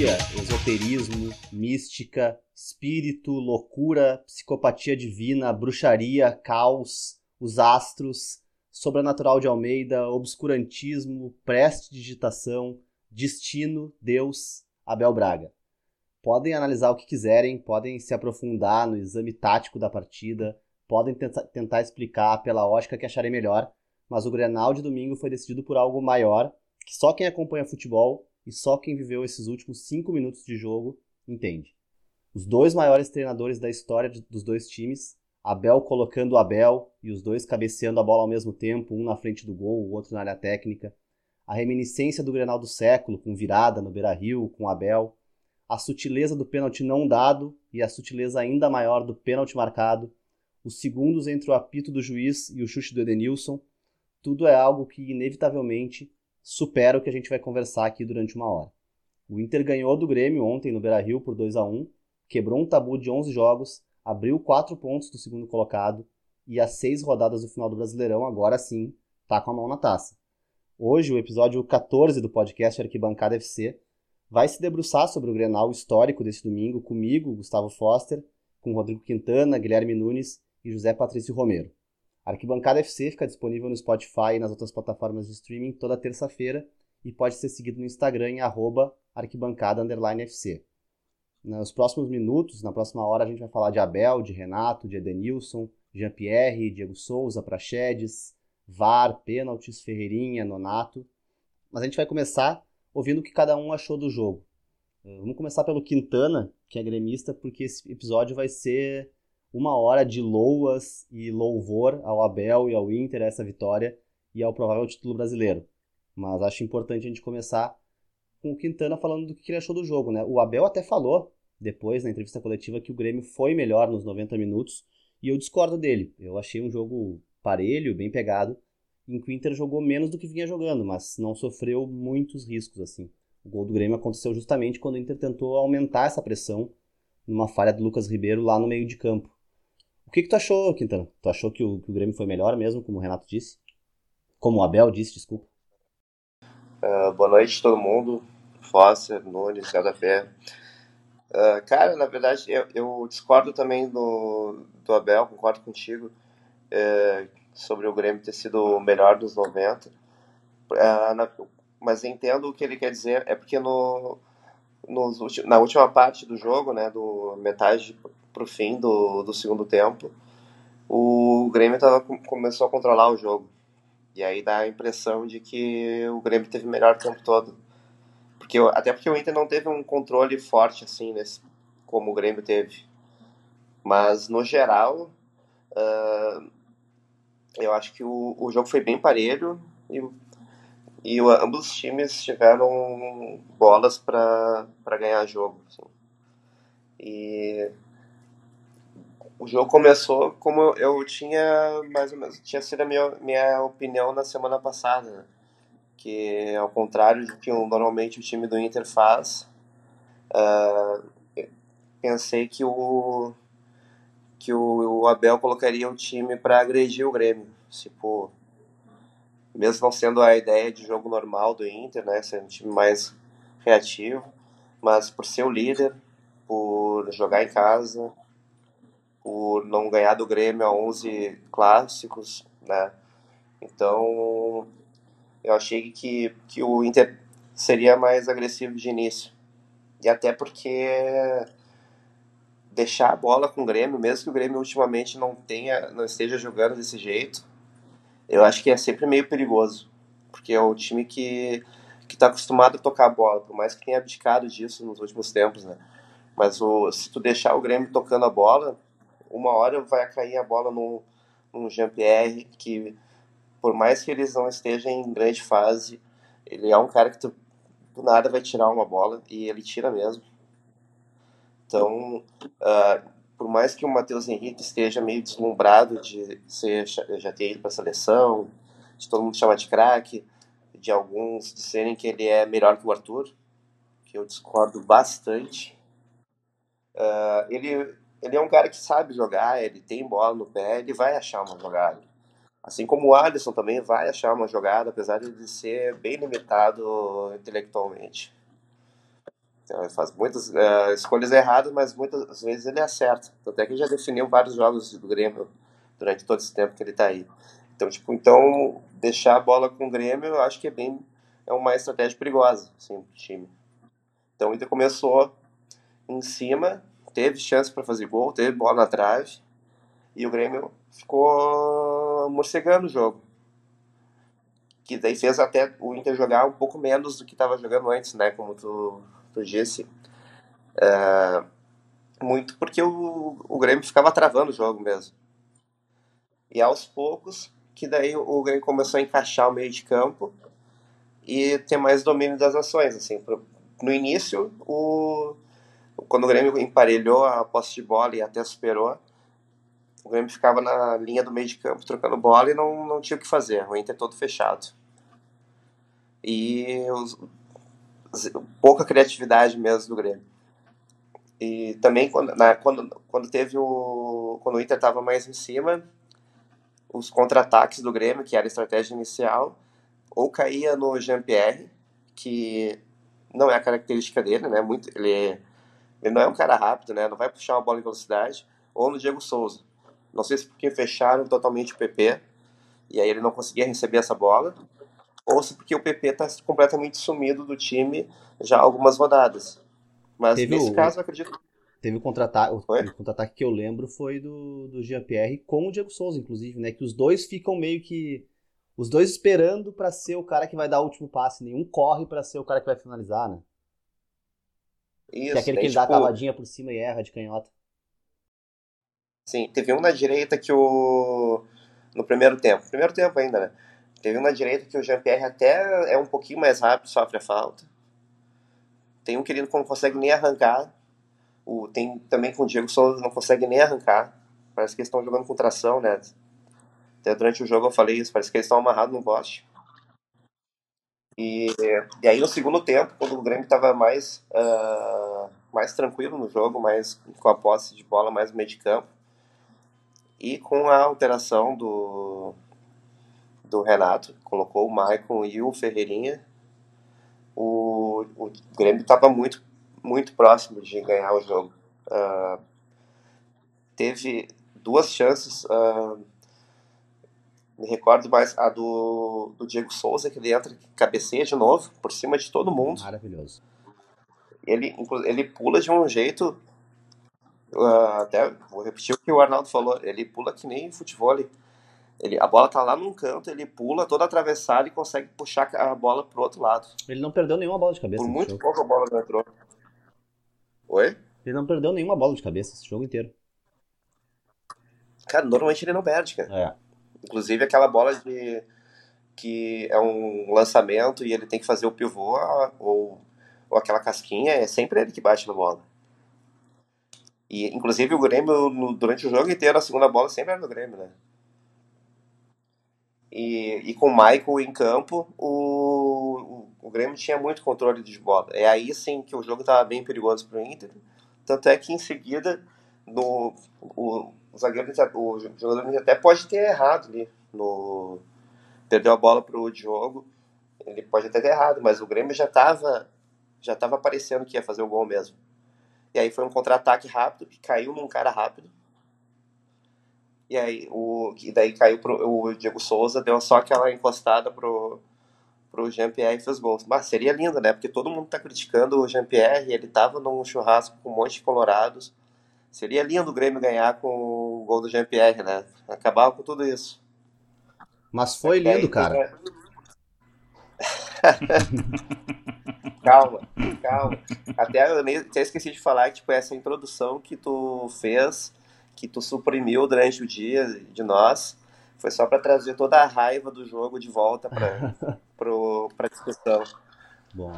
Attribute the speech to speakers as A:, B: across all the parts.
A: magia, esoterismo, mística, espírito, loucura, psicopatia divina, bruxaria, caos, os astros, sobrenatural de Almeida, obscurantismo, prestidigitação, destino, Deus, Abel Braga. Podem analisar o que quiserem, podem se aprofundar no exame tático da partida, podem tentar explicar pela ótica que acharem melhor, mas o Grenal de domingo foi decidido por algo maior que só quem acompanha futebol e só quem viveu esses últimos cinco minutos de jogo entende. Os dois maiores treinadores da história dos dois times, Abel colocando o Abel e os dois cabeceando a bola ao mesmo tempo, um na frente do gol, o outro na área técnica. A reminiscência do Grenal do século, com virada no Beira-Rio, com Abel. A sutileza do pênalti não dado e a sutileza ainda maior do pênalti marcado. Os segundos entre o apito do juiz e o chute do Edenilson. Tudo é algo que, inevitavelmente, supera o que a gente vai conversar aqui durante uma hora. O Inter ganhou do Grêmio ontem no Beira-Rio por 2 a 1 quebrou um tabu de 11 jogos, abriu 4 pontos do segundo colocado e às 6 rodadas do final do Brasileirão, agora sim, tá com a mão na taça. Hoje, o episódio 14 do podcast Arquibancada FC vai se debruçar sobre o Grenal histórico desse domingo comigo, Gustavo Foster, com Rodrigo Quintana, Guilherme Nunes e José Patrício Romero. Arquibancada FC fica disponível no Spotify e nas outras plataformas de streaming toda terça-feira e pode ser seguido no Instagram em arquibancada_fc. Nos próximos minutos, na próxima hora, a gente vai falar de Abel, de Renato, de Edenilson, Jean-Pierre, Diego Souza, Praxedes, VAR, pênaltis, Ferreirinha, Nonato. Mas a gente vai começar ouvindo o que cada um achou do jogo. Vamos começar pelo Quintana, que é gremista, porque esse episódio vai ser uma hora de loas e louvor ao Abel e ao Inter essa vitória e ao provável título brasileiro. Mas acho importante a gente começar com o Quintana falando do que ele achou do jogo, né? O Abel até falou depois na entrevista coletiva que o Grêmio foi melhor nos 90 minutos e eu discordo dele. Eu achei um jogo parelho, bem pegado, em que o Inter jogou menos do que vinha jogando, mas não sofreu muitos riscos assim. O gol do Grêmio aconteceu justamente quando o Inter tentou aumentar essa pressão numa falha do Lucas Ribeiro lá no meio de campo. O que, que tu achou, Quintana? Tu achou que o, que o Grêmio foi melhor mesmo, como o Renato disse? Como o Abel disse, desculpa.
B: Uh, boa noite todo mundo. Fosser, Nunes, Cadafé. Uh, cara, na verdade, eu, eu, discordo também do, do Abel, concordo contigo uh, sobre o Grêmio ter sido o melhor dos 90. Uh, na, mas entendo o que ele quer dizer, é porque no, nos, na última parte do jogo, né, do metade pro fim do, do segundo tempo, o Grêmio tava, começou a controlar o jogo. E aí dá a impressão de que o Grêmio teve melhor tempo todo. Porque, até porque o Inter não teve um controle forte assim, nesse, como o Grêmio teve. Mas, no geral, uh, eu acho que o, o jogo foi bem parelho e, e o, ambos os times tiveram bolas para ganhar jogo. Assim. E o jogo começou como eu tinha mais ou menos tinha sido a minha, minha opinião na semana passada, né? que ao contrário do que normalmente o time do Inter faz, uh, pensei que o que o, o Abel colocaria o time para agredir o Grêmio, tipo mesmo não sendo a ideia de jogo normal do Inter, né, ser um time mais reativo, mas por ser o líder, por jogar em casa, por não ganhar do Grêmio a 11 clássicos, né? Então, eu achei que, que o Inter seria mais agressivo de início. E até porque deixar a bola com o Grêmio, mesmo que o Grêmio ultimamente não tenha, não esteja jogando desse jeito, eu acho que é sempre meio perigoso, porque é o time que que está acostumado a tocar a bola, por mais que tenha abdicado disso nos últimos tempos, né? Mas o, se tu deixar o Grêmio tocando a bola, uma hora vai cair a bola num, num Jean-Pierre que, por mais que eles não estejam em grande fase, ele é um cara que tu, do nada vai tirar uma bola e ele tira mesmo. Então, uh, por mais que o Matheus Henrique esteja meio deslumbrado de ser, já ter ido para a seleção, de todo mundo chamar de craque, de alguns disserem que ele é melhor que o Arthur, que eu discordo bastante. Uh, ele ele é um cara que sabe jogar, ele tem bola no pé, ele vai achar uma jogada. Assim como o Alisson também vai achar uma jogada, apesar de ele ser bem limitado intelectualmente. Então, ele faz muitas uh, escolhas erradas, mas muitas vezes ele acerta. Até que ele já definiu vários jogos do Grêmio durante todo esse tempo que ele está aí. Então, tipo, então deixar a bola com o Grêmio, eu acho que é bem é uma estratégia perigosa, assim, do time. Então, o Inter começou em cima, teve chance para fazer gol, teve bola na trave, e o Grêmio ficou morcegando o jogo. Que daí fez até o Inter jogar um pouco menos do que estava jogando antes, né? Como tu, tu disse. É, muito porque o, o Grêmio ficava travando o jogo mesmo. E aos poucos, que daí o Grêmio começou a encaixar o meio de campo e ter mais domínio das ações. Assim, no início, o, quando o Grêmio emparelhou a posse de bola e até superou, o Grêmio ficava na linha do meio de campo trocando bola e não, não tinha o que fazer. O Inter todo fechado. E os, pouca criatividade mesmo do Grêmio. E também quando, na, quando, quando teve o. Quando o Inter estava mais em cima, os contra-ataques do Grêmio, que era a estratégia inicial, ou caía no Jean-Pierre, que não é a característica dele, né? Muito, ele, é, ele não é um cara rápido, né? Não vai puxar uma bola em velocidade, ou no Diego Souza. Não sei se porque fecharam totalmente o PP e aí ele não conseguia receber essa bola, ou se porque o PP está completamente sumido do time já há algumas rodadas. Mas Teve nesse o... caso, eu acredito
A: Teve o contra-ataque, o, contra-ataque que eu lembro foi do, do Jean-Pierre com o Diego Souza, inclusive, né? Que os dois ficam meio que. Os dois esperando para ser o cara que vai dar o último passe. Nenhum corre para ser o cara que vai finalizar, né? Isso, que é aquele que ele tipo... dá a tipo cavadinha por cima e erra de canhota.
B: Sim, teve um na direita que o. No primeiro tempo. Primeiro tempo ainda, né? Teve um na direita que o Jean-Pierre até é um pouquinho mais rápido, sofre a falta. Tem um que ele não consegue nem arrancar. O, tem também com o Diego Souza, não consegue nem arrancar. Parece que eles estão jogando com tração, né? Até durante o jogo eu falei isso, parece que eles estão amarrados no poste. E, e aí no segundo tempo, quando o Grêmio estava mais, uh, mais tranquilo no jogo, mais com a posse de bola mais meio de campo, e com a alteração do, do Renato, colocou o Maicon e o Ferreirinha, o, o Grêmio estava muito muito próximo de ganhar o jogo. Uh, teve duas chances, uh, me recordo mais a do, do Diego Souza, que ele entra cabeceia de novo, por cima de todo mundo.
A: Maravilhoso.
B: Ele, ele pula de um jeito, uh, até vou repetir o que o Arnaldo falou, ele pula que nem futebol. Ele, a bola tá lá num canto, ele pula toda atravessada e consegue puxar a bola pro outro lado.
A: Ele não perdeu nenhuma bola de cabeça.
B: Por muito pouco a bola não entrou. Oi?
A: Ele não perdeu nenhuma bola de cabeça esse jogo inteiro.
B: Cara, normalmente ele não perde, cara. É. Inclusive aquela bola de. que é um lançamento e ele tem que fazer o pivô ou, ou aquela casquinha, é sempre ele que bate na bola. E inclusive o Grêmio, no, durante o jogo inteiro, a segunda bola sempre era do Grêmio, né? E, e com o Michael em campo, o, o, o, Grêmio tinha muito controle de bola. É aí sim que o jogo estava bem perigoso para o Inter. Tanto é que em seguida no, o, o zagueiro, o jogador até pode ter errado ali. No, perdeu a bola para o Diogo. Ele pode até ter errado, mas o Grêmio já estava já tava aparecendo que ia fazer o gol mesmo. E aí foi um contra-ataque rápido, que caiu num cara rápido e aí o e daí caiu pro, o Diego Souza, deu só aquela encostada pro pro Jean-Pierre e fez gols. Mas seria lindo, né? Porque todo mundo tá criticando o Jean-Pierre, ele tava num churrasco com um monte de colorados. Seria lindo o Grêmio ganhar com o gol do Jean-Pierre, né? Acabar com tudo isso.
A: Mas foi lindo, aí, cara. É...
B: calma, calma. Até eu nem, até esqueci de falar que tipo, essa introdução que tu fez que tu suprimiu durante o dia de nós foi só para trazer toda a raiva do jogo de volta para para discussão.
A: Bom.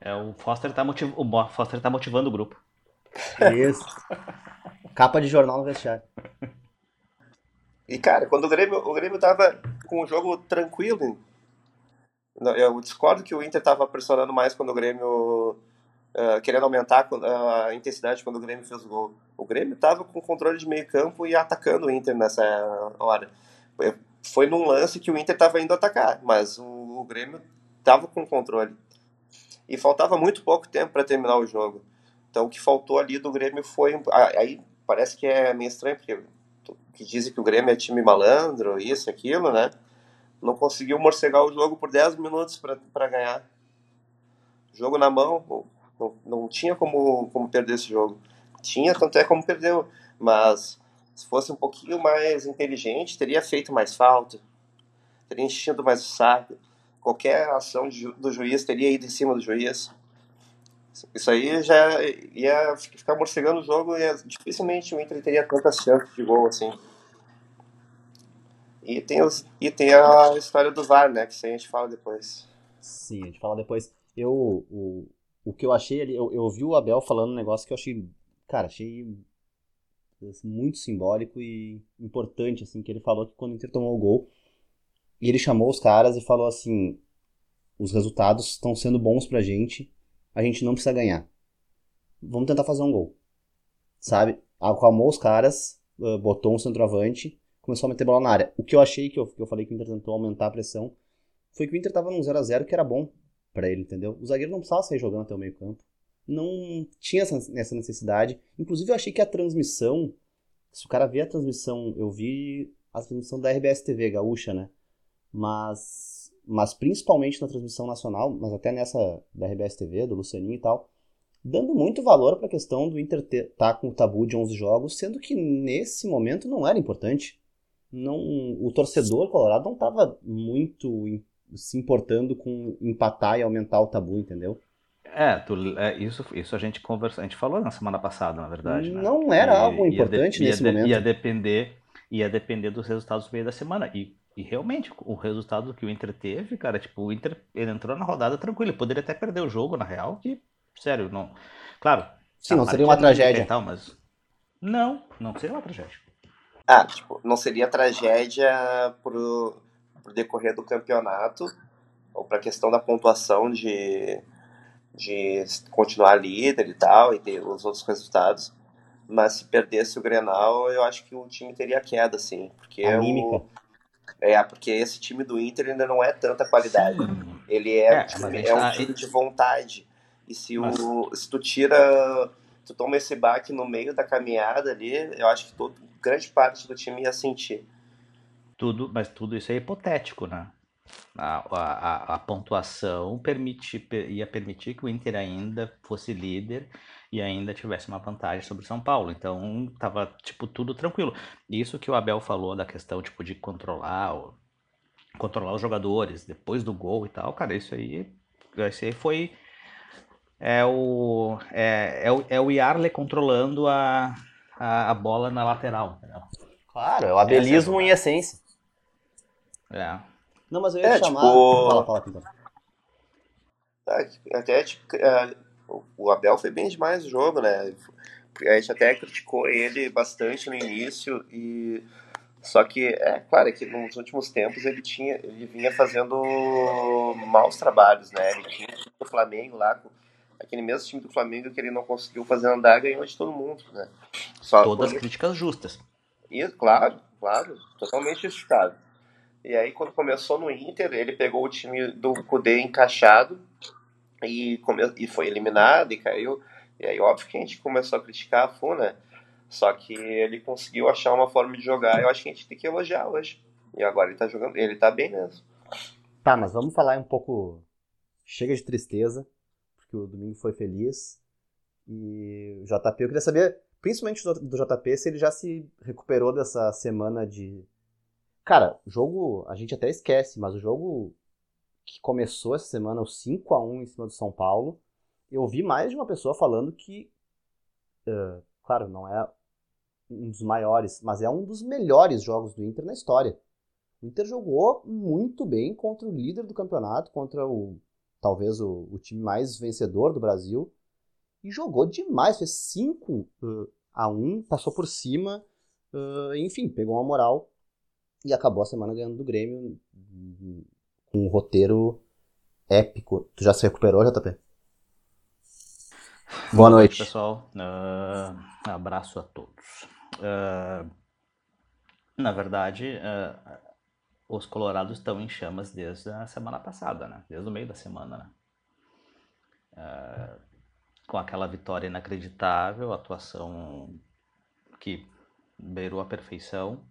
C: É, o Foster tá motiv... o Foster tá motivando o grupo.
A: Isso. Capa de jornal no vestiário.
B: E cara, quando o Grêmio, o Grêmio tava com o jogo tranquilo, eu discordo que o Inter tava pressionando mais quando o Grêmio uh, querendo aumentar a intensidade quando o Grêmio fez o gol. O Grêmio estava com controle de meio campo e atacando o Inter nessa hora. Foi num lance que o Inter estava indo atacar, mas o, o Grêmio estava com controle. e faltava muito pouco tempo para terminar o jogo. Então o que faltou ali do Grêmio foi. Aí parece que é meio estranho, porque que dizem que o Grêmio é time malandro, isso, aquilo, né? Não conseguiu morcegar o jogo por 10 minutos para ganhar. Jogo na mão, não, não tinha como, como perder esse jogo. Tinha, tanto é como perdeu. Mas se fosse um pouquinho mais inteligente, teria feito mais falta, teria enchido mais o saco. Qualquer ação de, do juiz teria ido em cima do juiz. Isso aí já ia ficar morcegando o jogo e dificilmente o Inter teria tantas chances de gol assim. E tem, os, e tem a história do VAR, né? Que isso aí a gente fala depois.
A: Sim, a gente fala depois. Eu, o, o que eu achei ali, eu, eu ouvi o Abel falando um negócio que eu achei, cara, achei muito simbólico e importante, assim, que ele falou que quando o Inter tomou o gol, ele chamou os caras e falou assim, os resultados estão sendo bons pra gente, a gente não precisa ganhar. Vamos tentar fazer um gol. Sabe? Acalmou os caras, botou um centroavante, começou a meter bola na área. O que eu achei que eu, que eu falei que o Inter tentou aumentar a pressão foi que o Inter tava num 0 a 0 que era bom para ele, entendeu? O zagueiro não precisava sair jogando até o meio campo. Não tinha essa, essa necessidade. Inclusive eu achei que a transmissão, se o cara vê a transmissão, eu vi a transmissão da RBS TV gaúcha, né? Mas mas principalmente na transmissão nacional, mas até nessa da RBS TV, do Lucianinho e tal, dando muito valor para a questão do Inter estar tá com o tabu de 11 jogos, sendo que nesse momento não era importante. Não, o torcedor colorado não estava muito se importando com empatar e aumentar o tabu, entendeu?
C: É, tu, é, isso, isso a gente conversou, a gente falou na semana passada, na verdade. Né?
A: Não era algo importante de, nesse
C: ia
A: momento.
C: Ia depender, ia depender dos resultados do meio da semana. E, e realmente, o resultado que o Inter teve, cara, tipo, o Inter ele entrou na rodada tranquilo. Ele poderia até perder o jogo, na real, que, sério, não. Claro.
A: Sim, não seria uma tragédia.
C: Tal, mas... Não, não seria uma tragédia.
B: Ah, tipo, não seria tragédia pro pro decorrer do campeonato, ou para a questão da pontuação de, de continuar líder e tal, e ter os outros resultados. Mas se perdesse o Grenal, eu acho que o time teria queda, sim. Porque
A: Anímica.
B: É, porque esse time do Inter ainda não é tanta qualidade. Ele é, é, um time, é um tá time de vontade. E se, mas... o, se tu tira. Tu toma esse baque no meio da caminhada ali, eu acho que todo, grande parte do time ia sentir.
C: Tudo, mas tudo isso é hipotético, né? A, a, a, pontuação permiti, ia permitir que o Inter ainda fosse líder e ainda tivesse uma vantagem sobre o São Paulo. Então tava tipo tudo tranquilo. Isso que o Abel falou da questão tipo de controlar, controlar os jogadores depois do gol e tal, cara, isso aí, isso aí foi é o é, é o, é o Yarley controlando a, a, a bola na lateral. Entendeu?
A: Claro, é o abelismo é em essência.
C: É.
A: Não, mas eu ia
B: é,
A: chamar.
B: Tipo...
A: Fala, fala aqui, então.
B: Até tipo, é, o Abel foi bem demais no jogo, né? A gente até criticou ele bastante no início e só que é claro é que nos últimos tempos ele tinha ele vinha fazendo maus trabalhos, né? Ele tinha o Flamengo lá aquele mesmo time do Flamengo que ele não conseguiu fazer andar ganhou de todo mundo, né?
C: Só Todas as críticas justas.
B: E claro, claro, totalmente justificado. E aí, quando começou no Inter, ele pegou o time do Kudê encaixado e, come... e foi eliminado e caiu. E aí, óbvio que a gente começou a criticar a Fu, né? Só que ele conseguiu achar uma forma de jogar. Eu acho que a gente tem que elogiar hoje. E agora ele tá jogando, ele tá bem mesmo.
A: Tá, mas vamos falar um pouco. Chega de tristeza, porque o domingo foi feliz. E o JP, eu queria saber, principalmente do JP, se ele já se recuperou dessa semana de Cara, o jogo, a gente até esquece, mas o jogo que começou essa semana, o 5 a 1 em cima do São Paulo, eu vi mais de uma pessoa falando que, uh, claro, não é um dos maiores, mas é um dos melhores jogos do Inter na história. O Inter jogou muito bem contra o líder do campeonato, contra o talvez o, o time mais vencedor do Brasil, e jogou demais, fez 5 uh, a 1, passou por cima, uh, enfim, pegou uma moral e acabou a semana ganhando do Grêmio com um roteiro épico. Tu já se recuperou, JP? Boa noite.
C: pessoal. Uh, abraço a todos. Uh, na verdade, uh, os colorados estão em chamas desde a semana passada, né? Desde o meio da semana, né? uh, com aquela vitória inacreditável, atuação que beirou a perfeição,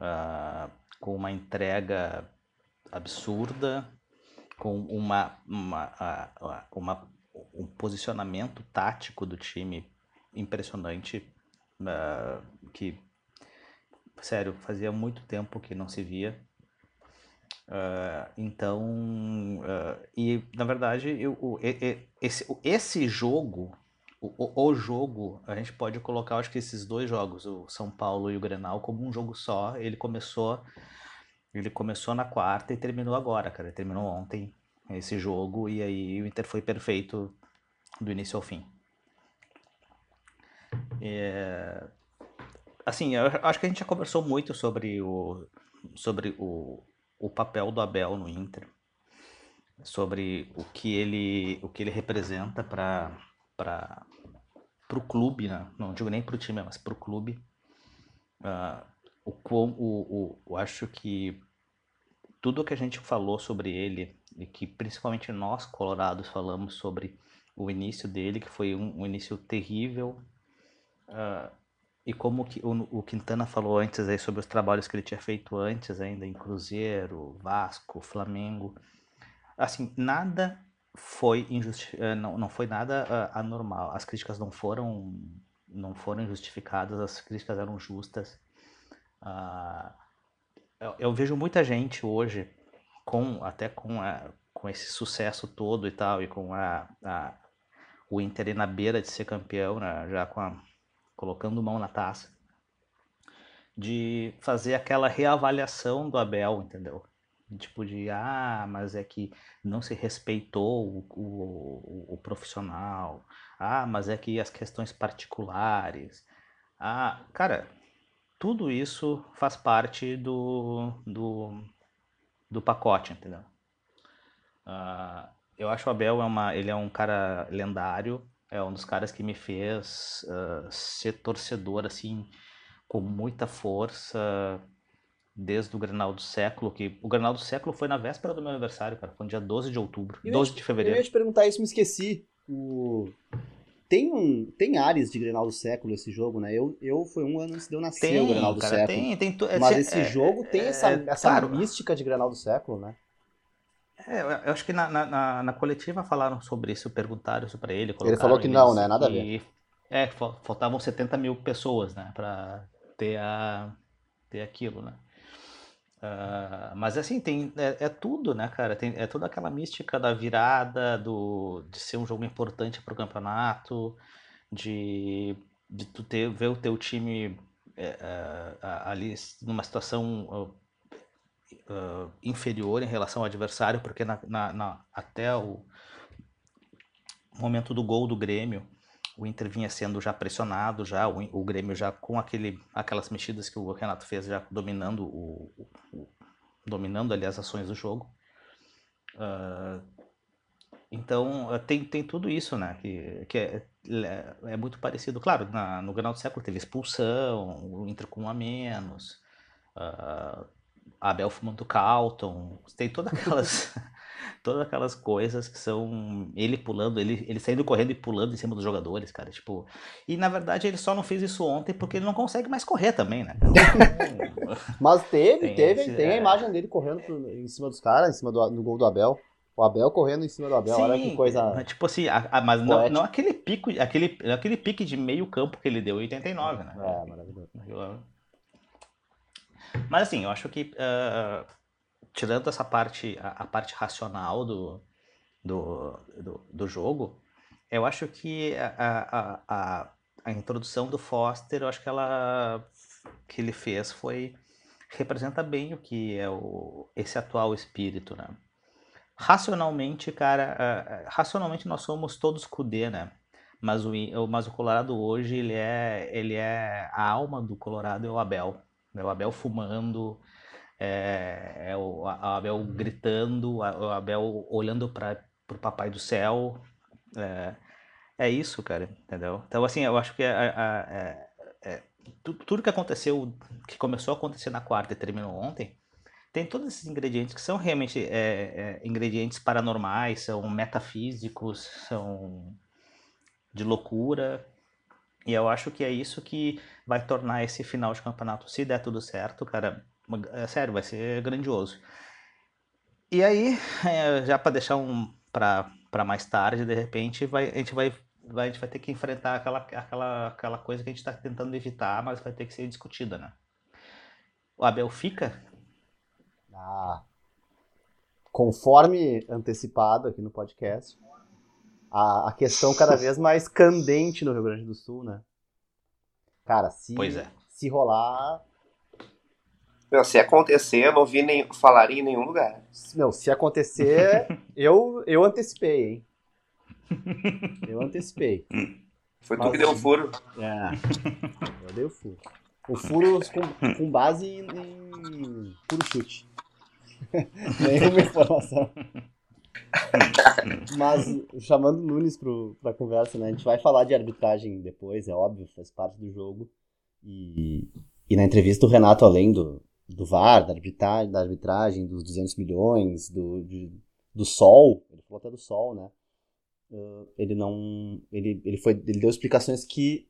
C: uh, com uma entrega absurda, com uma, uma, uma, um posicionamento tático do time impressionante, uh, que, sério, fazia muito tempo que não se via. Uh, então, uh, e na verdade, eu, esse, esse jogo, o, o, jogo, a gente pode colocar, acho que esses dois jogos, o São Paulo e o Grenal, como um jogo só. Ele começou ele começou na quarta e terminou agora, cara. Ele terminou ontem esse jogo e aí o Inter foi perfeito do início ao fim. É... Assim, eu acho que a gente já conversou muito sobre o, sobre o, o papel do Abel no Inter, sobre o que ele, o que ele representa para o clube, né? não digo nem para o time, mas para o clube. Uh, o o, o, acho que tudo que a gente falou sobre ele e que principalmente nós colorados falamos sobre o início dele que foi um, um início terrível uh, e como que o, o, Quintana falou antes aí sobre os trabalhos que ele tinha feito antes ainda em Cruzeiro, Vasco, Flamengo. Assim nada foi injusti uh, não, não foi nada uh, anormal. As críticas não foram não foram justificadas as críticas eram justas Uh, eu, eu, vejo muita gente hoje, com até com, a, com esse sucesso todo e tal, e com a, a o Inter na beira de ser campeão, né, já com a, colocando mão na taça, de fazer aquela reavaliação do Abel, entendeu? Tipo de, ah, mas é que não se respeitou o, o, o profissional, ah, mas é que as questões particulares, ah, cara, tudo isso faz parte do, do, do pacote, entendeu? Uh, eu acho o Abel é uma, ele é um cara lendário, é um dos caras que me fez uh, ser torcedor assim com muita força desde o Grenal do Século, que o Grenal do Século foi na véspera do meu aniversário, cara, foi no dia 12 de outubro, eu 12 de fevereiro.
A: Eu ia te perguntar isso, me esqueci. O tem um tem áreas de Grenal do século esse jogo, né? Eu, eu foi um ano antes de eu nascer tem, o Grenal do cara, século. Tem, tem Mas é, esse é, jogo tem é, essa, essa claro. mística de Grenal do século, né?
C: É, eu acho que na, na, na, coletiva falaram sobre isso, perguntaram isso para ele.
A: Ele falou que não, né? Nada a ver.
C: É, faltavam 70 mil pessoas, né? Pra ter, a, ter aquilo, né? Uh, mas assim, tem, é, é, tudo, né, cara? Tem, é toda aquela mística da virada, do, de ser um jogo importante para o campeonato, de, de tu ter, ver o teu time é, ali numa situação uh, inferior em relação ao adversário, porque na, na, na, até o momento do gol do Grêmio, o Inter vinha sendo já pressionado, já o, o Grêmio já com aquele, aquelas mexidas que o Renato fez, já dominando o, o dominando ali as ações do jogo. Uh, então tem, tem tudo isso, né? Que, que é, é, é muito parecido. Claro, na, no Granal do Século teve expulsão, o Inter com um a menos, uh, Abel fumando Calton, tem todas aquelas todas aquelas coisas que são ele pulando, ele, ele saindo correndo e pulando em cima dos jogadores, cara. Tipo, e na verdade ele só não fez isso ontem porque ele não consegue mais correr também, né?
A: Mas teve, tem teve, esse, tem é... a imagem dele correndo em cima dos caras, em cima do no gol do Abel. O Abel correndo em cima do Abel, Sim, olha que coisa.
C: Tipo assim, a, a, mas não, não, aquele pico, aquele, aquele pique de meio campo que ele deu em 89, né?
A: É, maravilhoso.
C: Mas assim, eu acho que uh, tirando essa parte, a, a parte racional do, do, do, do, jogo, eu acho que a, a, a, a introdução do Foster, eu acho que ela que ele fez foi representa bem o que é o, esse atual espírito, né? Racionalmente, cara, racionalmente nós somos todos Kudê, né? Mas o, mas o Colorado hoje, ele é, ele é a alma do Colorado é o Abel. É o Abel fumando, é, é o Abel gritando, o Abel olhando para o papai do céu. É, é, isso, cara, entendeu? Então, assim, eu acho que é, é, é tudo que aconteceu, que começou a acontecer na quarta e terminou ontem, tem todos esses ingredientes que são realmente é, é, ingredientes paranormais, são metafísicos, são de loucura. E eu acho que é isso que vai tornar esse final de campeonato, se der tudo certo, cara, é sério, vai ser grandioso. E aí, é, já para deixar um para mais tarde, de repente, vai, a gente vai, vai, a gente vai ter que enfrentar aquela, aquela, aquela coisa que a gente está tentando evitar, mas vai ter que ser discutida, né? O Abel fica?
A: Ah, conforme antecipado aqui no podcast, a, a questão cada vez mais candente no Rio Grande do Sul, né? Cara, se,
C: é.
A: se rolar,
B: meu, se acontecer, eu não vi nem falar em nenhum lugar.
A: Meu, se acontecer, eu, eu antecipei, hein? Eu antecipei.
B: Foi tu que deu o furo.
A: É, eu dei o furo. O furo com, com base em, em puro chute. Nenhuma informação. Mas, chamando o Nunes pro, pra conversa, né? A gente vai falar de arbitragem depois, é óbvio, faz parte do jogo. E, e na entrevista do Renato, além do, do VAR, da arbitragem, da arbitragem dos 200 milhões, do, de, do Sol, ele falou até do Sol, né? Uh, ele não. Ele, ele, foi, ele deu explicações que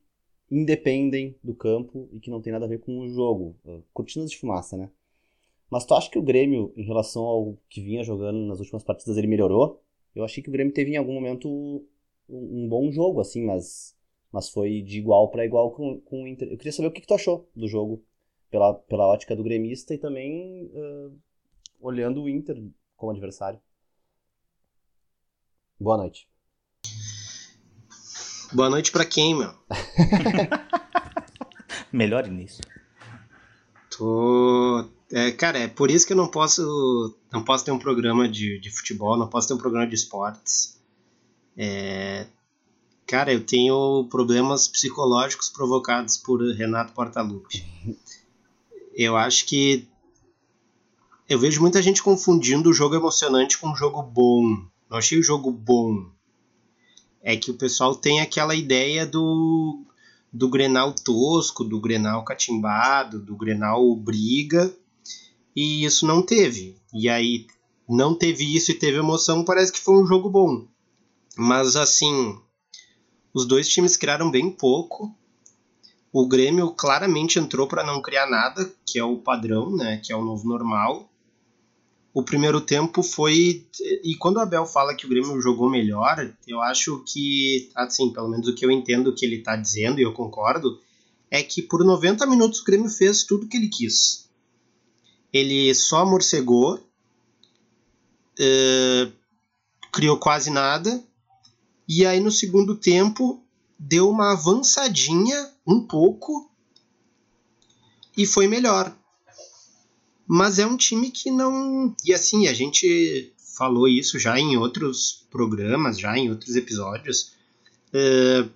A: independem do campo e que não tem nada a ver com o jogo. Uh, cortinas de fumaça, né? Mas tu acha que o Grêmio, em relação ao que vinha jogando nas últimas partidas, ele melhorou? Eu achei que o Grêmio teve em algum momento um, bom jogo, assim, mas, mas foi de igual para igual com, com o Inter. Eu queria saber o que, que tu achou do jogo pela, pela ótica do gremista e também uh, olhando o Inter como adversário. Boa noite.
D: Boa noite para quem, meu?
C: Melhor início.
D: Tô. É, cara, é por isso que eu não posso, não posso ter um programa de, de futebol, não posso ter um programa de esportes. É, cara, eu tenho problemas psicológicos provocados por Renato Portaluppi. Eu acho que eu vejo muita gente confundindo o jogo emocionante com um jogo bom. Não achei o jogo bom. É que o pessoal tem aquela ideia do do Grenal tosco, do Grenal catimbado, do Grenal briga, e isso não teve. E aí não teve isso e teve emoção, parece que foi um jogo bom. Mas assim, os dois times criaram bem pouco. O Grêmio claramente entrou para não criar nada, que é o padrão, né, que é o novo normal. O primeiro tempo foi e quando o Abel fala que o Grêmio jogou melhor, eu acho que assim, pelo menos o que eu entendo que ele está dizendo e eu concordo, é que por 90 minutos o Grêmio fez tudo que ele quis. Ele só morcegou, uh, criou quase nada, e aí no segundo tempo deu uma avançadinha um pouco e foi melhor. Mas é um time que não. E assim, a gente falou isso já em outros programas, já em outros episódios. Uh,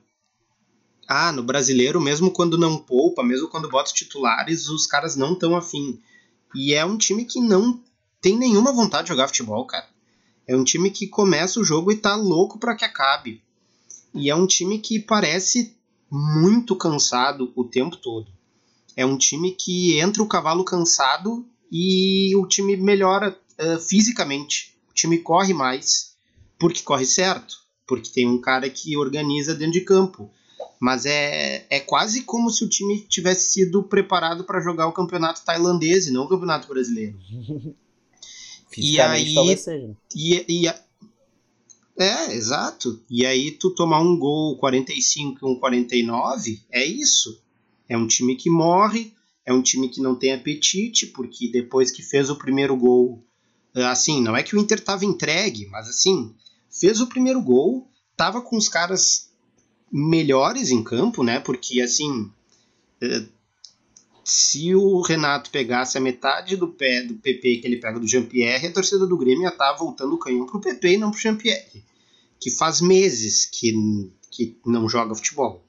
D: ah, no brasileiro, mesmo quando não poupa, mesmo quando bota os titulares, os caras não estão afim. E é um time que não tem nenhuma vontade de jogar futebol, cara. É um time que começa o jogo e tá louco para que acabe. E é um time que parece muito cansado o tempo todo. É um time que entra o cavalo cansado e o time melhora uh, fisicamente. O time corre mais porque corre certo, porque tem um cara que organiza dentro de campo. Mas é, é quase como se o time tivesse sido preparado para jogar o campeonato tailandês e não o campeonato brasileiro.
A: e aí.
D: E, e, é, exato. E aí tu tomar um gol 45 e um 49, é isso. É um time que morre, é um time que não tem apetite, porque depois que fez o primeiro gol, é, assim, não é que o Inter tava entregue, mas assim, fez o primeiro gol, tava com os caras melhores em campo, né? Porque assim, é, se o Renato pegasse a metade do pé do PP que ele pega do Jean-Pierre, a torcida do Grêmio ia estar tá voltando o canhão pro PP e não pro Jean-Pierre, que faz meses que, que não joga futebol.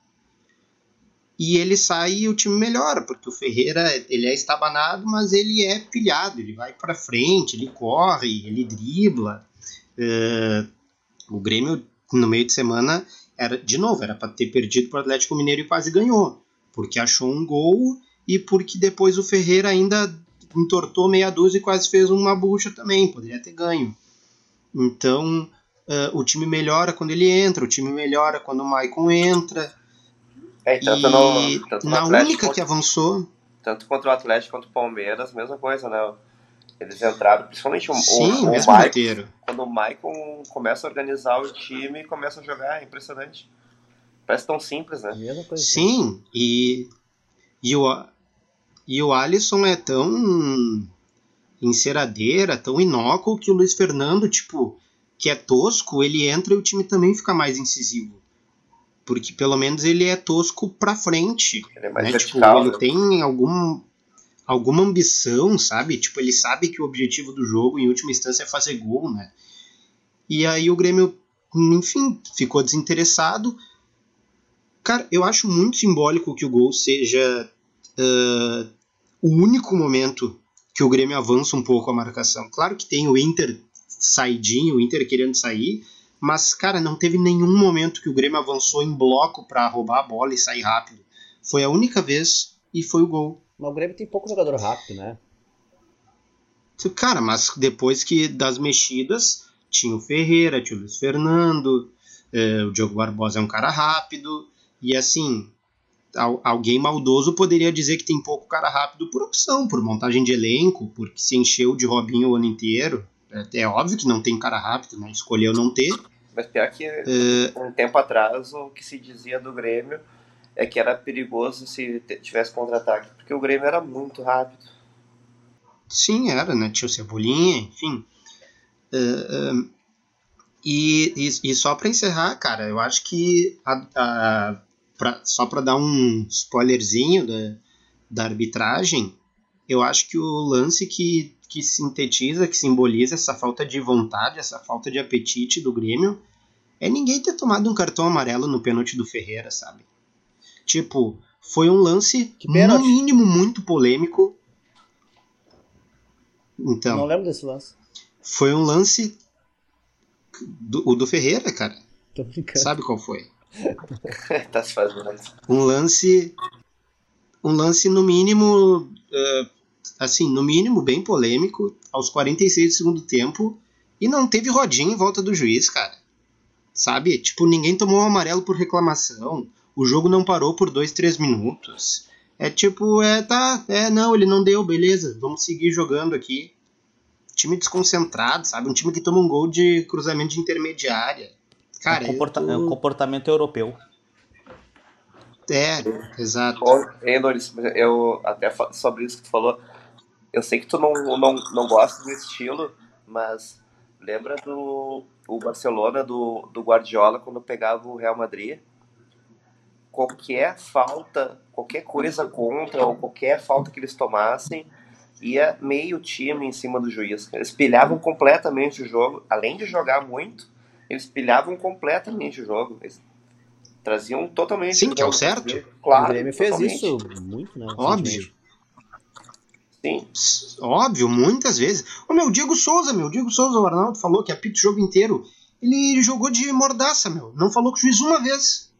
D: E ele sai e o time melhora, porque o Ferreira ele é estabanado, mas ele é pilhado, ele vai para frente, ele corre, ele dribla. Uh, o Grêmio no meio de semana era de novo era para ter perdido para o Atlético Mineiro e quase ganhou, porque achou um gol e porque depois o Ferreira ainda entortou meia dúzia e quase fez uma bucha também, poderia ter ganho. Então, uh, o time melhora quando ele entra, o time melhora quando o Maicon entra.
B: É, tanto e no, tanto
D: no na única que avançou.
B: Tanto contra o Atlético quanto o Palmeiras, mesma coisa, né? Eles entraram, principalmente o,
D: Sim,
B: o, o
D: Maicon,
B: quando o Maicon começa a organizar o time e começa a jogar, é impressionante. Parece tão simples, né?
D: Sim, e, e, o, e o Alisson é tão enceradeira, tão inócuo que o Luiz Fernando, tipo, que é tosco, ele entra e o time também fica mais incisivo. Porque pelo menos ele é tosco pra frente.
B: Ele é mais
D: né?
B: vertical,
D: tipo, ele
B: né?
D: tem algum, alguma ambição, sabe? Tipo, ele sabe que o objetivo do jogo, em última instância, é fazer gol, né? E aí o Grêmio, enfim, ficou desinteressado. Cara, eu acho muito simbólico que o gol seja uh, o único momento que o Grêmio avança um pouco a marcação. Claro que tem o Inter saidinho, o Inter querendo sair, mas, cara, não teve nenhum momento que o Grêmio avançou em bloco para roubar a bola e sair rápido. Foi a única vez e foi o gol.
A: Mas o Grêmio tem pouco jogador rápido, né?
D: Cara, mas depois que das mexidas, tinha o Ferreira, tinha o Luiz Fernando, eh, o Diogo Barbosa é um cara rápido, e assim, alguém maldoso poderia dizer que tem pouco cara rápido por opção, por montagem de elenco, porque se encheu de Robinho o ano inteiro. É, é óbvio que não tem cara rápido, né? Escolheu não ter.
B: Mas pior que um tempo atrás o que se dizia do Grêmio é que era perigoso se tivesse contra-ataque, porque o Grêmio era muito rápido.
D: Sim, era, né? Tinha o Cebolinha, enfim. Uh, uh, e, e, e, só para encerrar, cara, eu acho que a, a, pra, só para dar um spoilerzinho da, da arbitragem, eu acho que o lance que, que sintetiza, que simboliza essa falta de vontade, essa falta de apetite do Grêmio, é ninguém ter tomado um cartão amarelo no pênalti do Ferreira, sabe? Tipo, foi um lance no mínimo muito polêmico. Então.
A: Não lembro desse lance.
D: Foi um lance do, o do Ferreira, cara.
A: Tô brincando.
D: Sabe qual foi?
B: tá se fazendo
D: Um lance. Um lance, no mínimo. Uh, assim, no mínimo, bem polêmico, aos 46 do segundo tempo. E não teve rodinha em volta do juiz, cara. Sabe? Tipo, ninguém tomou um amarelo por reclamação. O jogo não parou por 2, 3 minutos. É tipo, é, tá, é, não, ele não deu, beleza, vamos seguir jogando aqui. Time desconcentrado, sabe? Um time que toma um gol de cruzamento de intermediária. Cara,
C: é, um comporta
D: tô...
C: é um comportamento europeu.
D: É, exato.
B: Endores, eu até sobre isso que tu falou, eu sei que tu não, não, não gosta do estilo, mas lembra do o Barcelona do, do Guardiola quando pegava o Real Madrid? Qualquer falta, qualquer coisa contra, ou qualquer falta que eles tomassem, ia meio time em cima do juiz. Eles pilhavam completamente o jogo, além de jogar muito, eles pilhavam completamente o jogo. Eles traziam totalmente.
D: Sim, que é o certo.
B: Claro.
A: o Grêmio fez isso muito, né?
D: Óbvio.
B: Sim.
D: Óbvio, muitas vezes. O meu Diego Souza, meu Diego Souza, o Arnaldo falou que apita o jogo inteiro. Ele jogou de mordaça, meu. Não falou com o juiz uma vez.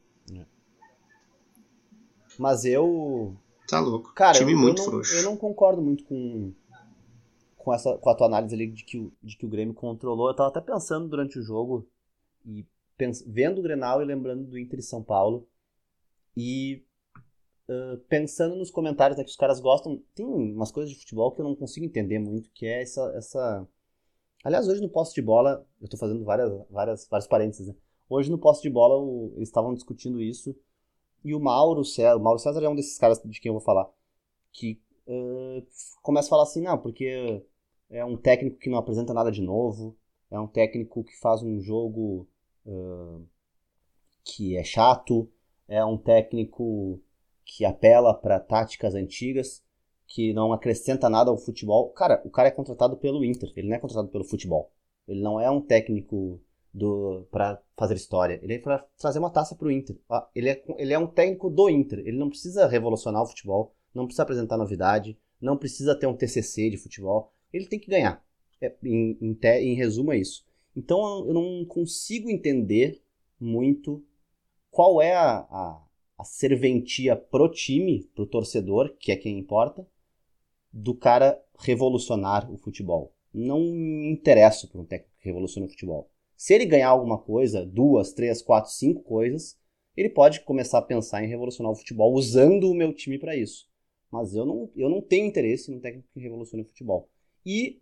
A: Mas eu.
D: Tá louco.
A: Cara,
D: Time
A: eu,
D: muito
A: eu não,
D: frouxo.
A: eu não concordo muito com, com, essa, com a tua análise ali de que, o, de que o Grêmio controlou. Eu tava até pensando durante o jogo, e pens, vendo o Grenal e lembrando do Inter e São Paulo. E uh, pensando nos comentários né, que os caras gostam. Tem umas coisas de futebol que eu não consigo entender muito, que é essa. essa... Aliás, hoje no posse de bola, eu tô fazendo várias, várias, vários parênteses, né? Hoje no posse de bola o, eles estavam discutindo isso. E o Mauro César, o Mauro César é um desses caras de quem eu vou falar, que uh, começa a falar assim, não, porque é um técnico que não apresenta nada de novo, é um técnico que faz um jogo uh, que é chato, é um técnico que apela para táticas antigas, que não acrescenta nada ao futebol. Cara, o cara é contratado pelo Inter, ele não é contratado pelo futebol. Ele não é um técnico do para fazer história. Ele é para trazer uma taça para o Inter. Ah, Ele é, ele é um técnico do Inter. Ele não precisa revolucionar o futebol, não precisa apresentar novidade, não precisa ter um TCC de futebol. Ele tem que ganhar. É, em, em, te- em resumo, é isso. Então eu não consigo entender muito qual é a, a, a serventia pro time, pro torcedor, que é quem importa, do cara revolucionar o futebol. Não me interesso por um técnico que revolucione o futebol. Se ele ganhar alguma coisa, duas, três, quatro, cinco coisas, ele pode começar a pensar em revolucionar o futebol usando o meu time para isso. Mas eu não, eu não tenho interesse num técnico que revolucione o futebol. E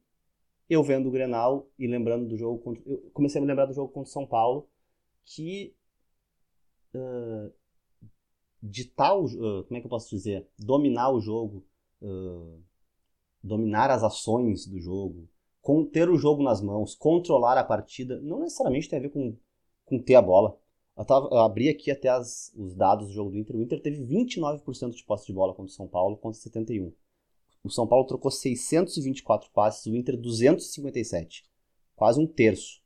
A: eu vendo o Grenal e lembrando do jogo contra, eu comecei a me lembrar do jogo contra o São Paulo que uh, de tal uh, como é que eu posso dizer? Dominar o jogo uh, dominar as ações do jogo com, ter o jogo nas mãos controlar a partida não necessariamente tem a ver com, com ter a bola. Eu, tava, eu abri aqui até as, os dados do jogo do Inter. O Inter teve 29% de posse de bola contra o São Paulo contra 71 o São Paulo trocou 624 passes, o Inter 257. Quase um terço.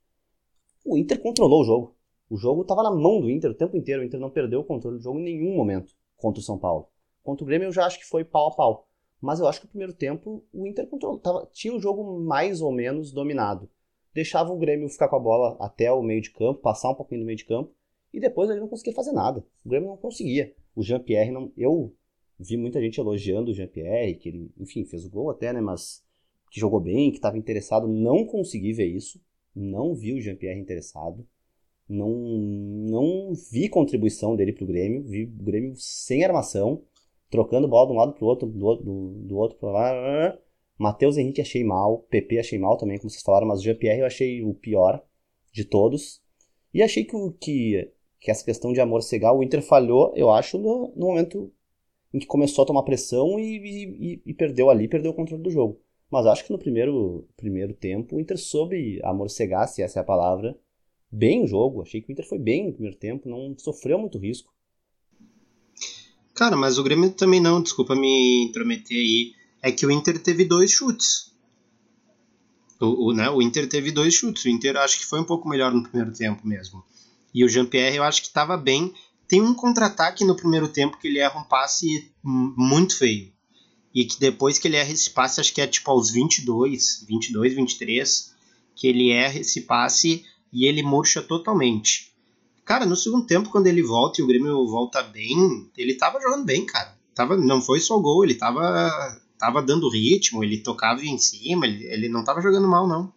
A: O Inter controlou o jogo. O jogo estava na mão do Inter o tempo inteiro. O Inter não perdeu o controle do jogo em nenhum momento contra o São Paulo. Contra o Grêmio eu já acho que foi pau a pau. Mas eu acho que no primeiro tempo o Inter controlou, tava, tinha o jogo mais ou menos dominado. Deixava o Grêmio ficar com a bola até o meio de campo, passar um pouquinho do meio de campo, e depois ele não conseguia fazer nada. O Grêmio não conseguia. O Jean-Pierre não. Eu vi muita gente elogiando o Jean-Pierre, que ele, enfim, fez o gol até, né? Mas que jogou bem, que estava interessado. Não consegui ver isso. Não vi o Jean-Pierre interessado. Não, não vi contribuição dele pro Grêmio. Vi o Grêmio sem armação, trocando bola de um lado pro outro, do, do, do outro pro lá. Matheus Henrique achei mal, PP achei mal também, como vocês falaram, mas o Jean-Pierre eu achei o pior de todos. E achei que, que, que essa questão de amor cegar, o Inter falhou, eu acho, no, no momento em que começou a tomar pressão e, e, e perdeu ali, perdeu o controle do jogo. Mas acho que no primeiro, primeiro tempo o Inter soube amorcegar, se essa é a palavra, bem o jogo. Achei que o Inter foi bem no primeiro tempo, não sofreu muito risco.
D: Cara, mas o Grêmio também não, desculpa me intrometer aí. É que o Inter teve dois chutes. O, o, né, o Inter teve dois chutes. O Inter acho que foi um pouco melhor no primeiro tempo mesmo. E o Jean-Pierre eu acho que estava bem tem um contra-ataque no primeiro tempo que ele erra um passe muito feio. E que depois que ele erra esse passe, acho que é tipo aos 22, 22, 23, que ele erra esse passe e ele murcha totalmente. Cara, no segundo tempo, quando ele volta e o Grêmio volta bem, ele tava jogando bem, cara. Tava, não foi só gol, ele tava, tava dando ritmo, ele tocava em cima, ele, ele não tava jogando mal, não.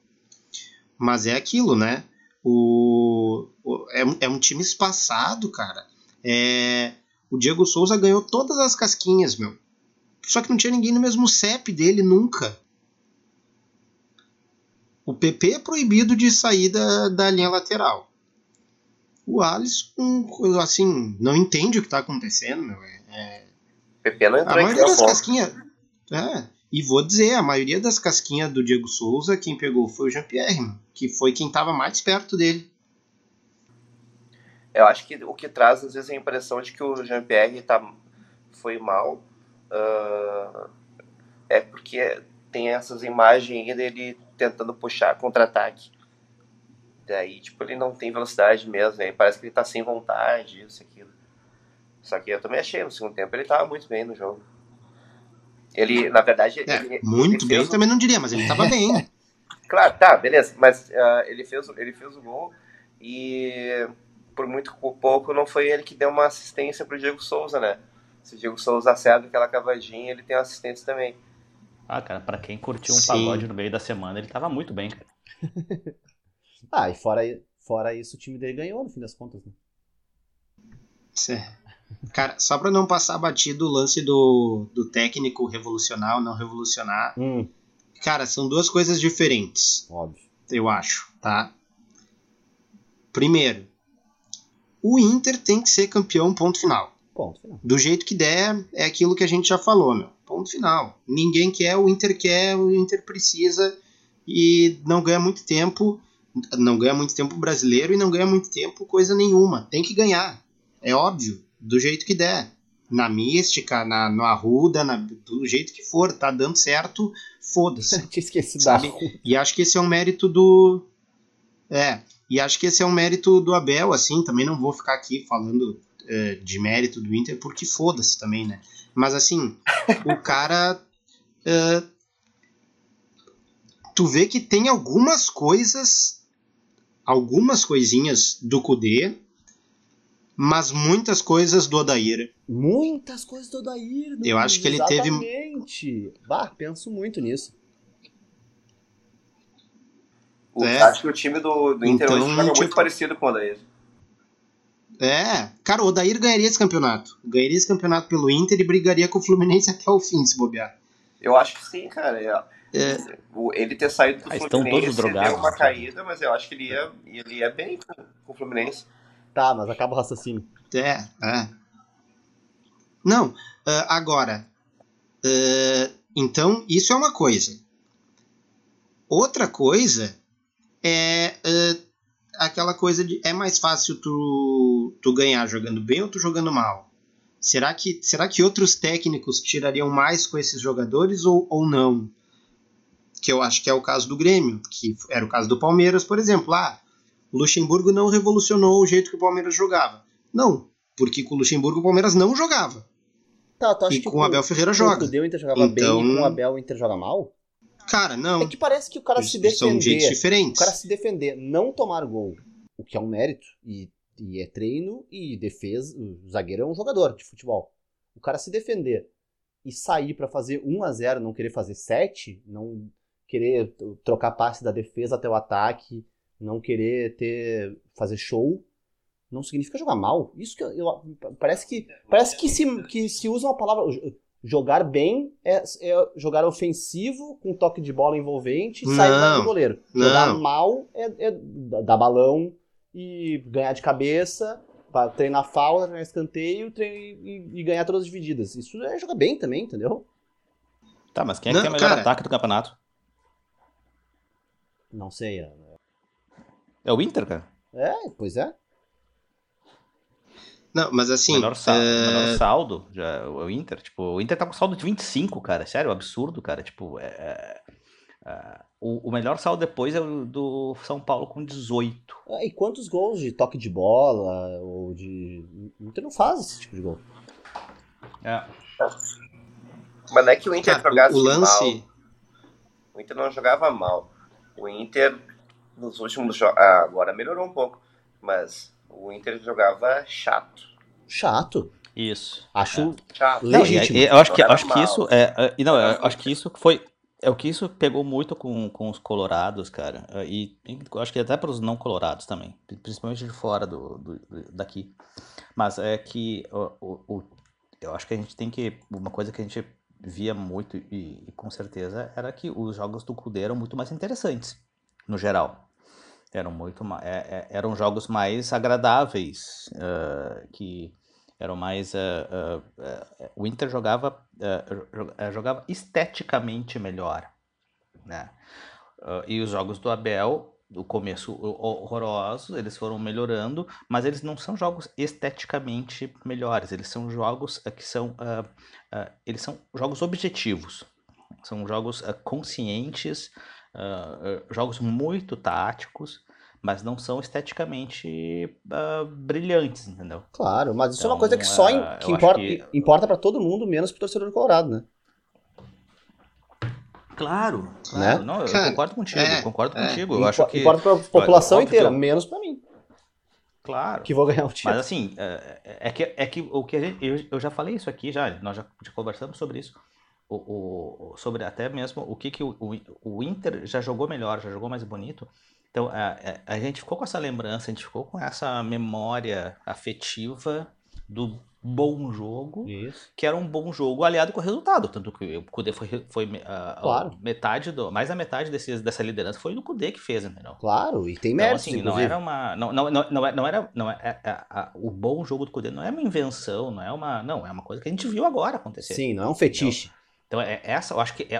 D: Mas é aquilo, né? O, o é, é um time espaçado, cara. É, o Diego Souza ganhou todas as casquinhas, meu. Só que não tinha ninguém no mesmo CEP dele nunca. O PP é proibido de sair da, da linha lateral. O Alisson, assim, não entende o que está acontecendo, meu. É, é...
B: PP não entrou
D: a maioria das casquinhas. É, e vou dizer, a maioria das casquinhas do Diego Souza, quem pegou foi o Jean-Pierre, que foi quem estava mais perto dele.
B: Eu acho que o que traz às vezes a impressão de que o Jean-Pierre tá, foi mal uh, é porque tem essas imagens dele tentando puxar contra-ataque. Daí, tipo, ele não tem velocidade mesmo, aí parece que ele tá sem vontade, isso, aquilo. Só que eu também achei, no segundo tempo ele tava muito bem no jogo. Ele, na verdade.
D: É,
B: ele,
D: muito ele bem, o... também não diria, mas ele tava bem.
B: claro, tá, beleza. Mas uh, ele, fez, ele fez o gol e por muito por pouco, não foi ele que deu uma assistência pro Diego Souza, né? Se o Diego Souza acerta aquela cavadinha, ele tem uma assistência também.
C: Ah, cara, pra quem curtiu um Sim. pagode no meio da semana, ele tava muito bem, cara.
A: ah, e fora, fora isso, o time dele ganhou no fim das contas, né?
D: Cara, só pra não passar batido o lance do, do técnico revolucionar ou não revolucionar. Hum. Cara, são duas coisas diferentes.
A: Óbvio.
D: Eu acho, tá? Primeiro, o Inter tem que ser campeão, ponto final.
A: Ponto final.
D: Do jeito que der, é aquilo que a gente já falou, meu. Ponto final. Ninguém quer, o Inter quer, o Inter precisa e não ganha muito tempo. Não ganha muito tempo brasileiro e não ganha muito tempo coisa nenhuma. Tem que ganhar. É óbvio. Do jeito que der. Na mística, na, no Arruda, na, do jeito que for, tá dando certo, foda-se.
A: Tinha esquecido da
D: E acho que esse é um mérito do. É, e acho que esse é um mérito do Abel, assim, também não vou ficar aqui falando uh, de mérito do Inter, porque foda-se também, né? Mas assim, o cara. Uh, tu vê que tem algumas coisas, algumas coisinhas do Kudê, mas muitas coisas do Odair.
A: Muitas coisas do Odair.
D: Eu acho que ele teve.
A: Exatamente. Bah, penso muito nisso.
B: O-
D: É.
B: Acho que o time do, do Inter
D: Então,
B: hoje joga
D: tipo-
B: muito parecido com o Odair.
D: É, cara, o Odair ganharia esse campeonato. Ganharia esse campeonato pelo Inter e brigaria com o Fluminense até o fim, se bobear.
B: Eu acho que sim, cara. É-
D: É.
B: Ele ter saído do
C: Ah, estão
B: Fluminense
C: todos drogados,
B: deu uma caída, mas eu acho que ele ia, ele ia bem com, o Fluminense.
A: Tá, mas acaba o raciocínio.
D: É, é. Não, ah, agora. ah, então, isso é uma coisa. Outra coisa é ah, aquela coisa de é mais fácil tu, tu ganhar jogando bem ou tu jogando mal? Será que, será que outros técnicos tirariam mais com esses jogadores ou, ou não? Que eu acho que é o caso do Grêmio, que era o caso do Palmeiras, por exemplo. Ah, o Luxemburgo não revolucionou o jeito que o Palmeiras jogava. Não, porque com o Luxemburgo o Palmeiras não jogava.
A: Tá, tu acha
D: E
A: que
D: com o Abel Ferreira joga.
A: O Inter jogava
D: Então-
A: bem e com o Abel o Inter joga mal?
D: Cara, não.
A: É que parece que o cara se
D: Eles São jeitos
A: defender. O
D: diferentes.
A: cara se defender, não tomar gol, o que é um mérito, e, e é treino e defesa. O zagueiro é um jogador de futebol. O cara se defender e sair pra fazer 1 a 0 não querer fazer 7, não querer trocar passe da defesa até o ataque, não querer ter fazer show, não significa jogar mal. Isso que eu, eu- parece que parece que se, que se usa uma palavra jogar bem é, é jogar ofensivo com toque de bola envolvente e sair do goleiro. Jogar
D: não.
A: mal é, é dar balão e ganhar de cabeça, pra treinar falta, treinar escanteio trein- e, e ganhar todas as divididas. Isso é jogar bem também, entendeu?
C: Tá, mas quem é
D: Não,
C: que tem o melhor
D: cara.
C: ataque do campeonato?
A: Não sei. é-
C: É o Inter, cara.
A: É, pois é.
D: Não, mas assim.
C: melhor, saldo,
D: é,
C: melhor saldo, já, o Inter, tipo, o Inter tá com saldo de 25, cara, sério, absurdo, cara, tipo, é, é, é, o, o melhor saldo depois é o do São Paulo com 18.
A: Ah, E quantos gols de toque de bola ou de. O Inter não faz esse tipo de gol.
C: É.
B: Mas não é que o Inter
D: cara,
B: jogasse
D: o lance.
B: mal. O Inter não jogava mal. O Inter, nos últimos jogos. Ah, agora melhorou um pouco. Mas o Inter jogava chato.
A: Chato.
C: Isso.
A: Acho
B: Chato.
C: Não, e-
A: legítimo.
C: e eu acho que,
B: Não
C: acho que isso é, é, e não, eu acho que isso foi é o que isso pegou muito com, com os colorados, cara, é, e, e acho que até para os não colorados também, principalmente de fora do, do- do- daqui. Mas é que o, o- o- eu acho que a gente tem que uma coisa que a gente via muito e, e com certeza era que os jogos do Cudê eram muito mais interessantes no geral. Eram muito ma- é- é- eram jogos mais agradáveis, eh, que eram mais eh, eh, o Inter jogava jo- jogava esteticamente melhor, né? E os jogos do Abel, do começo ho- horrorosos, eles foram melhorando, mas eles não são jogos esteticamente melhores, eles são jogos que são eles são jogos objetivos. São jogos conscientes, ah, jogos muito táticos, mas não são esteticamente ah, brilhantes, entendeu?
A: Claro, mas isso é uma
C: Então,
A: coisa que só
C: é,
A: im-
C: eu
A: que importa,
C: que-
A: importa para todo mundo, menos pro torcedor colorado, né?
C: Claro,
A: Né?
C: Não, eu
D: Cara,
C: concordo contigo,
D: é,
C: concordo
D: é.
C: contigo. Eu acho que.
A: Importa pra população
C: óbvio que
A: inteira,
C: eu-
A: menos pra mim,
C: Claro.
A: que vou ganhar o título.
C: Mas assim, é, é que, é que o que a gente, eu, eu já falei isso aqui já, nós já, já conversamos sobre isso. O, o- sobre até mesmo o que, que o, o, Inter já jogou melhor, já jogou mais bonito. Então a, a, gente ficou com essa lembrança, a gente ficou com essa memória afetiva do bom jogo,
A: Isso.
C: que era um bom jogo aliado com o resultado. Tanto que o Cudê foi, foi ah,
A: Claro.
C: metade do. Mais da metade desse, dessa liderança foi do Cudê que fez, entendeu?
A: Claro, e tem
C: Então,
A: méritos,
C: assim, não era uma. Não, não, não, não, é- não era. Não é, é- é- o bom jogo do Cudê não é uma invenção, não é uma. Não, é uma coisa que a gente viu agora acontecer.
A: Sim, não é um fetiche.
C: Então, é, essa, eu acho que é,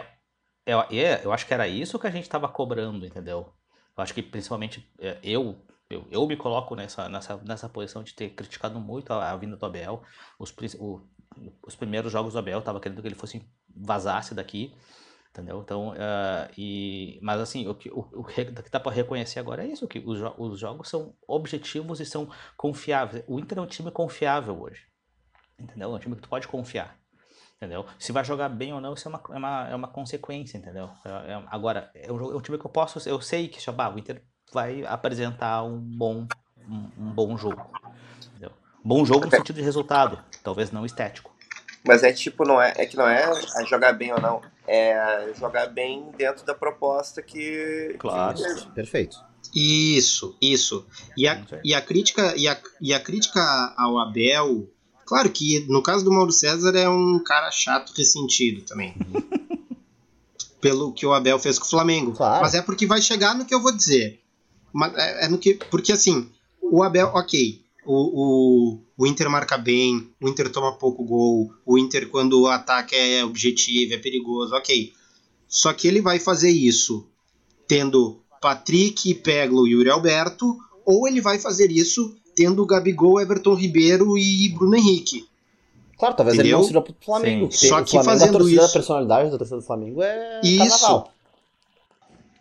C: é, é- eu acho que era isso que a gente estava cobrando, entendeu? Eu acho que principalmente é, eu, eu, eu me coloco nessa, nessa, nessa posição de ter criticado muito a, a vinda do Abel. Os, o- os primeiros jogos do Abel, tava querendo que ele fosse vazasse daqui. Entendeu? Então, ah, e, mas assim, o que, o, o que dá para reconhecer agora é isso, que os, os jogos são objetivos e são confiáveis. O Inter é um time confiável hoje. Entendeu? É um time que tu pode confiar. Entendeu? Se vai jogar bem ou não, isso é uma, é uma, é uma consequência, entendeu? É- é- agora, é um, jogo- é um time que eu posso. Eu sei que bah, o Inter vai apresentar um bom, um, um bom jogo. Entendeu? Bom jogo no sentido de resultado, talvez não estético.
B: Mas é tipo, não é, é que não é jogar bem ou não, é jogar bem dentro da proposta que.
C: Claro.
B: que-
A: Perfeito.
D: Isso, isso. E a, e a crítica e a, e a crítica ao Abel, claro que no caso do Mauro César é um cara chato ressentido também. Pelo que o Abel fez com o Flamengo.
A: Claro.
D: Mas é porque vai chegar no que eu vou dizer. Mas é, é no que porque assim, o Abel, OK, o, o, o Inter marca bem, o Inter toma pouco gol, o Inter quando ataque é objetivo, é perigoso, OK. Só que ele vai fazer isso tendo Patrick, Peglo e Yuri Alberto, ou ele vai fazer isso tendo Gabigol, Everton Ribeiro e Bruno Henrique.
A: Claro, talvez ele
D: Entendeu?
A: não sirva pro Flamengo.
C: Sim.
D: Só que
A: Flamengo,
D: fazendo
A: a torcida,
D: isso-
A: a personalidade da torcida do Flamengo é
D: Isso.
A: carnaval.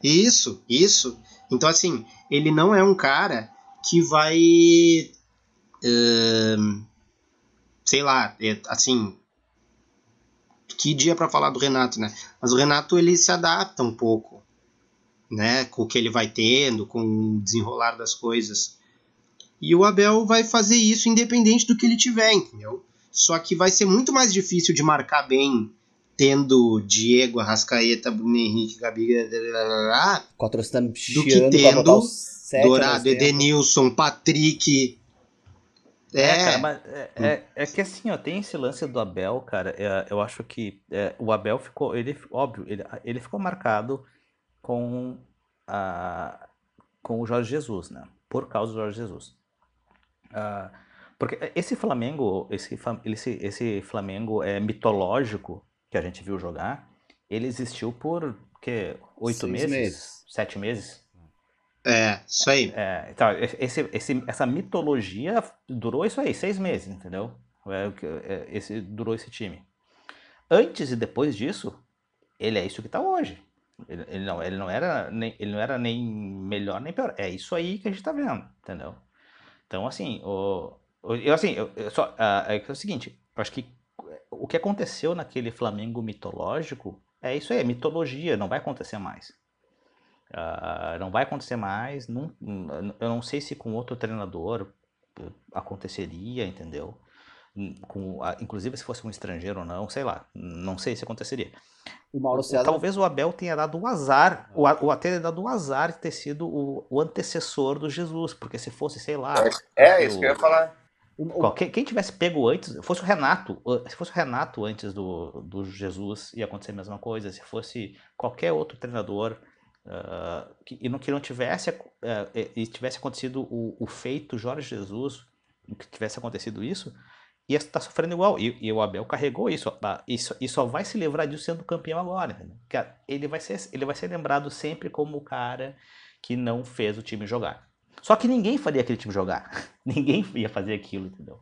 D: Isso, isso. Então, assim, ele não é um cara que vai. ahn, sei lá, é, assim. Que dia pra falar do Renato, né? Mas o Renato ele se adapta um pouco, né? Com o que ele vai tendo, com o desenrolar das coisas. E o Abel vai fazer isso independente do que ele tiver, entendeu? Só que vai ser muito mais difícil de marcar bem tendo Diego, Arrascaeta, Bruno Henrique, Gabi,
A: torcida
D: que tendo Dourado. Edenilson, Patrick. É,
C: cara, mas é, é, é que assim, ó, tem esse lance do Abel, cara. é, eu acho que é, o Abel ficou, ele, óbvio, ele, ele ficou marcado com, a, com o Jorge Jesus, né? Por causa do Jorge Jesus. Ah, porque esse Flamengo, esse, esse, esse Flamengo é mitológico que a gente viu jogar, ele existiu por que oito meses,
A: meses.
C: sete meses.
D: é, isso aí.
C: É, então, esse, esse, essa mitologia durou isso aí, seis meses, entendeu? É, é, esse, durou esse time. Antes e depois disso, ele é isso que tá hoje. Ele, ele não, ele, não era nem, ele não era nem melhor nem pior. É isso aí que a gente tá vendo, entendeu? Então, assim, o, eu, assim, eu, eu só, ah, é, o seguinte, eu acho que o que aconteceu naquele Flamengo mitológico é isso aí, é mitologia, não vai acontecer mais. Ah, não vai acontecer mais. não- eu não sei se com outro treinador aconteceria, entendeu? Hum, Com, inclusive se fosse um estrangeiro ou não, sei lá. Não sei se aconteceria.
A: O Mauro César
C: Talvez o Abel tenha dado o azar, o, a- o tenha dado o azar de ter sido o, o antecessor do Jesus, porque se fosse, sei lá,
B: É, isso que eu ia falar.
A: o- o-
C: qualquer, quem tivesse pego antes, fosse o Renato, se fosse o Renato antes do, do Jesus, ia acontecer a mesma coisa. Se fosse qualquer outro treinador uh, que, e não, que não tivesse, uh, e- e tivesse acontecido o, o feito Jorge Jesus, que tivesse acontecido isso, ia estar sofrendo igual. E, e o Abel carregou isso, ah, e só- e só vai se livrar disso sendo campeão agora. entendeu? Ele vai, ser, ele vai ser lembrado sempre como o cara que não fez o time jogar. Só que ninguém faria aquele time jogar. Ninguém ia fazer aquilo, entendeu?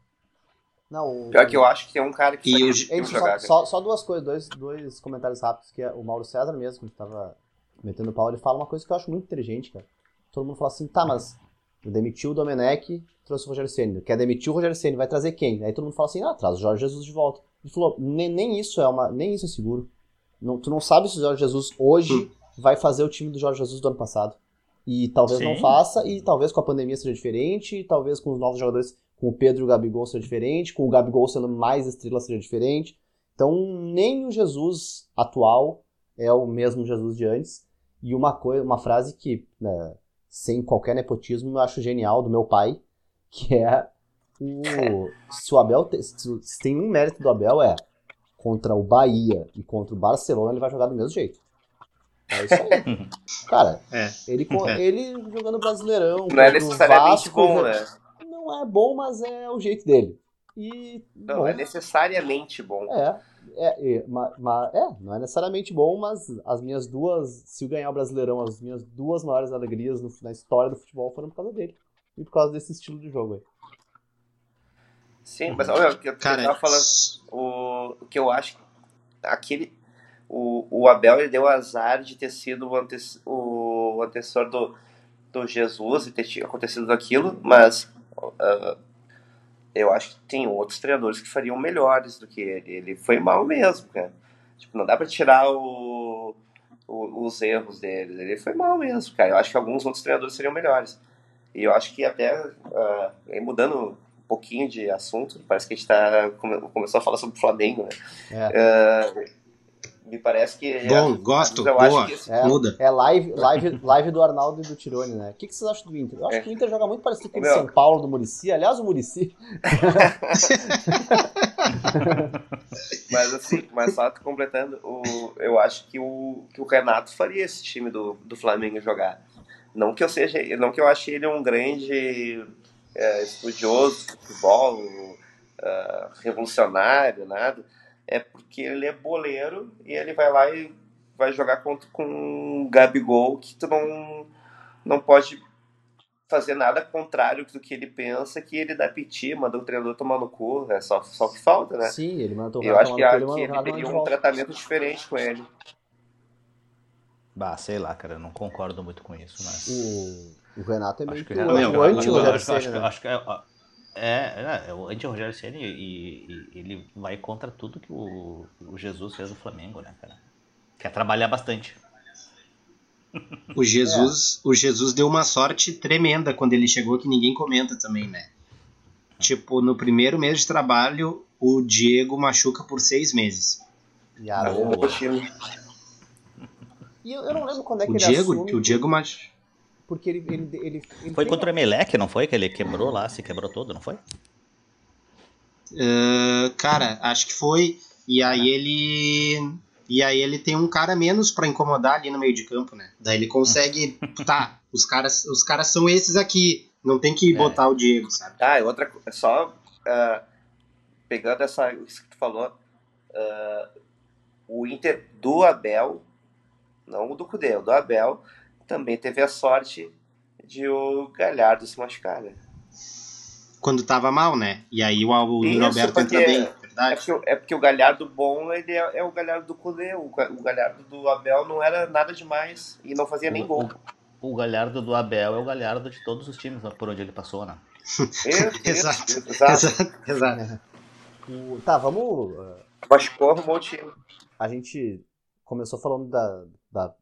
A: Não, o-
B: Pior que eu acho que tem um cara que
D: E
A: eu só, só, só duas coisas, dois, dois comentários rápidos, que é o Mauro César mesmo, que a gente tava metendo pau, ele fala uma coisa que eu acho muito inteligente, cara. Todo mundo fala assim, tá, mas demitiu o Domenech, trouxe o Rogério Ceni. Quer demitir o Rogério Ceni, vai trazer quem? Aí todo mundo fala assim, ah, traz o Jorge Jesus de volta. Ele falou, nem, nem isso é uma, nem isso é seguro. Não, tu não sabe se o Jorge Jesus hoje vai fazer o time do Jorge Jesus do ano passado. E talvez não
C: Sim.
A: faça, e talvez com a pandemia seja diferente, talvez com os novos jogadores, com o Pedro e o Gabigol seja diferente, com o Gabigol sendo mais estrela seja diferente. Então, nem o Jesus atual é o mesmo Jesus de antes. E uma coisa, uma frase que, né, sem qualquer nepotismo, eu acho genial do meu pai, que é o se o Abel te- se, se tem um mérito do Abel é contra o Bahia e contra o Barcelona ele vai jogar do mesmo jeito. É isso aí. Cara,
D: É.
A: ele,
D: É.
A: ele jogando Brasileirão,
B: Não é necessariamente
A: Vasco,
B: bom, né?
A: Não é bom, mas é o jeito dele. E
B: Não,
A: bom,
B: é necessariamente bom.
A: é, é, é, ma- ma- é, não é necessariamente bom, mas as minhas duas, se eu ganhar o Brasileirão, as minhas duas maiores alegrias no- na história do futebol foram por causa dele. E por causa desse estilo de jogo aí.
B: Sim, mas olha, o que eu
D: Cara,
B: tava falando, o, o que eu acho, aquele, o, o Abel ele deu azar de ter sido o, ante, o antecessor do, do Jesus e ter acontecido aquilo, mas ah, eu acho que tem outros treinadores que fariam melhores do que ele. Ele foi mal mesmo, cara. Tipo, não dá pra tirar o, o- os erros dele. Ele foi mal mesmo, cara. Eu acho que alguns outros treinadores seriam melhores. E eu acho que até, aí mudando pouquinho de assunto. Parece que a gente tá, come, começou a falar sobre o Flamengo, né?
A: É.
B: Uh, me parece que.
D: Bom,
B: é,
D: gosto, boa, esse...
A: é,
D: muda.
A: É live, live, live do Arnaldo e do Tirone, né? O que, que vocês acham do Inter? Eu acho é. que o Inter joga muito parecido com o São Paulo do Murici. Aliás, o Murici.
B: mas assim, mas só completando, o, eu acho que o, que o Renato faria esse time do, do Flamengo jogar. Não que eu seja, não que eu ache ele um grande é, estudioso de futebol, uh, revolucionário, nada. É porque ele é boleiro e ele vai lá e vai jogar contra com um Gabigol que tu não, não pode fazer nada contrário do que ele pensa, que ele dá piti, manda o treinador tomar no cu, é só, só que falta, né?
A: Sim, ele manda o
B: Eu acho que, a, que ele teria um tratamento diferente com ele.
C: Bah, sei lá, cara, eu não concordo muito com isso, mas...
A: O, o Renato é meio
C: acho
A: que,
C: que
A: o,
C: Renato,
A: o
C: acho,
A: né?
C: acho que é, é, é, o anti-Rogério Ceni e, e, ele vai contra tudo que o, o Jesus fez no Flamengo, né, cara? Quer trabalhar bastante.
D: O Jesus, é. o Jesus deu uma sorte tremenda quando ele chegou que ninguém comenta também, né? Tipo, no primeiro mês de trabalho, o Diego machuca por seis meses.
A: E a E eu, eu, não lembro quando é que
D: o
A: ele
D: Diego,
A: assume.
D: O Diego machuca.
A: Porque ele, ele, ele, ele
C: Foi contra o Emelec, não foi? Que ele quebrou lá, se quebrou todo, não foi?
D: Uh, cara, acho que foi. E aí ele. E aí ele tem um cara menos para incomodar ali no meio de campo, né? Daí ele consegue. tá, os caras, os caras são esses aqui. Não tem que é. botar o Diego, sabe?
B: Ah, e outra coisa, só uh, pegando essa, isso que tu falou, uh, o Inter do Abel, não o do Cudê, o do Abel, também teve a sorte de o Galhardo se machucar, né?
D: Quando tava mal, né? E aí o, o Isso, Roberto entra bem, verdade?
B: É porque, é porque, o Galhardo bom ele é, é o Galhardo do Cudê. O, o, Galhardo do Abel não era nada demais e não fazia nem
C: o,
B: gol.
C: O, o, Galhardo do Abel é o Galhardo de todos os times por onde ele passou, né?
D: Exato, exato. exato, exato.
A: O, tá, vamos.
B: Machucou, arrumou o time.
A: A gente começou falando da, da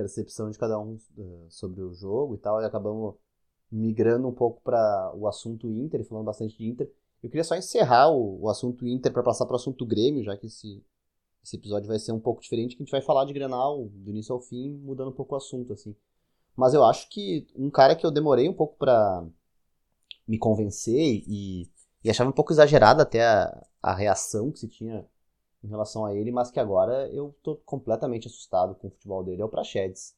A: percepção de cada um uh, sobre o jogo e tal, e acabamos migrando um pouco para o assunto Inter, falando bastante de Inter. Eu queria só encerrar o, o assunto Inter para passar para o assunto Grêmio, já que esse, esse episódio vai ser um pouco diferente, que a gente vai falar de Grenal do início ao fim, mudando um pouco o assunto, assim. Mas eu acho que um cara que eu demorei um pouco para me convencer e, e achava um pouco exagerada até a, a reação que se tinha em relação a ele, mas que agora eu tô completamente assustado com o futebol dele, é o Praxedes.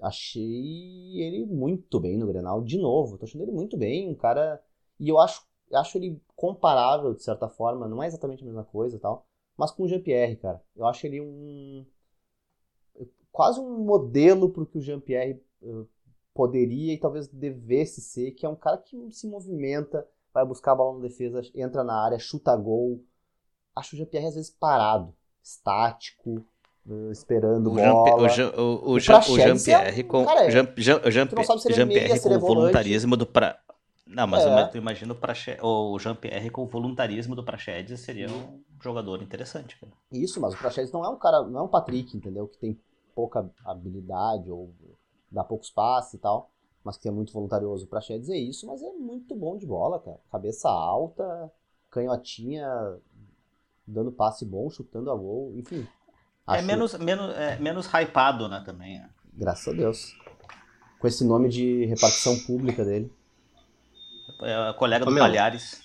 A: Achei ele muito bem no Grenal, de novo, tô achando ele muito bem, um cara... E eu acho, acho ele comparável, de certa forma, não é exatamente a mesma coisa tal, mas com o Jean-Pierre, cara. Eu acho ele um... quase um modelo pro que o Jean-Pierre uh, poderia e talvez devesse ser, que é um cara que se movimenta, vai buscar a bola na defesa, entra na área, chuta gol, acho o Jean-Pierre às vezes parado, estático, uh, esperando o bola.
C: o, Jean, o, o, Jean, o Jean-Pierre com cara, Jean, Jean, Jean, Jean Pierre com o voluntarismo do pra... Não, mas é. tu imagina o, Jean-Pierre com o voluntarismo do Praxedes seria um jogador interessante. Cara.
A: Isso, mas o Praxedes não é um cara, não é um Patrick, entendeu? Que tem pouca habilidade ou dá poucos passes e tal, mas que é muito voluntarioso. O Praxedes é isso, mas é muito bom de bola, cara. Cabeça alta, canhotinha, dando passe bom, chutando a gol, enfim.
C: É menos, menos, é menos hypado, né, também. É.
A: Graças a Deus. Com esse nome de repartição pública dele.
C: É colega do Palhares.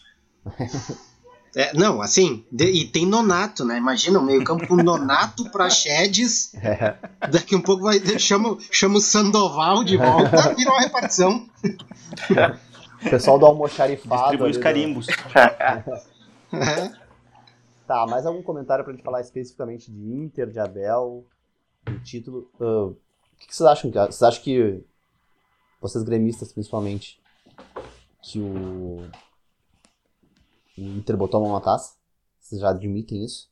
D: É, não, assim, de, e tem Nonato, né? Imagina o meio-campo com Nonato pra Chedes. É. Daqui um pouco vai. Chama, chama o Sandoval de volta, virou uma repartição.
A: O pessoal do almoxarifado.
C: Distribui os carimbos.
A: é. Tá, mais algum comentário pra gente falar especificamente de Inter, de Abel, do título? Uh, o que, que, vocês acham? Vocês acham que, vocês gremistas principalmente, que o, o Inter botou a mão na taça? Vocês já admitem isso?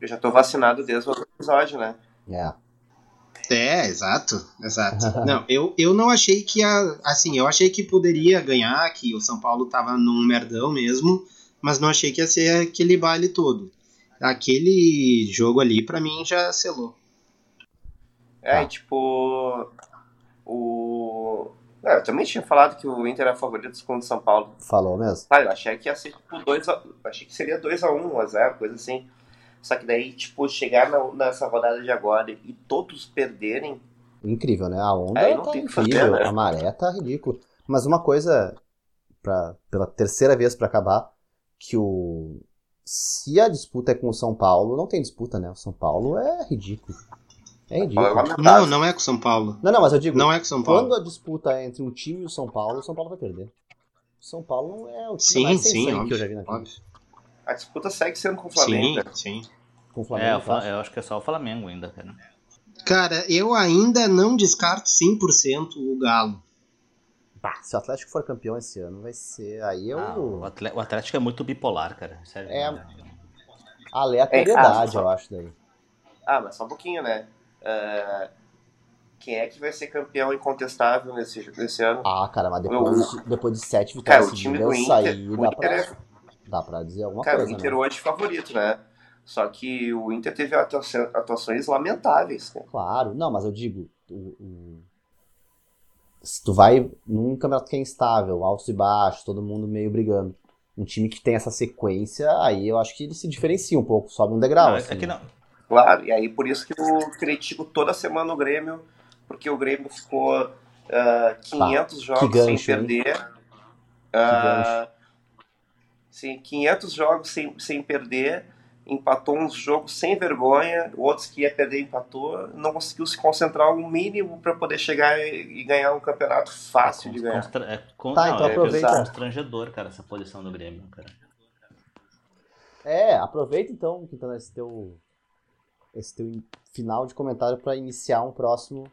B: Eu já tô vacinado desde o episódio, né?
A: É.
D: É, exato, exato. não, eu, eu não achei que a, assim, eu achei que poderia ganhar, que o São Paulo tava num merdão mesmo, mas não achei que ia ser aquele baile todo. Aquele jogo ali, para mim, já selou.
B: É, tá. tipo, o, É, eu também tinha falado que o Inter era favorito contra o São Paulo.
A: Falou mesmo?
B: Ah, eu achei que ia ser tipo 2 a... achei que seria 2x1, 1x0, coisa assim. Só que daí, tipo, chegar na, nessa rodada de agora e todos perderem.
A: Incrível, né? A onda
B: não
A: tá incrível,
B: fazer, né?
A: a maré tá ridícula. Mas uma coisa, pra, pela terceira vez pra acabar, que o. Se a disputa é com o São Paulo, não tem disputa, né? O São Paulo é ridículo. É ridículo.
D: Não, não é com o São Paulo.
A: Não, não, mas eu digo,
D: Não é com o São Paulo.
A: quando a disputa é entre um time e o São Paulo, o São Paulo vai perder. O São Paulo não é o time
D: Sim,
A: mais sem
D: sim,
A: sangue que eu já
D: óbvio.
A: vi na vida.
D: óbvio.
B: A disputa segue sendo com o Flamengo.
D: Sim,
B: né?
D: sim.
A: Com o
C: É,
A: Flamengo,
C: eu,
A: tá?
C: fa- eu acho que é só o Flamengo ainda, cara.
D: Cara, eu ainda não descarto 100% o Galo.
A: Bah, se o Atlético for campeão esse ano, vai ser. Aí eu.
C: Ah, o, o Atlético é muito bipolar, cara. Sério.
A: É.
C: né?
A: Aleatoriedade,
B: É, ah,
A: eu acho daí.
B: Ah, mas só um pouquinho, né? Ah, quem é que vai ser campeão incontestável nesse, nesse ano?
A: Ah, cara, mas depois, de, depois de sete
B: Cara,
A: vitórias
B: o time do
A: seguidas,
B: Inter, o
A: dá
B: Inter
A: pra,
B: é,
A: dá pra dizer alguma
B: cara, o
A: coisa,
B: Inter
A: né?
B: hoje é favorito, né? Só que o Inter teve atua- atuações lamentáveis. Né?
A: Claro, não, mas eu digo, o- o- se tu vai num campeonato que é instável, altos e baixos, todo mundo meio brigando, um time que tem essa sequência, aí eu acho que ele se diferencia um pouco, sobe um degrau.
C: Não, é
A: assim,
C: que
A: né?
C: não.
B: Claro, e aí por isso que eu critico toda semana o Grêmio, porque o Grêmio ficou ah, 500 jogos
A: gancho,
B: sem perder. Ah, sim, 500 jogos sem, sem perder, empatou uns jogos sem vergonha, outros que ia perder empatou, não conseguiu se concentrar o mínimo para poder chegar e, e ganhar um campeonato fácil de ganhar.
C: Constra- é con-
A: Tá,
C: não,
A: então
C: é
A: aproveita.
C: constrangedor, cara, essa posição do Grêmio, cara.
A: É, aproveita então, Quintana, esse teu, esse teu in- final de comentário para iniciar um próximo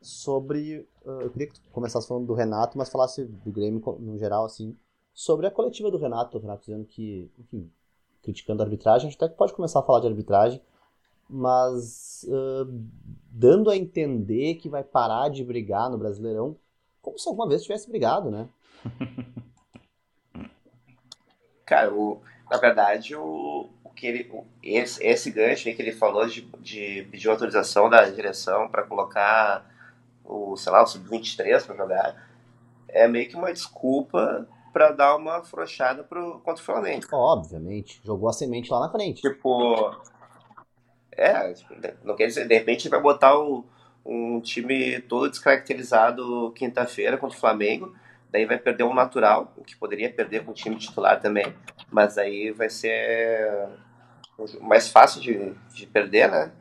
A: sobre. ah, eu queria que tu começasse falando do Renato, mas falasse do Grêmio no geral, assim, sobre a coletiva do Renato. O Renato dizendo que, enfim, criticando a arbitragem, a gente até pode começar a falar de arbitragem, mas ah, dando a entender que vai parar de brigar no Brasileirão, como se alguma vez tivesse brigado, né?
B: Cara, o, na verdade, o, o que ele, o- esse, esse gancho aí que ele falou de, de pedir autorização da direção para colocar o, sei lá, o sub-23 para jogar, é meio que uma desculpa para dar uma afrouxada pro, contra o Flamengo.
A: Obviamente, jogou a semente lá na frente.
B: Tipo, é, não quer dizer, de repente vai botar o, um time todo descaracterizado quinta-feira contra o Flamengo, daí vai perder um natural, o que poderia perder com o time titular também, mas aí vai ser mais fácil de, de perder, né?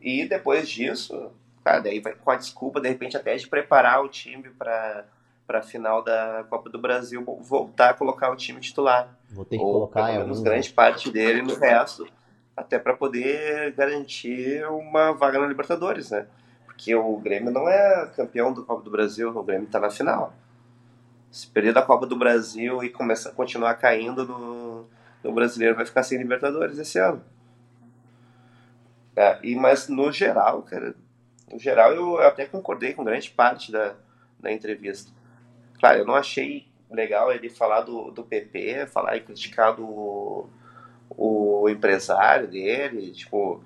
B: E depois disso, cara, daí vai com a desculpa, de repente, até de preparar o time para para a final da Copa do Brasil, voltar a colocar o time titular
A: Vou ter que
B: ou
A: colocar
B: pelo menos grande parte dele no resto, até para poder garantir uma vaga na Libertadores, né? Porque o Grêmio não é campeão da Copa do Brasil, o Grêmio está na final. Se perder da Copa do Brasil e começar a continuar caindo no, no brasileiro, vai ficar sem Libertadores esse ano. É, e, mas no geral, cara, no geral eu até concordei com grande parte da, da entrevista. Claro, eu não achei legal ele falar do, do PP, falar e criticar do, o empresário dele, tipo,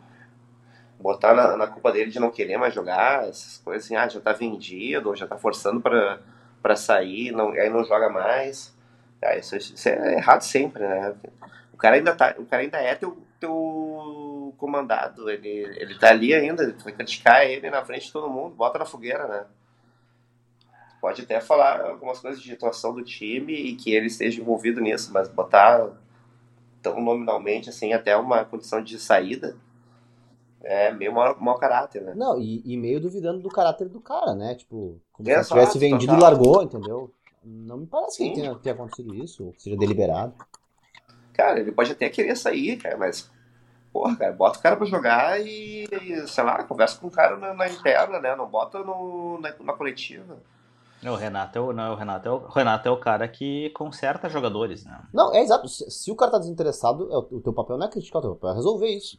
B: botar na, na culpa dele de não querer mais jogar, essas coisas assim, ah, já tá vendido, ou já tá forçando pra, pra sair, não, aí não joga mais. Ah, isso, isso é errado sempre, né? O cara ainda, tá, o cara ainda é teu, teu comandado, ele, ele tá ali ainda, tu vai criticar ele na frente de todo mundo, bota na fogueira, né? Pode até falar algumas coisas de atuação do time e que ele esteja envolvido nisso, mas botar tão nominalmente assim até uma condição de saída é meio mau, mau caráter, né?
A: Não, e, e meio duvidando do caráter do cara, né? Tipo, como se
B: Exato,
A: ele tivesse vendido e largou, entendeu? Não me parece
B: Sim.
A: que tenha, tenha acontecido isso, ou que seja deliberado.
B: Cara, ele pode até querer sair, cara, mas porra, cara, bota o cara pra jogar e, e, sei lá, conversa com o cara na, na interna, né? Não bota no, na, na coletiva.
C: O Renato é o, não, o Renato é o, o Renato é o cara que conserta jogadores, né?
A: Não, é exato. Se, se o cara tá desinteressado, é o, o teu papel não é criticar, o teu papel é resolver isso.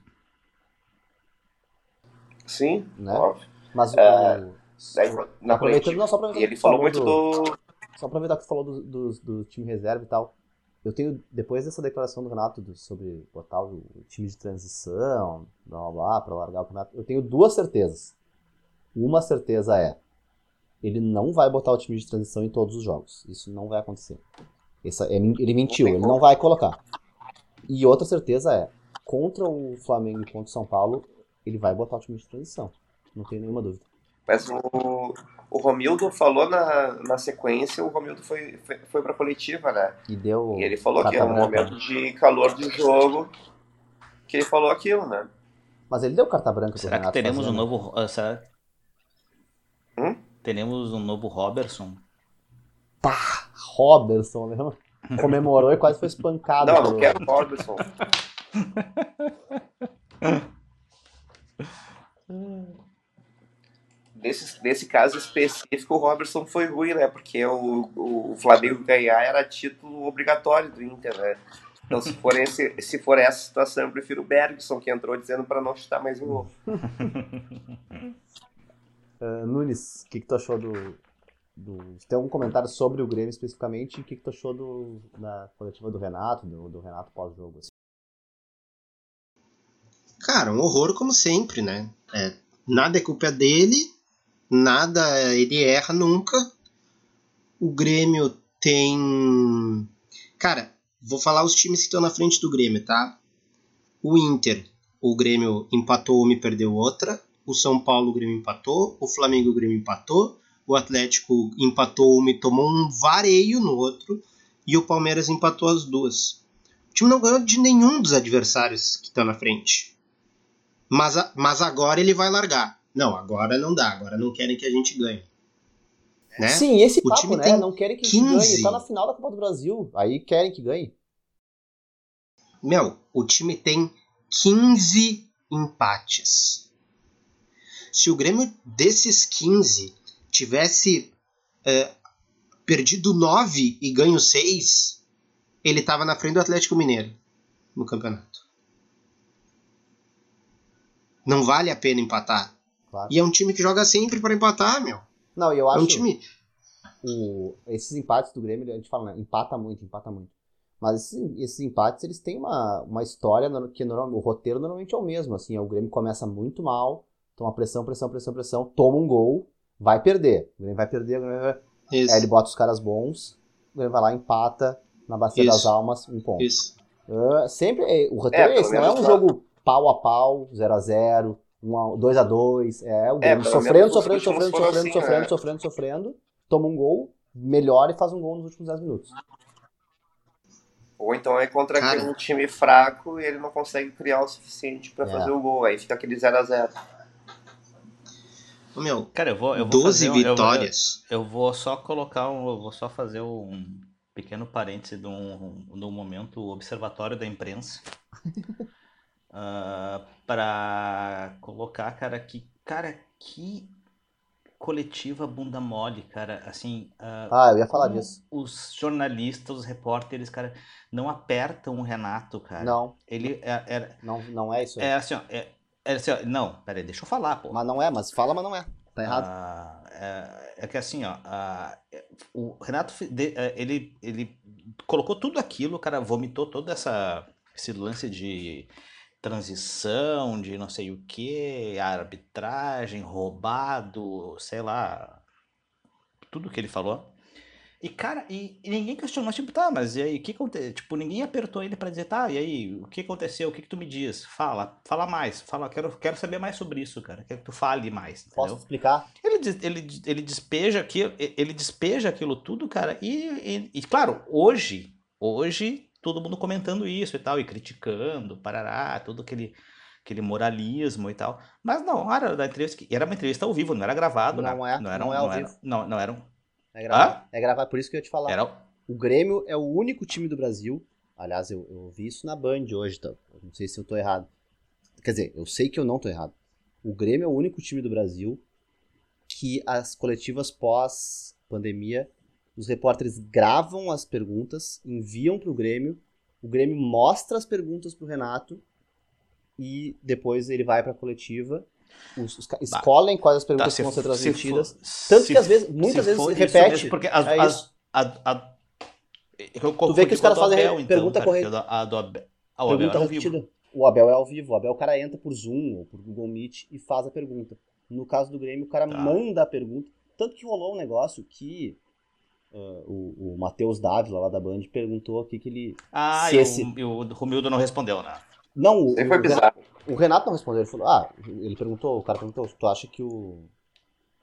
B: Sim,
A: Né?
B: óbvio.
A: Mas
B: É,
A: o.
B: Daí, na
A: aproveitando,
B: coletiva,
A: não, só
B: ele falou muito
A: do,
B: do.
A: Só aproveitar que tu falou do, do, do time reserva e tal. Eu tenho, depois dessa declaração do Renato do- sobre botar o time de transição, blá blá blá, pra largar o campeonato, eu tenho duas certezas. Uma certeza é: ele não vai botar o time de transição em todos os jogos. Isso não vai acontecer. Essa, é ele mentiu, ele não vai colocar. E outra certeza é, contra o Flamengo e contra o São Paulo, ele vai botar o time de transição. Não tenho nenhuma dúvida.
B: Mas o, o Romildo falou na, na sequência, o Romildo foi, foi, foi pra coletiva, né?
A: E deu.
B: E ele falou que é um momento de calor de jogo que ele falou aquilo, né?
A: Mas ele deu carta branca
C: Será que teremos um novo. Uh, será... Teremos um novo Robertson?
A: Pá! Robertson, mesmo. Comemorou e quase foi espancado.
B: Não, não quero Robertson. nesse, nesse caso específico, o Robertson foi ruim, né? Porque o, o Flamengo ganhar era título obrigatório do Inter, né? Então, se for, esse, se for essa situação, eu prefiro o Bergson, que entrou dizendo para não chutar mais um gol.
A: uh, Nunes, o que, que tu achou do, do. Tem algum comentário sobre o Grêmio especificamente? O que, que tu achou do, da coletiva do Renato, do, do Renato pós-jogo? Assim?
D: Cara, um horror como sempre, né? É, nada é culpa dele, nada ele erra nunca. O Grêmio tem. Cara, vou falar os times que estão na frente do Grêmio, tá? O Inter, o Grêmio empatou uma e perdeu outra. O São Paulo, o Grêmio empatou. O Flamengo, o Grêmio empatou. O Atlético empatou uma e tomou um vareio no outro. E o Palmeiras empatou as duas. O time não ganhou de nenhum dos adversários que estão na frente. Mas, mas agora ele vai largar. Não, agora não dá. Agora não querem que a gente ganhe.
A: Né? Sim, esse o papo, né? Não querem que 15. ganhe. Tá na final da Copa do Brasil. Aí querem que ganhe.
D: Meu, o time tem 15 empates. Se o Grêmio desses 15 tivesse é, perdido 9 e ganho 6, ele tava na frente do Atlético Mineiro no campeonato. Não vale a pena empatar. Claro. E é um time que joga sempre para empatar, meu.
A: Não, eu acho.
D: É um time.
A: O, esses empates do Grêmio, a gente fala, né? Empata muito, empata muito. Mas esses, esses empates, eles têm uma, uma história que o roteiro normalmente é o mesmo. Assim, o Grêmio começa muito mal, toma pressão, pressão, pressão, pressão, toma um gol, vai perder. O Grêmio vai perder, o Grêmio vai... Aí ele bota os caras bons, o Grêmio vai lá, empata na Bacia Isso. das Almas, um ponto.
D: Isso.
A: Uh, sempre, é, o roteiro é, é esse, não é um jogo pau a pau, 0 a 0 um 2 a 2 é, o é, Grêmio sofrendo, sofrendo, sofrendo, sofrendo, assim, sofrendo, né? sofrendo, sofrendo, toma um gol, melhora e faz um gol nos últimos 10 minutos.
B: Ou então é contra Cara. um time fraco e ele não consegue criar o suficiente para é. fazer o gol, aí fica aquele 0 a 0
D: Meu,
C: Cara, eu vou, eu vou
D: 12 fazer,
C: vitórias. Eu, eu, vou só colocar um, eu vou só fazer um pequeno parêntese de um, de um momento observatório da imprensa. uh, ah, para colocar, cara, que, cara, que coletiva bunda mole, cara, assim...
A: Uh, ah, eu ia falar disso.
C: Os jornalistas, os repórteres, cara, não apertam o Renato, cara.
A: Não.
C: Ele é, é
A: não, não é isso aí.
C: É assim, ó, é, é assim, ó, não, peraí, deixa eu falar, pô.
A: Mas não é, mas fala, mas não é. Tá errado.
C: Ah, é, é, que assim, ó, ah, o Renato, é, ele, ele colocou tudo aquilo, cara, vomitou toda essa esse lance de transição de não sei o que, arbitragem, roubado, sei lá, tudo que ele falou. E, cara, e, e, ninguém questionou, tipo, tá, mas e aí, o que aconteceu? Tipo, ninguém apertou ele para dizer, tá, e aí, o que aconteceu? O que, que tu me diz? Fala, fala mais, fala, quero, quero saber mais sobre isso, cara, quero que tu fale mais, entendeu?
A: Posso explicar?
C: Ele, ele, ele despeja aquilo, ele despeja aquilo tudo, cara, e, e, e claro, hoje, hoje todo mundo comentando isso e tal, e criticando, parará, todo aquele, aquele moralismo e tal. Mas não, era da entrevista, era uma entrevista ao vivo, não era gravado,
A: não
C: né?
A: É, não, era, não é ao não vivo.
C: Era, não, não era um...
A: É gravado, ah? é gravado, por isso que eu ia te falar.
C: Era...
A: O Grêmio é o único time do Brasil, aliás, eu, eu vi isso na Band hoje, tá? não sei se eu tô errado. Quer dizer, eu sei que eu não tô errado. O Grêmio é o único time do Brasil que as coletivas pós-pandemia os repórteres gravam as perguntas, enviam para o Grêmio, o Grêmio mostra as perguntas para o Renato e depois ele vai para a coletiva. Os, os, escolhem quais as perguntas tá, vão ser transmitidas. For, Tanto que às vezes, muitas vezes repete. Mesmo,
C: porque as, é as, a, a,
A: eu tu vê que os caras fazem Abel, então, pergunta correta.
C: A do Abel, ah, o Abel pergunta repetida.
A: O Abel é ao vivo. O Abel o cara entra por Zoom ou por Google Meet e faz a pergunta. No caso do Grêmio, o cara tá. manda a pergunta. tanto que rolou um negócio que uh, o, o Matheus Dávila, lá da Band, perguntou aqui que ele...
C: Ah,
A: se
C: e
A: esse...
C: o, e o Romildo não respondeu, né?
A: Não, o,
B: foi
A: o,
B: bizarro.
A: O Renato não respondeu, ele falou, ah, ele perguntou, o cara perguntou, tu acha que o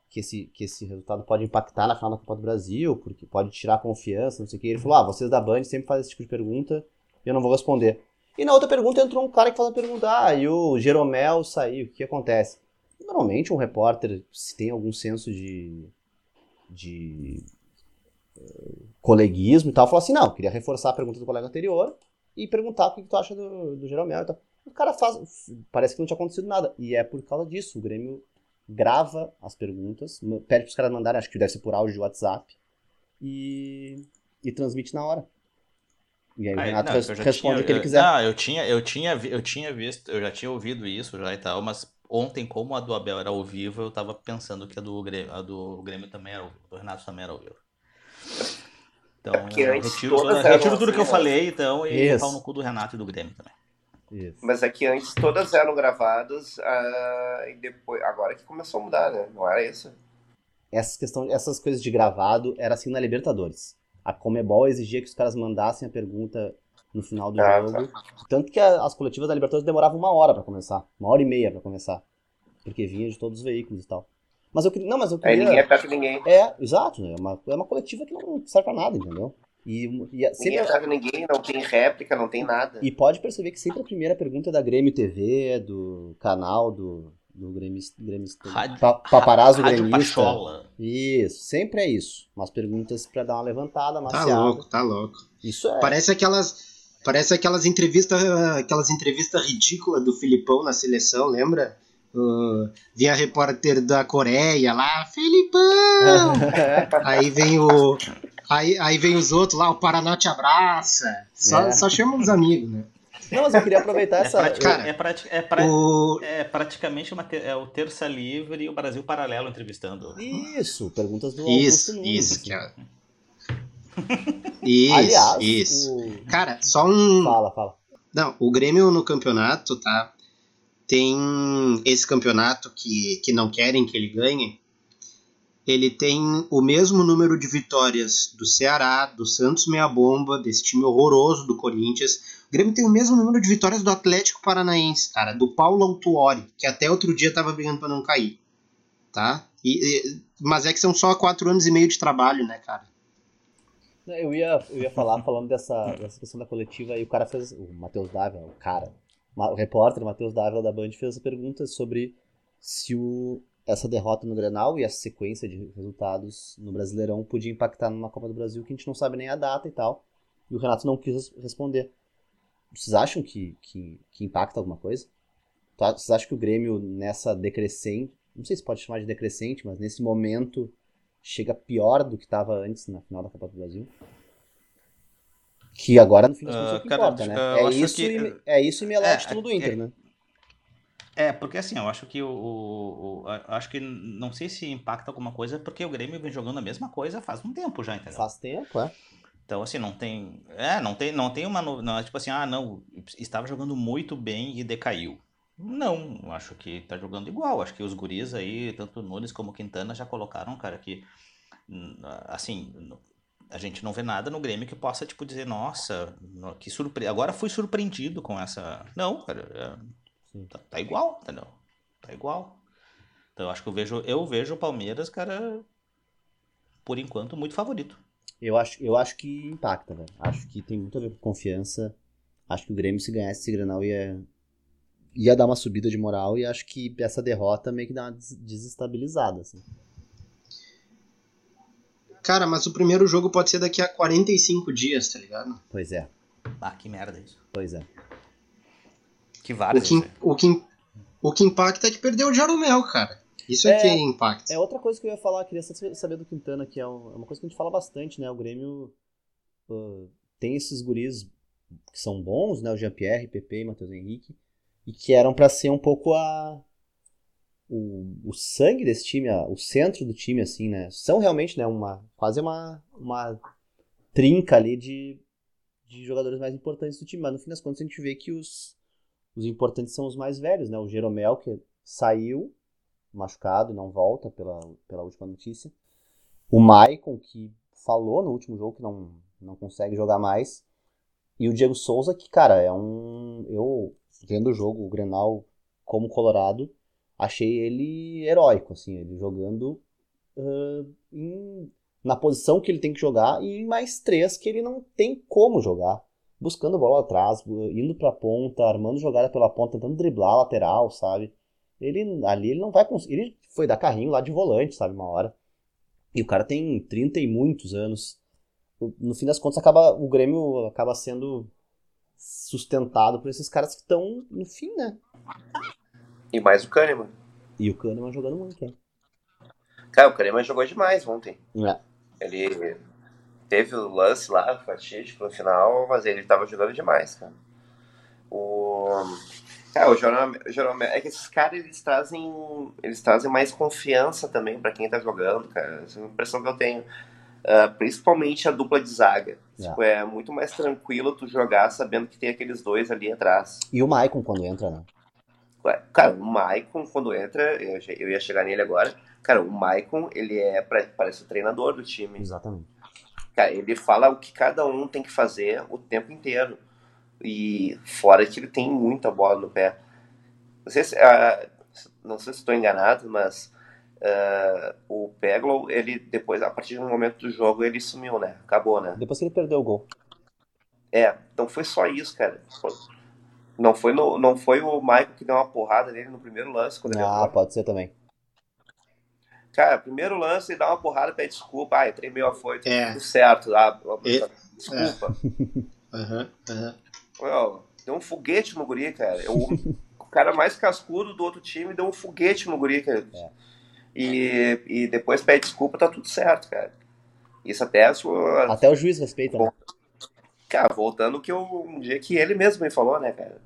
A: que esse, que esse resultado pode impactar na final da Copa do Brasil, porque pode tirar a confiança, não sei o que. Ele falou, ah, vocês da Band sempre fazem esse tipo de pergunta e eu não vou responder. E na outra pergunta entrou um cara que faz a pergunta, ah, e o Jeromel saiu, o que acontece? Normalmente um repórter, se tem algum senso de, de uh, coleguismo e tal, fala assim, não, queria reforçar a pergunta do colega anterior e perguntar o que tu acha do, do Jeromel e tal. O cara faz, parece que não tinha acontecido nada. E é por causa disso, o Grêmio grava as perguntas, pede para os caras mandarem, acho que deve ser por áudio de WhatsApp, e, e transmite na hora. E aí o
C: Ah,
A: Renato
C: não, já
A: responde
C: tinha-
A: o que ele quiser.
C: Não, eu tinha, eu tinha, eu tinha visto, eu já tinha ouvido isso já e tal, mas ontem, como a do Abel era ao vivo, eu tava pensando que a do Grêmio, a do Grêmio também era ao vivo, do Renato também era ao vivo. Então,
B: É
C: eu retiro, retiro tudo que eu
B: assim, né?
C: falei, então, e
A: Isso.
C: pau no cu do Renato e do Grêmio também.
A: Isso.
B: Mas é que antes todas eram gravadas ah, e depois. Agora que começou a mudar, né? Não era isso?
A: Essas, questão, essas coisas de gravado era assim na Libertadores. A Comebol exigia que os caras mandassem a pergunta no final do
B: Ah,
A: jogo. Tanto que a- as coletivas da Libertadores demoravam uma hora pra começar. Uma hora e meia pra começar. Porque vinha de todos os veículos e tal. Mas eu queria. Não, mas eu
B: Aí
A: queria.
B: ninguém é perto de ninguém.
A: É, exato. né? É uma, é uma coletiva que não serve pra nada, entendeu? E, e
B: Ninguém
A: sempre,
B: de ninguém, não tem réplica, não tem nada.
A: e pode perceber que sempre a primeira pergunta é da Grêmio TV, do canal do, do Grêmio, Grêmio
C: Rádio-
A: pa, Paparazzo
C: Rádio
A: Gremista.
C: Pachola.
A: Isso, sempre é isso. Umas perguntas pra dar uma levantada, uma
D: Tá louco, tá louco.
A: Isso é.
D: Parece aquelas. Parece aquelas entrevistas. Aquelas entrevistas ridículas do Filipão na seleção, lembra? Uh, vinha a repórter da Coreia lá, Filipão! aí vem o. Aí, aí vem os outros lá, o Paraná te abraça. Só,
A: É.
D: só chama os amigos, né?
A: Não, mas eu queria aproveitar
C: É,
A: essa.
C: prati-
D: cara,
C: é, prati- é pra-
D: O,
C: é praticamente uma te- é o Terça Livre e o Brasil Paralelo entrevistando.
A: Isso, perguntas do
D: isso,
A: Augusto Nunes.
D: isso. Que é... Isso,
A: Aliás,
D: isso.
A: o-
D: Cara, só um.
A: Fala, fala.
D: Não, o Grêmio no campeonato, tá? Tem esse campeonato que, que não querem que ele ganhe. Ele tem o mesmo número de vitórias do Ceará, do Santos Meia Bomba, desse time horroroso do Corinthians. O Grêmio tem o mesmo número de vitórias do Atlético Paranaense, cara, do Paulo Autuori, que até outro dia tava brigando pra não cair. Tá? E, e- mas é que são só quatro anos e meio de trabalho, né, cara?
A: Eu ia, eu ia falar falando dessa, dessa questão da coletiva e o cara fez. O Matheus Dávila, o cara. O repórter Matheus Dávila da Band fez essa pergunta sobre se o, essa derrota no Grenal e essa sequência de resultados no Brasileirão podia impactar numa Copa do Brasil que a gente não sabe nem a data e tal. E o Renato não quis responder. Vocês acham que, que, que impacta alguma coisa? Tá- Vocês acham que o Grêmio nessa decrescente, não sei se pode chamar de decrescente, mas nesse momento chega pior do que estava antes na final da Copa do Brasil? Que agora no fim das contas é o que
C: Ah, cara,
A: importa, né? É isso,
C: que-
A: e, é isso e melar
C: É,
A: título do
C: é-
A: Inter, né?
C: É, porque assim, eu acho que o, o- o- acho que não sei se impacta alguma coisa, porque o Grêmio vem jogando a mesma coisa faz um tempo já, entendeu?
A: Faz tempo, é.
C: Então, assim, não tem. É, não tem, não tem uma. Não, é tipo assim, ah, não, estava jogando muito bem e decaiu. Não, acho que tá jogando igual. Acho que os guris aí, tanto Nunes como o Quintana, já colocaram, cara, que. hum, Assim, a gente não vê nada no Grêmio que possa, tipo, dizer, nossa, no- que surpre... agora fui surpreendido com essa. Não, cara, é- tá, tá igual, entendeu? Tá igual. Então eu acho que eu vejo, eu vejo o Palmeiras, cara, por enquanto, muito favorito.
A: Eu acho, eu acho que impacta, velho. Acho que tem muito a ver com confiança. Acho que o Grêmio, se ganhasse esse Grenal, ia, ia dar uma subida de moral. E acho que essa derrota meio que dá uma des- desestabilizada, assim.
D: Cara, mas o primeiro jogo pode ser daqui a 45 dias, tá ligado?
A: Pois é,
C: Ah, que merda isso.
A: pois é.
C: Que
D: O
C: vários.
D: que, o, que, o que impacta é que perdeu o Jaromel, cara. Isso é,
A: É,
D: que impacta.
A: É outra coisa que eu ia falar, queria sa- saber do Quintana, que é é uma coisa que a gente fala bastante, né? O Grêmio uh, tem esses guris que são bons, né? O Jean-Pierre, Pepe e Matheus Henrique, e que eram pra ser um pouco a o, o sangue desse time, a- o centro do time, assim, né? São realmente, né? Uma quase uma uma trinca ali de, de jogadores mais importantes do time, mas no fim das contas a gente vê que os os importantes são os mais velhos, né? O Jeromel que saiu machucado, não volta pela, pela última notícia. O Maicon, que falou no último jogo que não, não consegue jogar mais. E o Diego Souza, que, cara, é um. Eu, vendo o jogo, o Grenal como Colorado, achei ele heróico, assim, ele jogando uh, em, na posição que ele tem que jogar e em mais três que ele não tem como jogar. Buscando bola atrás, indo pra ponta, armando jogada pela ponta, tentando driblar a lateral, sabe? Ele ali ele não vai conseguir. Ele foi dar carrinho lá de volante, sabe, uma hora. E o cara tem 30 e muitos anos. No fim das contas, acaba, o Grêmio acaba sendo sustentado por esses caras que estão no fim, né?
B: E mais o Kahneman.
A: E o Kahneman jogando muito, né?
B: Cara, o Kahneman jogou demais ontem.
A: É.
B: Ele teve o lance lá, fatídico no final, mas ele tava jogando demais, cara. O. Cara, o Jeromel, é que esses caras eles trazem, eles trazem mais confiança também para quem tá jogando, cara. Essa é a impressão que eu tenho. Uh, principalmente a dupla de zaga. Yeah. Tipo, é muito mais tranquilo tu jogar sabendo que tem aqueles dois ali atrás.
A: E o Maicon quando entra, né?
B: Cara, o Maicon, quando entra, eu ia chegar nele agora. Cara, o Maicon, ele é, parece o treinador do time.
A: Exatamente.
B: Ele fala o que cada um tem que fazer o tempo inteiro. E fora que ele tem muita bola no pé. Não sei se, uh, não sei se estou enganado, mas uh, o Peglow, ele depois, a partir do momento do jogo, ele sumiu, né? Acabou, né?
A: Depois que ele perdeu o gol.
B: É, então foi só isso, cara. Não foi, no, não foi o Michael que deu uma porrada nele no primeiro lance. Quando
A: ah, pode ser também.
B: Cara, primeiro lance, ele dá uma porrada, pede desculpa. Ah, entrei meio afoito, é. tudo certo. Ah, desculpa.
D: É. Uhum, uhum.
B: Deu um foguete no guri, cara. Eu, o cara mais cascudo do outro time deu um foguete no guri, cara. É. E, e depois pede desculpa, tá tudo certo, cara. Isso até a sua...
A: Até o juiz respeita, né?
B: Cara, voltando que eu, um dia que ele mesmo me falou, né, cara?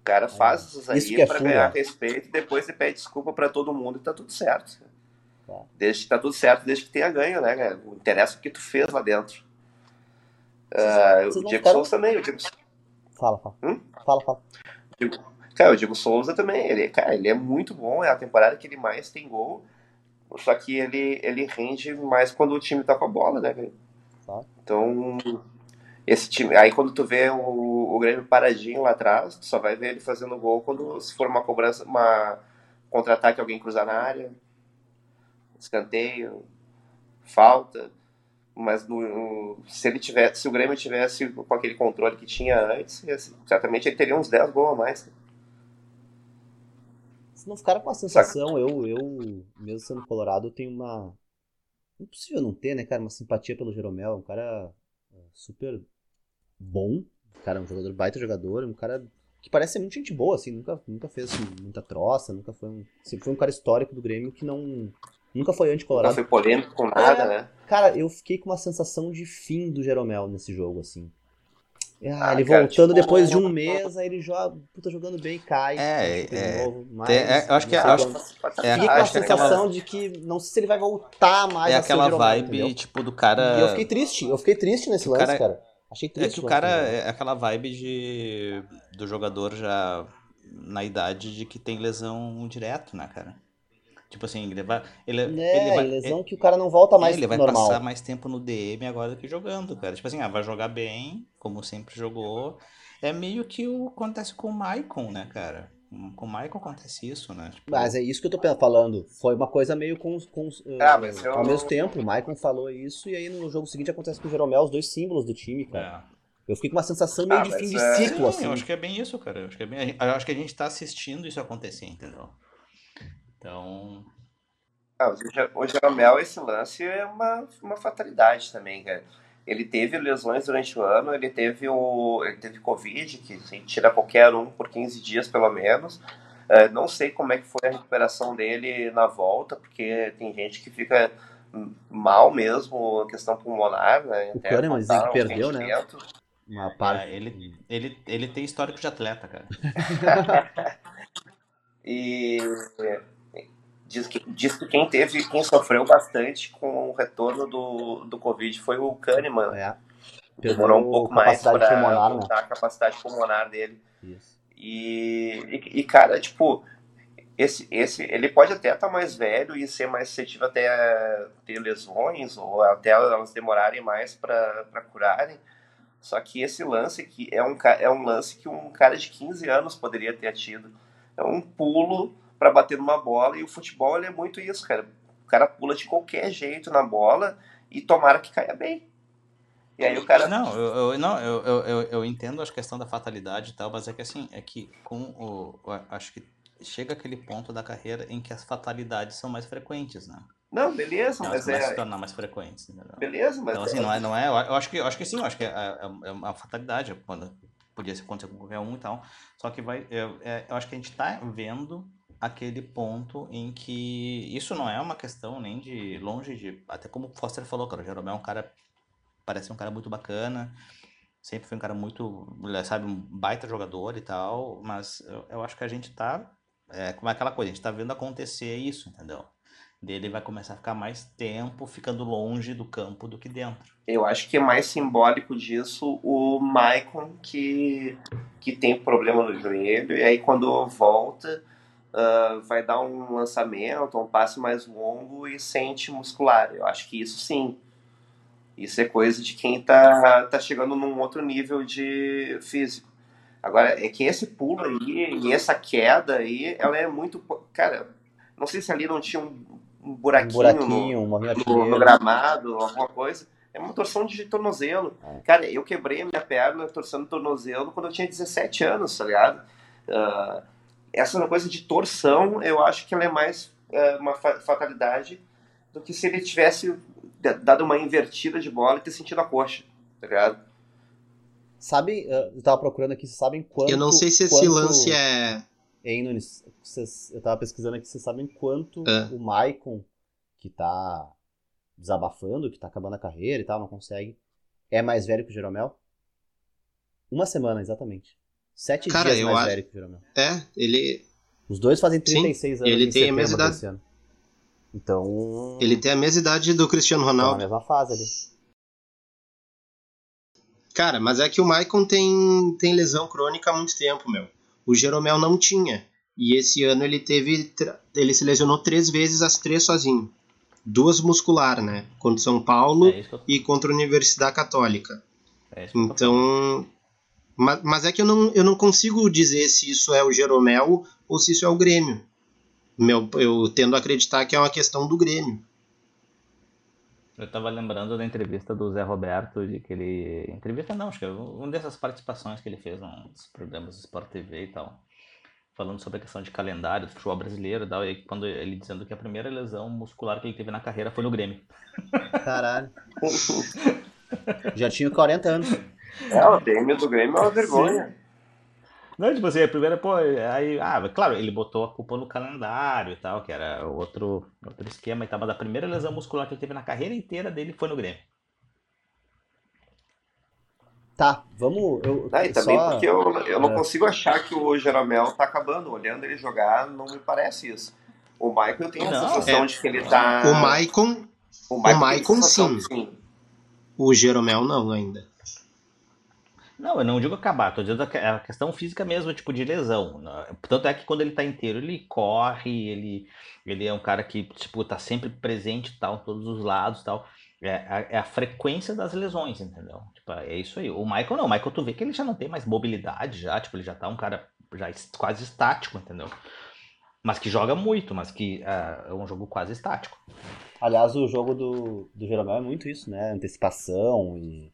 B: O cara faz é. isso aí é pra ganhar respeito e depois ele pede desculpa pra todo mundo e tá tudo certo. Tá. Desde que tá tudo certo, desde que tenha ganho, né, cara? Não interessa o que tu fez lá dentro. Uh, o Diego. Souza também, o Diego...
A: Fala, fala. Hum? Fala, fala.
B: Diego... Cara, o Diego Souza também, ele, cara, ele é muito bom, é a temporada que ele mais tem gol, só que ele, ele rende mais quando o time tá com a bola, né, cara? Tá. Então, esse time, aí quando tu vê o, o Grêmio paradinho lá atrás, tu só vai ver ele fazendo gol quando se for uma cobrança, uma contra-ataque, alguém cruzar na área, escanteio, falta, mas no, se ele tivesse, se o Grêmio tivesse com aquele controle que tinha antes, certamente ele teria uns 10 gols a mais.
A: Se não ficar com a sensação, eu, eu, mesmo sendo colorado, eu tenho uma. Impossível não ter, né, cara, uma simpatia pelo Jeromel, um cara é, super bom, cara, um jogador baita jogador, um cara que parece ser muito gente boa, assim, nunca, nunca fez muita troça, nunca foi um. Sempre foi um cara histórico do Grêmio que não Nunca foi anti-colorado.
B: Nunca foi polêmico com nada, é, né?
A: Cara, eu fiquei com uma sensação de fim do Jeromel nesse jogo, assim. Ah, ah ele cara, voltando tipo, depois de um mês, aí ele joga, puta, jogando bem, cai.
C: É, é, novo, mas, é, eu acho que é, acho,
A: é, Fiquei com a sensação aquela, de que não sei se ele vai voltar mais
C: é a aquela Jeromel, vibe, entendeu? tipo, do cara.
A: E eu fiquei triste, eu fiquei triste nesse lance, cara. cara. Achei triste.
C: É que o cara é aquela vibe de do jogador já na idade de que tem lesão direto, né, cara? Tipo assim, ele vai. Ele,
A: é,
C: ele vai,
A: lesão ele, que o cara não volta mais
C: é, Ele vai
A: normal.
C: passar mais tempo no DM agora do que jogando, cara. Tipo assim, ah, vai jogar bem, como sempre jogou. É meio que o acontece com o Maicon, né, cara? Com o Maicon acontece isso, né?
A: Tipo... Mas é isso que eu tô falando. Foi uma coisa meio com. com
B: ah, mas
A: uh, eu... Ao mesmo tempo, o Maicon falou isso, e aí no jogo seguinte acontece com o Jeromel, os dois símbolos do time, cara. É. Eu fiquei com uma sensação meio ah, de fim de é... ciclo, assim.
C: Eu acho que é bem isso, cara. Eu acho que, é bem... eu acho que a gente tá assistindo isso acontecer, entendeu? Então.
B: Ah, o Jeromel, esse lance é uma, uma fatalidade também, cara. Ele teve lesões durante o ano, ele teve o. Ele teve Covid, que assim, tira qualquer um por 15 dias pelo menos. É, não sei como é que foi a recuperação dele na volta, porque tem gente que fica mal mesmo, a questão pulmonar, né?
A: O Kahneman dizem que perdeu, né?
C: Uma parte. É, ele, ele, ele tem histórico de atleta, cara.
B: e Diz que, diz que quem teve, quem sofreu bastante com o retorno do, do Covid foi o Kahneman. É. Demorou um pouco mais para aumentar né? a capacidade pulmonar dele.
A: Isso.
B: E, e, e, cara, tipo, esse, esse, ele pode até estar tá mais velho e ser mais suscetível até ter lesões ou até elas demorarem mais para curarem. Só que esse lance aqui é um, é um lance que um cara de 15 anos poderia ter tido. É um pulo para bater numa bola e o futebol é muito isso, cara. O cara pula de qualquer jeito na bola e tomara que caia bem. E aí o cara.
C: Não, eu, eu não, eu, eu, eu, entendo a questão da fatalidade e tal, mas é que assim, é que com o. Acho que chega aquele ponto da carreira em que as fatalidades são mais frequentes, né?
B: Não, beleza, Elas
C: mas é. se tornar mais frequentes.
B: Beleza, mas.
C: Então, assim, é... não é, não é. Eu acho que, eu acho que sim, eu acho que é, é, é uma fatalidade, quando podia acontecer com qualquer um e tal. Só que vai. Eu, é, eu acho que a gente tá vendo aquele ponto em que isso não é uma questão nem de longe de. Até como o Foster falou, cara, o Jeromel é um cara parece um cara muito bacana. Sempre foi um cara muito, sabe, um baita jogador e tal. Mas eu, eu acho que a gente tá. É como é aquela coisa, a gente tá vendo acontecer isso, entendeu? Dele vai começar a ficar mais tempo ficando longe do campo do que dentro.
B: Eu acho que é mais simbólico disso o Maicon que, que tem problema no joelho, e aí quando volta. Uh, vai dar um lançamento, um passe mais longo e sente muscular. Eu acho que isso sim isso é coisa de quem tá, tá chegando num outro nível de físico. Agora, é que esse pulo aí e essa queda aí, ela é muito. Cara, não sei se ali não tinha um, buraquinho, um buraquinho no, no, no, gramado, alguma coisa. É uma torção de tornozelo. É. Cara, eu quebrei a minha perna torcendo tornozelo quando eu tinha 17 anos, tá ligado? Uh, essa é coisa de torção, eu acho que ela é mais uh, uma fatalidade do que se ele tivesse dado uma invertida de bola e ter sentido a coxa, tá ligado?
A: Sabe, eu tava procurando aqui, vocês sabem quanto.
D: Eu não sei se esse lance é.
A: Hein, Nunes, vocês, eu tava pesquisando aqui, vocês sabem quanto é. o Maicon, que tá desabafando, que tá acabando a carreira e tal, não consegue, é mais velho que o Jeromel? Uma semana, exatamente. Sete Cara, dias mais acho... velho que o Jeromel.
D: É, ele.
A: Os dois fazem 36
D: Sim,
A: anos.
D: Ele tem a mesma idade.
A: Então.
D: Ele tem a mesma idade do Cristiano Ronaldo. Tá
A: na mesma fase ali.
D: Cara, mas é que o Maicon tem, tem lesão crônica há muito tempo, meu. O Jeromel não tinha. E esse ano ele teve. Ele se lesionou três vezes, as três sozinho. Duas muscular, né? Contra São Paulo é eu... e contra a Universidade Católica. É então. Mas, mas é que eu não, eu não consigo dizer se isso é o Jeromel ou se isso é o Grêmio meu, eu tendo a acreditar que é uma questão do Grêmio.
C: Eu estava lembrando da entrevista do Zé Roberto, de que ele. Entrevista não, acho que é uma dessas participações que ele fez nos programas do Sport TV e tal. Falando sobre a questão de calendário do futebol brasileiro e tal. E quando ele dizendo que a primeira lesão muscular que ele teve na carreira foi no Grêmio.
A: Caralho. Já tinha 40 anos.
B: É, o Grêmio do Grêmio é uma vergonha. Sim.
C: Não, tipo assim, a primeira, pô, aí, ah, claro, ele botou a culpa no calendário e tal, que era outro, outro esquema e tal, mas a primeira lesão muscular que ele teve na carreira inteira dele foi no Grêmio.
A: Tá, vamos. Eu,
B: ah, e também só... porque eu, eu não é. consigo achar que o Jeromel tá acabando. Olhando ele jogar, não me parece isso. O Michael eu tenho a sensação é. de que ele tá.
D: O Maicon. O Maicon, sim. sim. O Jeromel não ainda.
C: Não, eu não digo acabar, tô dizendo a questão física mesmo, tipo de lesão. Né? Tanto é que quando ele tá inteiro, ele corre, ele, ele é um cara que, tipo, tá sempre presente tal, todos os lados tal. É, é, é a frequência das lesões, entendeu? Tipo, é isso aí. O Michael não, o Michael tu vê que ele já não tem mais mobilidade já, tipo, ele já tá um cara já quase estático, entendeu? Mas que joga muito, mas que é, é um jogo quase estático.
A: Aliás, o jogo do, do Jeromel é muito isso, né? Antecipação e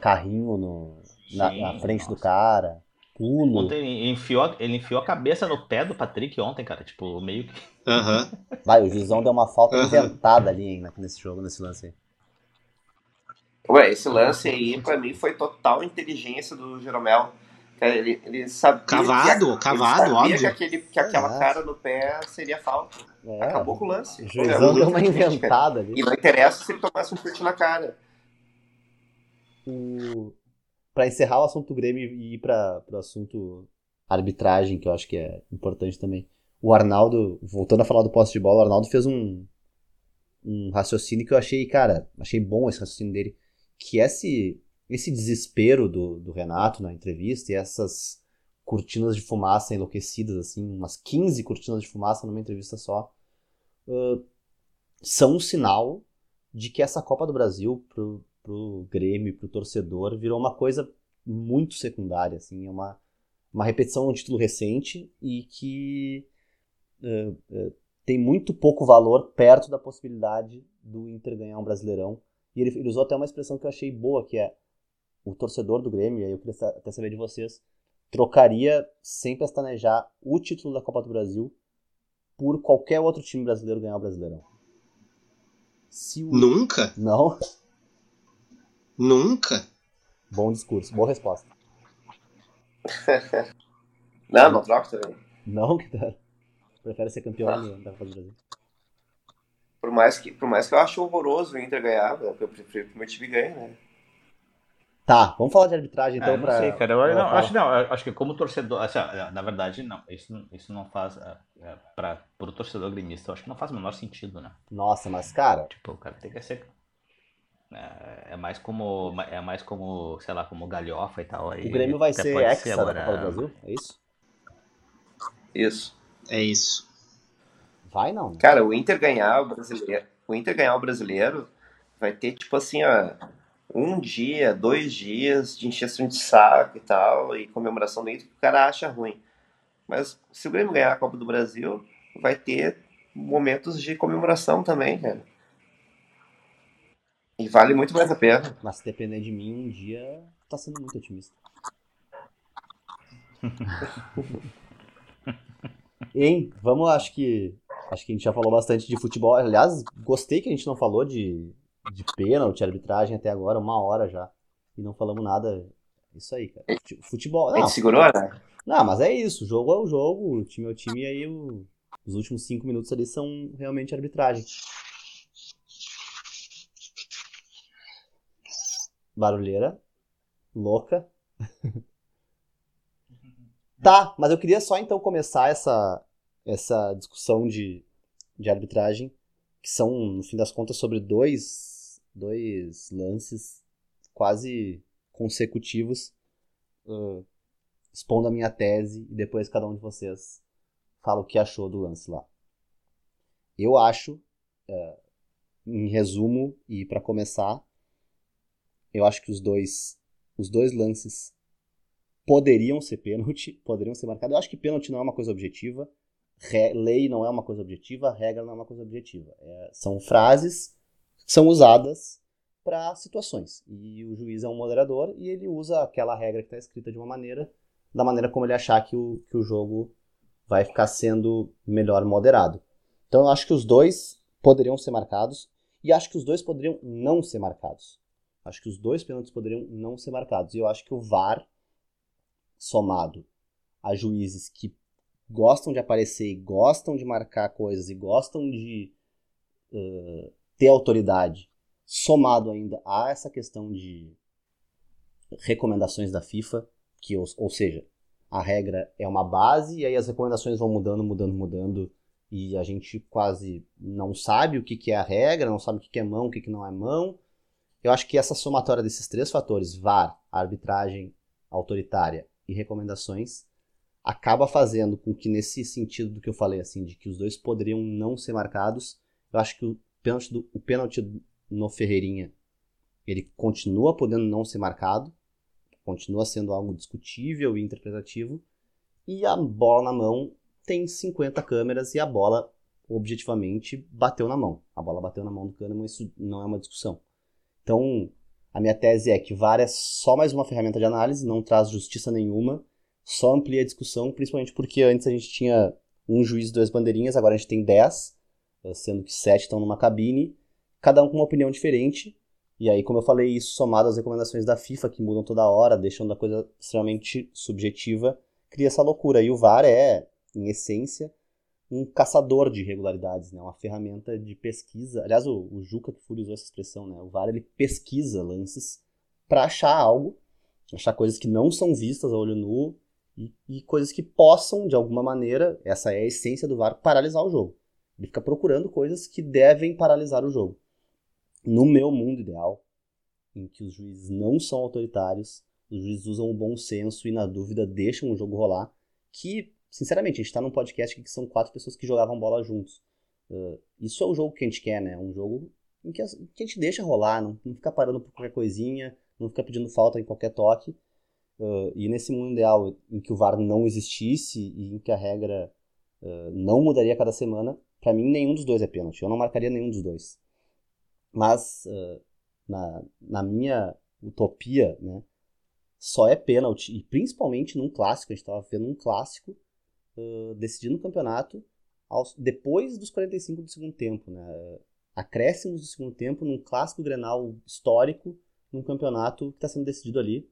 A: carrinho no, na, Sim, na frente nossa. do cara, pulo.
C: Ontem ele enfiou, ele enfiou a cabeça no pé do Patrick ontem, cara, tipo, meio que.
D: Aham.
A: Vai, o Juizão deu uma falta inventada ali hein, nesse jogo, nesse lance aí.
B: Ué, esse lance aí, pra mim, foi total inteligência do Jeromel. Ele, ele sabia.
D: Cavado,
B: que,
D: cavado,
B: ele
D: óbvio.
B: Que, aquele, que aquela é. cara no pé seria falta. É. Acabou com o lance.
A: O Juizão deu uma inventada ali.
B: E não interessa se ele tomasse um chute na cara.
A: O para encerrar o assunto Grêmio e ir para o assunto arbitragem, que eu acho que é importante também. O Arnaldo, voltando a falar do posse de bola, o Arnaldo fez um, um raciocínio que eu achei, cara, achei bom esse raciocínio dele, que esse, esse desespero do, do Renato na entrevista e essas cortinas de fumaça enlouquecidas, assim, umas 15 cortinas de fumaça numa entrevista só, uh, são um sinal de que essa Copa do Brasil pro Grêmio, pro torcedor, virou uma coisa muito secundária, assim, é uma, uma repetição de um título recente e que uh, uh, tem muito pouco valor perto da possibilidade do Inter ganhar um Brasileirão. E ele, ele usou até uma expressão que eu achei boa, que é o torcedor do Grêmio, e aí eu queria até saber de vocês, trocaria, sem pestanejar, o título da Copa do Brasil por qualquer outro time brasileiro ganhar o Brasileirão.
D: O... Nunca?
A: Não.
D: Nunca?
A: Bom discurso, boa resposta.
B: não, não troco também.
A: Não, que tá. Prefere ser campeão ah. da Copa do Brasil.
B: Por mais, que, por mais que eu acho horroroso o Inter ganhar, eu prefiro que o meu time ganhe, né?
A: Tá, vamos falar de arbitragem então. É,
C: não pra, sei, cara. Eu, não, acho, não, acho que como torcedor, assim, na verdade, não. Isso, isso não faz. É, é para o torcedor gremista, eu acho que não faz o menor sentido, né?
A: Nossa, mas cara.
C: Tipo, o cara tem que ser. É, é mais como. É mais como, sei lá, como galhofa e tal. Aí,
A: o Grêmio vai ser ex agora... da Copa do Brasil? É isso?
B: Isso.
D: É isso.
A: Vai não.
B: Cara, o Inter ganhar o brasileiro. O Inter ganhar o brasileiro vai ter, tipo assim, ó um dia, dois dias de encheção de saco e tal, e comemoração do Inter, que o cara acha ruim. Mas se o Grêmio ganhar a Copa do Brasil, vai ter momentos de comemoração também, cara. E vale muito mais a pena.
A: Mas se depender de mim, um dia tá sendo muito otimista. hein? Vamos, acho que. Acho que a gente já falou bastante de futebol. Aliás, gostei que a gente não falou de, de pênalti, arbitragem até agora, uma hora já. E não falamos nada. Isso aí, cara. Futebol. Não,
B: a gente segurou, né?
A: Não, mas é isso. O jogo é o jogo, o time é o time, e aí o, os últimos cinco minutos ali são realmente arbitragem. Barulheira. Louca. tá, mas eu queria só então começar essa, essa discussão de, de arbitragem, que são, no fim das contas, sobre dois dois lances quase consecutivos uh, expondo a minha tese e depois cada um de vocês fala o que achou do lance lá. Eu acho, uh, em resumo e para começar, eu acho que os dois, os dois lances poderiam ser pênalti, poderiam ser marcados. Eu acho que pênalti não é uma coisa objetiva, lei não é uma coisa objetiva, regra não é uma coisa objetiva. É, são frases são usadas para situações. E o juiz é um moderador e ele usa aquela regra que está escrita de uma maneira, da maneira como ele achar que o, que o jogo vai ficar sendo melhor moderado. Então eu acho que os dois poderiam ser marcados e acho que os dois poderiam não ser marcados. Acho que os dois pênaltis poderiam não ser marcados. E eu acho que o VAR, somado a juízes que gostam de aparecer e gostam de marcar coisas e gostam de uh, ter autoridade, somado ainda a essa questão de recomendações da FIFA, que ou, ou seja, a regra é uma base e aí as recomendações vão mudando, mudando, mudando e a gente quase não sabe o que, que é a regra, não sabe o que, que é mão, o que, que não é mão. Eu acho que essa somatória desses três fatores, VAR, arbitragem autoritária e recomendações, acaba fazendo com que nesse sentido do que eu falei, assim, de que os dois poderiam não ser marcados, eu acho que o pênalti, do, o pênalti no Ferreirinha ele continua podendo não ser marcado, continua sendo algo discutível e interpretativo, e a bola na mão tem 50 câmeras e a bola objetivamente bateu na mão. A bola bateu na mão do Kahneman, isso não é uma discussão. Então, a minha tese é que VAR é só mais uma ferramenta de análise, não traz justiça nenhuma, só amplia a discussão, principalmente porque antes a gente tinha um juiz e duas bandeirinhas, agora a gente tem dez, sendo que sete estão numa cabine, cada um com uma opinião diferente. E aí, como eu falei, isso somado às recomendações da FIFA, que mudam toda hora, deixando a coisa extremamente subjetiva, cria essa loucura. E o VAR é, em essência, um caçador de irregularidades, né? uma ferramenta de pesquisa. Aliás, o, o Juca que usou essa expressão, né? o VAR ele pesquisa lances para achar algo, achar coisas que não são vistas a olho nu e, e coisas que possam, de alguma maneira, essa é a essência do VAR, paralisar o jogo. Ele fica procurando coisas que devem paralisar o jogo no meu mundo ideal, em que os juízes não são autoritários, Os juízes usam o bom senso e, na dúvida, deixam o jogo rolar. Que, sinceramente, a gente está num podcast que são quatro pessoas que jogavam bola juntos. Uh, isso é o jogo que a gente quer, né? Um jogo em que a, que a gente deixa rolar, não, não fica parando por qualquer coisinha, não fica pedindo falta em qualquer toque. Uh, e nesse mundo ideal em que o VAR não existisse e em que a regra uh, não mudaria cada semana, para mim nenhum dos dois é pênalti. Eu não marcaria nenhum dos dois. Mas uh, na, na minha utopia, né, só é pênalti, e principalmente num clássico, a gente estava vendo um clássico decidindo o campeonato aos, depois dos 45 do segundo tempo. Né, acréscimos do segundo tempo num clássico grenal histórico, num campeonato que está sendo decidido ali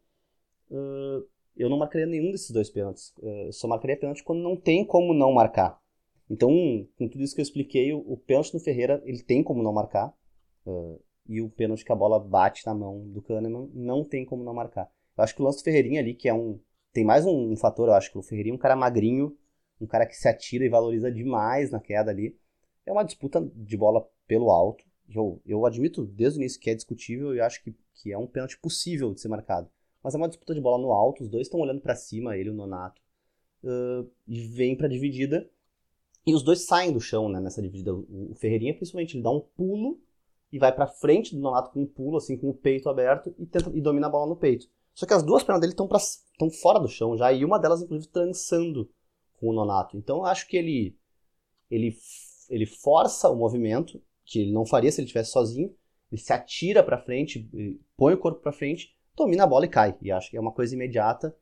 A: uh, eu não marcaria nenhum desses dois pênaltis. Uh, só marcaria pênalti quando não tem como não marcar. Então, com tudo isso que eu expliquei, o, o pênalti no Ferreira, ele tem como não marcar. Uh, e o pênalti que a bola bate na mão do Kahneman, não tem como não marcar. Eu acho que o lance do Ferreirinha ali, que é um... Tem mais um, um fator, eu acho que o Ferreirinha é um cara magrinho, um cara que se atira e valoriza demais na queda ali. É uma disputa de bola pelo alto. Eu, eu admito desde o início que é discutível e acho que, que é um pênalti possível de ser marcado. Mas é uma disputa de bola no alto, os dois estão olhando para cima, ele e o Nonato. Uh, e vem pra dividida. E os dois saem do chão né, nessa dividida. O, Ferreirinha, principalmente, ele dá um pulo e vai pra frente do Nonato com um pulo, assim, com o peito aberto, e, tenta, e domina a bola no peito. Só que as duas pernas dele estão fora do chão já, e uma delas, inclusive, trançando com o Nonato. Então acho que ele, ele, ele força o movimento, que ele não faria se ele estivesse sozinho, ele se atira para frente, põe o corpo para frente, domina a bola e cai. E acho que é uma coisa imediata.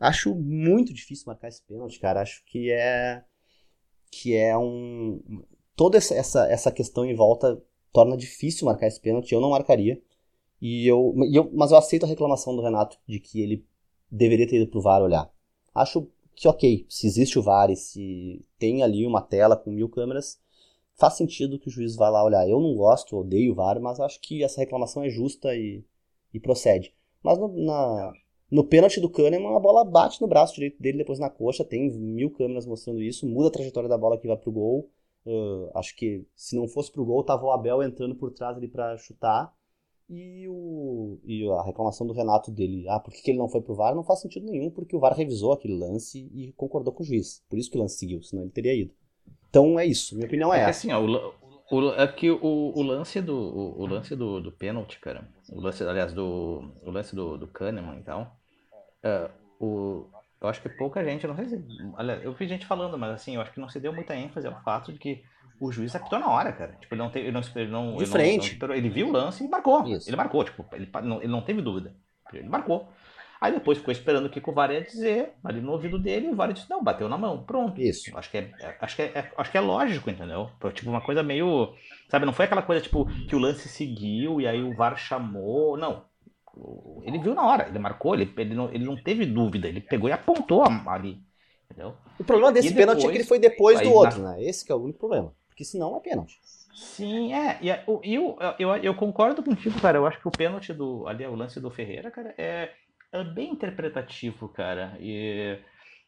A: Acho muito difícil marcar esse pênalti, cara. Acho que é que é um toda essa, essa, essa questão em volta torna difícil marcar esse pênalti. Eu não marcaria. E eu, e eu, mas eu aceito a reclamação do Renato de que ele deveria ter ido pro VAR olhar. Acho que ok, se existe o VAR e se tem ali uma tela com mil câmeras, faz sentido que o juiz vá lá olhar. Eu não gosto, odeio o VAR, mas acho que essa reclamação é justa e, e procede. Mas no, na, no pênalti do Kahneman, a bola bate no braço direito dele, depois na coxa. Tem mil câmeras mostrando isso. Muda a trajetória da bola que vai pro gol. Uh, acho que se não fosse pro gol, tava o Abel entrando por trás ali para chutar. E, o, e a reclamação do Renato dele, ah, por que, ele não foi pro VAR? Não faz sentido nenhum, porque o VAR revisou aquele lance e concordou com o juiz. Por isso que o lance seguiu, senão ele teria ido. Então é isso, minha opinião é, é essa.
C: Assim, ó, o, o, é que o, o lance do o, o, lance do, do pênalti, cara, o lance, aliás, do o lance do, do Kahneman, então, uh, o, eu acho que pouca gente, não sei se, aliás, eu vi gente falando, mas assim, eu acho que não se deu muita ênfase ao fato de que o juiz apitou na hora, cara. Tipo, ele não teve, ele não, ele não,
A: de ele frente.
C: Não, ele viu o lance e marcou. Isso. Ele marcou, tipo, ele não, ele não teve dúvida. Ele marcou. Aí depois ficou esperando o que o VAR ia dizer, ali no ouvido dele, o VAR disse, não, bateu na mão, pronto.
A: Isso.
C: Acho que é, é acho que é, é, acho que é lógico, entendeu? Tipo, uma coisa meio. Sabe, não foi aquela coisa, tipo, que o lance seguiu e aí o VAR chamou. Não. Ele viu na hora, ele marcou, ele, ele, não, ele não teve dúvida, ele pegou e apontou ali. Entendeu?
A: O problema desse pênalti é que ele foi depois do outro, na... né? Esse é o único problema. Porque senão é pênalti.
C: Sim, é. E eu, eu, eu, eu, concordo contigo, cara. Eu acho que o pênalti do. Ali, o lance do Ferreira, cara, é é bem interpretativo, cara. E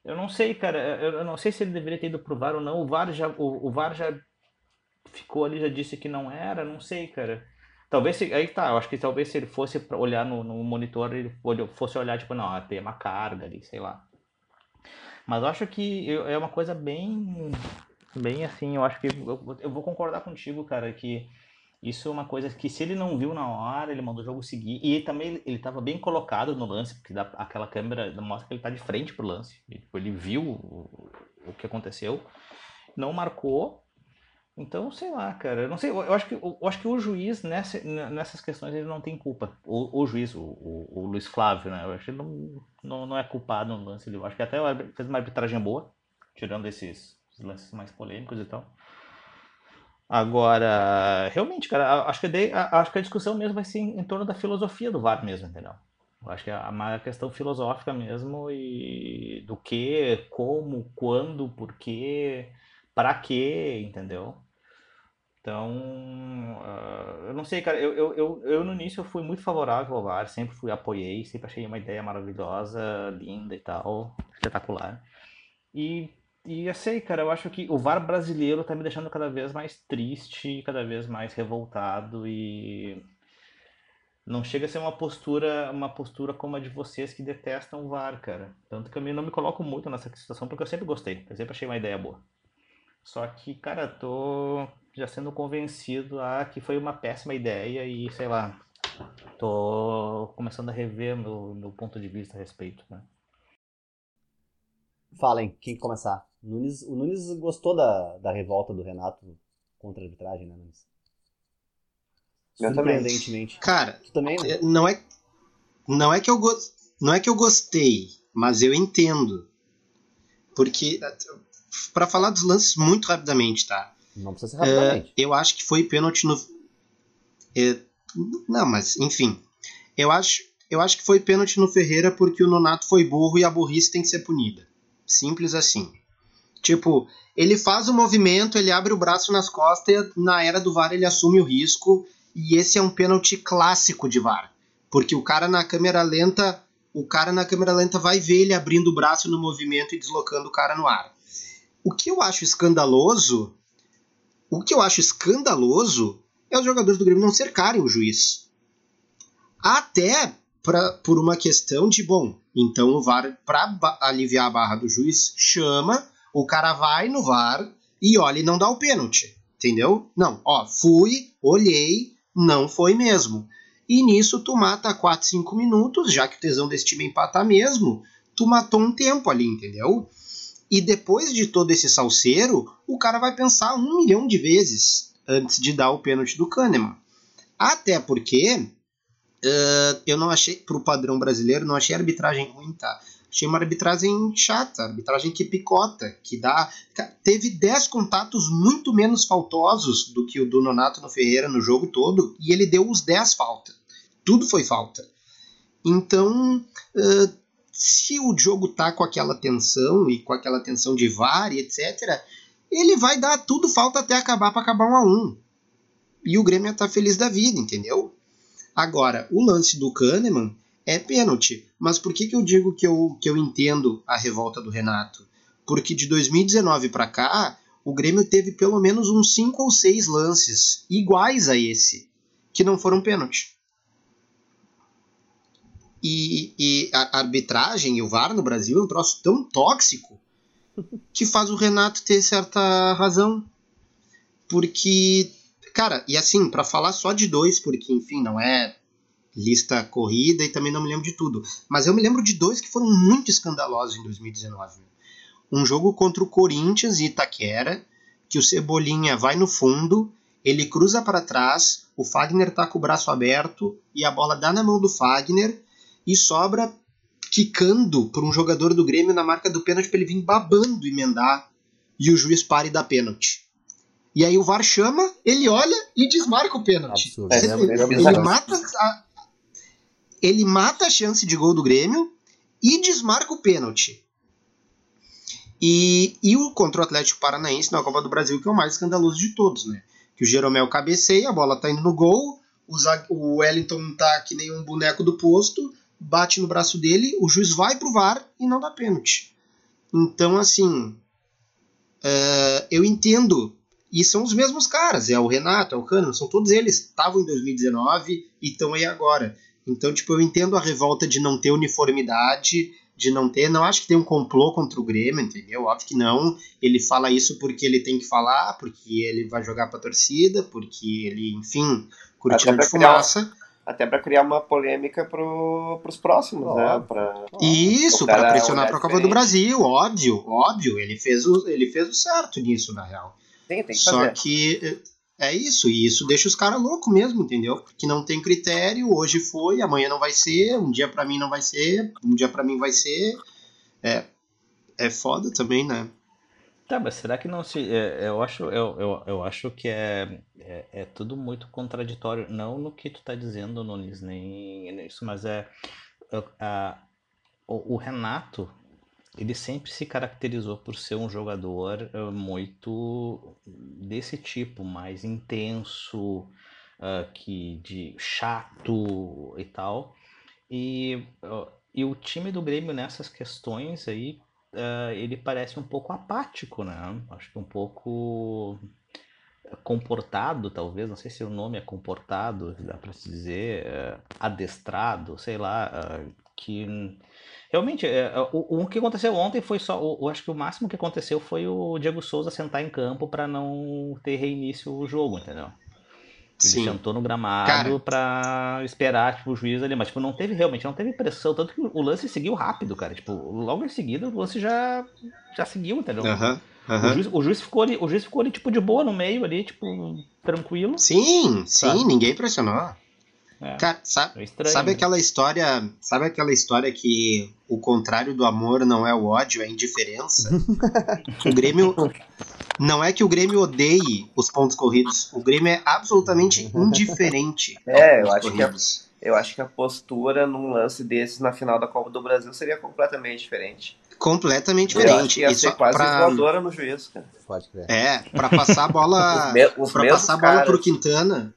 C: eu não sei, cara, eu não sei se ele deveria ter ido pro VAR ou não. O VAR já, o, o VAR já ficou ali, já disse que não era, não sei, cara. Talvez se, aí tá, eu acho que talvez se ele fosse olhar no, no monitor, ele fosse olhar, tipo, não, tem uma carga ali, sei lá. Mas eu acho que é uma coisa bem, bem assim, eu acho que eu, eu vou concordar contigo, cara, que isso é uma coisa que se ele não viu na hora, ele mandou o jogo seguir. E ele também ele estava bem colocado no lance, porque dá, aquela câmera mostra que ele está de frente pro lance. Ele, tipo, ele viu o, o, que aconteceu, não marcou. Então, sei lá, cara. Eu não sei. Eu acho que, eu acho que o juiz nessa, nessas questões ele não tem culpa. O, o juiz, o, o, o, Luiz Flávio, né? Eu acho que ele não, não, não é culpado no lance. Eu acho que até fez uma arbitragem boa, tirando esses lances mais polêmicos e tal. Agora, realmente, cara, acho que, acho que a discussão mesmo vai ser em, em torno da filosofia do VAR mesmo, entendeu? Eu acho que é uma questão filosófica mesmo e do que, como, quando, por quê, para quê, entendeu? Então, uh, eu não sei, cara, eu, eu, eu, eu, no início eu fui muito favorável ao VAR, sempre fui, apoiei, sempre achei uma ideia maravilhosa, linda e tal, espetacular. E e eu sei, cara, eu acho que o VAR brasileiro tá me deixando cada vez mais triste, cada vez mais revoltado e. não chega a ser uma postura, uma postura como a de vocês que detestam o VAR, cara. Tanto que eu não me coloco muito nessa situação porque eu sempre gostei, eu sempre achei uma ideia boa. Só que, cara, tô já sendo convencido a que foi uma péssima ideia e, sei lá, tô começando a rever meu, meu ponto de vista a respeito, né?
A: Falem, quem começar? Nunes, o Nunes gostou da, da revolta do Renato contra a arbitragem, né, Nunes? Surpreendentemente.
D: Cara,
A: tu também,
D: né? não é não é que eu go... não é que eu gostei, mas eu entendo. Porque para falar dos lances muito rapidamente, tá?
A: Não precisa ser rapidamente.
D: Uh, eu acho que foi pênalti no é... não, mas enfim. Eu acho eu acho que foi pênalti no Ferreira porque o Nonato foi burro e a burrice tem que ser punida. Simples assim. Tipo, ele faz o movimento, ele abre o braço nas costas e na era do VAR ele assume o risco e esse é um pênalti clássico de VAR, porque o cara na câmera lenta, o cara na câmera lenta vai ver ele abrindo o braço no movimento e deslocando o cara no ar. O que eu acho escandaloso, o que eu acho escandaloso é os jogadores do Grêmio não cercarem o juiz. Até pra, por uma questão de, bom, então o VAR, para aliviar a barra do juiz, chama, o cara vai no VAR e olha e não dá o pênalti. Entendeu? Não, ó, fui, olhei, não foi mesmo. E nisso tu mata 4, 5 minutos, já que o tesão desse time empatar mesmo, tu matou um tempo ali, entendeu? E depois de todo esse salseiro, o cara vai pensar um milhão de vezes antes de dar o pênalti do Kahneman. Até porque uh, eu não achei, pro padrão brasileiro, não achei a arbitragem ruim, tá? Achei uma arbitragem chata, arbitragem que picota, que dá. Teve 10 contatos muito menos faltosos do que o do Nonato no Ferreira no jogo todo, e ele deu os 10 falta. Tudo foi falta. Então, uh, se o jogo tá com aquela tensão e com aquela tensão de VAR e etc., ele vai dar tudo falta até acabar para acabar um a um. E o Grêmio tá feliz da vida, entendeu? Agora, o lance do Kahneman é pênalti. Mas por que, que eu digo que eu, que eu entendo a revolta do Renato? Porque de 2019 para cá, o Grêmio teve pelo menos uns 5 ou 6 lances iguais a esse, que não foram pênalti. E, e a arbitragem e o VAR no Brasil é um troço tão tóxico que faz o Renato ter certa razão. Porque, cara, e assim, para falar só de dois, porque enfim, não é lista corrida e também não me lembro de tudo. Mas eu me lembro de dois que foram muito escandalosos em 2019. Um jogo contra o Corinthians e Itaquera, que o Cebolinha vai no fundo, ele cruza para trás, o Fagner tá com o braço aberto e a bola dá na mão do Fagner e sobra quicando por um jogador do Grêmio na marca do pênalti para ele vir babando emendar e o juiz para e dá pênalti. E aí o VAR chama, ele olha e desmarca o pênalti.
A: É,
D: ele, ele mata a, ele mata a chance de gol do Grêmio e desmarca o pênalti. E, e o contra o Atlético Paranaense na Copa do Brasil, que é o mais escandaloso de todos, né? Que o Jeromel cabeceia, a bola tá indo no gol, o, o Wellington tá que nem um boneco do posto, bate no braço dele, o juiz vai pro VAR e não dá pênalti. Então, assim, uh, eu entendo. E são os mesmos caras, é o Renato, é o Kahneman, são todos eles. Estavam em 2019 e estão aí agora. Então, tipo, eu entendo a revolta de não ter uniformidade, de não ter. Não acho que tem um complô contra o Grêmio, entendeu? Óbvio que não. Ele fala isso porque ele tem que falar, porque ele vai jogar pra torcida, porque ele, enfim, curtindo de fumaça.
B: Criar, até para criar uma polêmica pro, pros próximos, oh. né? Pra,
D: isso, para pressionar pra Copa do Brasil, óbvio, óbvio. Ele fez, o, ele fez o certo nisso, na real.
B: Sim, tem que
D: Só
B: fazer.
D: que é isso, e isso deixa os caras loucos mesmo, entendeu? Que não tem critério, hoje foi, amanhã não vai ser, um dia para mim não vai ser, um dia para mim vai ser. É, é foda também, né?
C: Tá, mas será que não se. É, eu, acho, eu, eu, eu acho que é, é, é, tudo muito contraditório. Não no que tu tá dizendo, Nunes, nem nisso, mas é. A, o, o Renato, ele sempre se caracterizou por ser um jogador uh, muito desse tipo, mais intenso, uh, que de chato e tal. E, uh, e o time do Grêmio nessas questões aí, ele parece um pouco apático, né? Acho que um pouco comportado, talvez, não sei se o nome é comportado, dá para se dizer, é, adestrado, sei lá, é, que realmente é, é, o, o, que aconteceu ontem foi só, eu acho que o máximo que aconteceu foi o Diego Souza sentar em campo para não ter reinício o jogo, entendeu? Ele Sim. sentou no gramado para esperar tipo, o juiz ali, mas tipo, não teve realmente, não teve pressão, tanto que o lance seguiu rápido, cara. Tipo, logo em seguida o lance já, já seguiu, entendeu?
D: Uhum.
C: Uhum. O, juiz, o, juiz, ficou ali, o juiz ficou ali, tipo, de boa no meio ali, tipo, tranquilo.
D: Sim, sabe? sim, ninguém pressionou. É, Cara, sabe, é estranho, sabe né? aquela história, sabe aquela história que o contrário do amor não é o ódio, é a indiferença? o Grêmio não é que o Grêmio odeie os pontos corridos, o Grêmio é absolutamente indiferente.
B: É, eu acho corridos. que a, eu acho que a postura num lance desses na final da Copa do Brasil seria completamente diferente
D: completamente diferente.
B: Ia ser quase pra... voadora no juízo, cara.
D: Pode crer. É, pra passar a bola. para passar a bola caras. pro Quintana.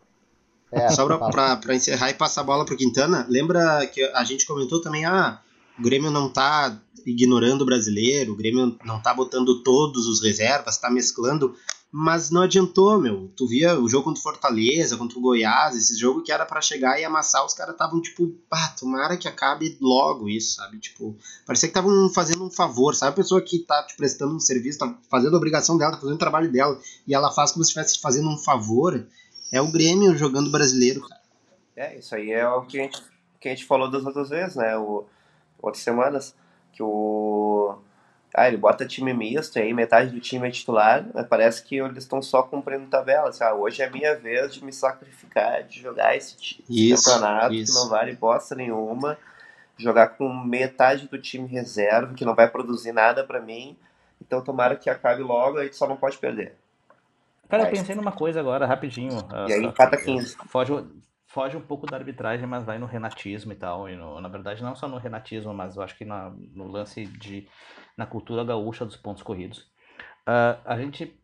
D: É, só pra, encerrar e passar a bola pro Quintana, lembra que a gente comentou também, ah, o Grêmio não tá ignorando o brasileiro, o Grêmio não tá botando todos os reservas, tá mesclando. Mas não adiantou, meu. Tu via o jogo contra o Fortaleza, contra o Goiás, esse jogo que era para chegar e amassar, os caras estavam tipo, pá, tomara que acabe logo isso, sabe? Tipo, parecia que estavam fazendo um favor, sabe? A pessoa que tá te prestando um serviço, tá fazendo a obrigação dela, tá fazendo o trabalho dela, e ela faz como se estivesse fazendo um favor. É o Grêmio jogando brasileiro, cara.
B: É, isso aí é o que a gente, que a gente falou das outras vezes, né? O, outras semanas, que o ah, ele bota time misto, aí metade do time é titular, mas parece que eles estão só cumprindo tabela. Assim, ah, hoje é minha vez de me sacrificar, de jogar esse, isso, campeonato isso. que não vale bosta nenhuma, jogar com metade do time reserva, que não vai produzir nada para mim. Então tomara que acabe logo, aí só não pode perder.
C: Cara, eu pensei numa coisa agora, rapidinho.
B: E aí empata 15.
C: Foge, foge um pouco da arbitragem, mas vai no renatismo e tal. E no, na verdade, não só no renatismo, mas eu acho que na, no lance de na cultura gaúcha dos pontos corridos. Uh, a gente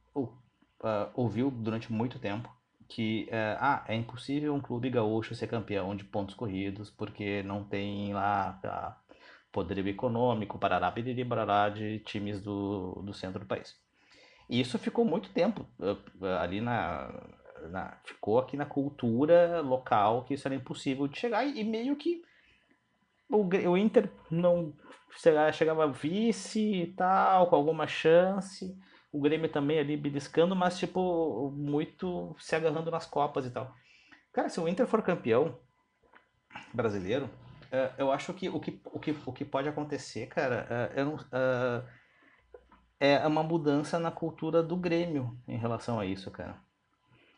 C: uh, ouviu durante muito tempo que uh, ah, é impossível um clube gaúcho ser campeão de pontos corridos porque não tem lá uh, poderio econômico, parará, biriri, barará, de times do, do centro do país. E isso ficou muito tempo ali na, na, ficou aqui na cultura local que isso era impossível de chegar e, meio que o, o Inter não chegava, vice e tal, com alguma chance. O Grêmio também ali beliscando, mas tipo, muito se agarrando nas copas e tal. Cara, se o Inter for campeão brasileiro, uh, eu acho que o que, o que, o que pode acontecer, cara, eu não, é uma mudança na cultura do Grêmio em relação a isso, cara.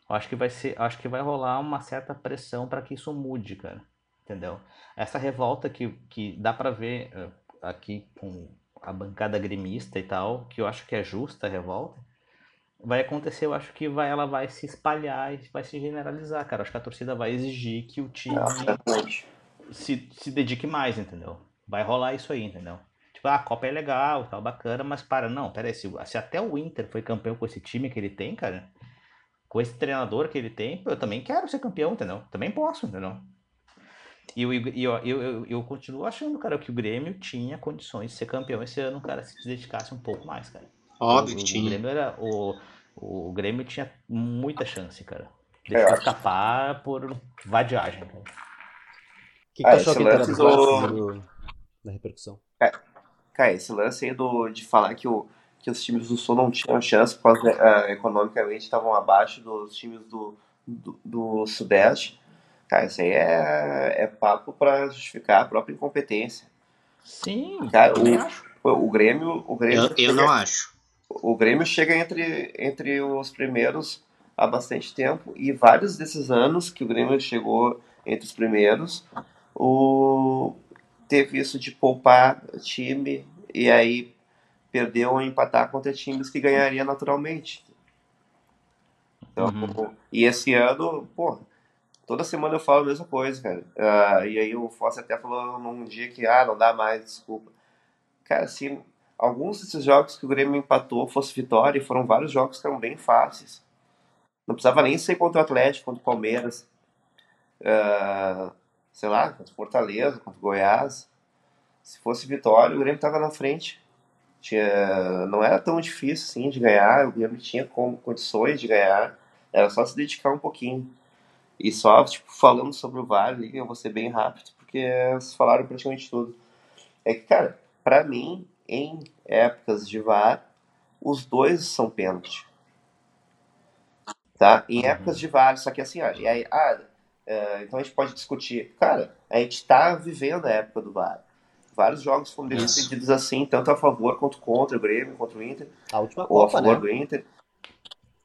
C: Eu acho que vai ser, acho que vai rolar uma certa pressão para que isso mude, cara. Entendeu? Essa revolta que, que dá para ver uh, aqui com a bancada gremista e tal, que eu acho que é justa a revolta, vai acontecer, eu acho que vai, ela vai se espalhar e vai se generalizar, cara. Eu acho que a torcida vai exigir que o time se, se dedique mais, entendeu? Vai rolar isso aí, entendeu? Tipo, ah, a Copa é legal, tal, bacana, mas para, não, pera aí, se, se até o Inter foi campeão com esse time que ele tem, cara, com esse treinador que ele tem, eu também quero ser campeão, entendeu? Também posso, entendeu? E eu, eu, eu, eu, eu continuo achando, cara, que o Grêmio tinha condições de ser campeão esse ano, cara, se se dedicasse um pouco mais, cara.
D: Óbvio que tinha.
C: O Grêmio, era, o, o Grêmio tinha muita chance, cara. Deixou é, escapar por vadiagem. Cara. O
A: que, que ah, achou que era do... da repercussão?
B: É, cara, esse lance aí do, de falar que o que os times do Sul não tinham chance, porque uh, economicamente estavam abaixo dos times do, do, do, Sudeste. Cara, isso aí é, é papo para justificar a própria incompetência.
C: Sim,
B: cara, o, o Grêmio. O Grêmio
D: eu, eu não acho.
B: O Grêmio chega entre, entre os primeiros há bastante tempo e vários desses anos que o Grêmio chegou entre os primeiros, o, teve isso de poupar time e aí perder ou empatar contra times que ganharia naturalmente. Então, uhum. E esse ano, pô, toda semana eu falo a mesma coisa, cara. Uh, e aí o Fosse até falou num dia que, ah, não dá mais, desculpa. Cara, assim, alguns desses jogos que o Grêmio empatou fosse vitória, foram vários jogos que eram bem fáceis. Não precisava nem ser contra o Atlético, contra o Palmeiras. Uh, sei lá, contra Fortaleza, contra o Goiás. Se fosse vitória, o Grêmio estava na frente. Tinha, não era tão difícil assim de ganhar, o Grêmio tinha condições de ganhar. Era só se dedicar um pouquinho. E só, tipo, falando sobre o VAR ali, eu vou ser bem rápido, porque vocês falaram praticamente tudo. É que, cara, para mim, em épocas de VAR, os dois são pênalti. Tá? Em uhum. épocas de VAR, só que assim, ó, e aí, ah, uh, então a gente pode discutir. Cara, a gente tá vivendo a época do VAR. Vários jogos foram decididos assim, tanto a favor quanto contra o Grêmio, contra o Inter.
A: A última
B: ou
A: Copa,
B: a favor
A: né?
B: do Inter.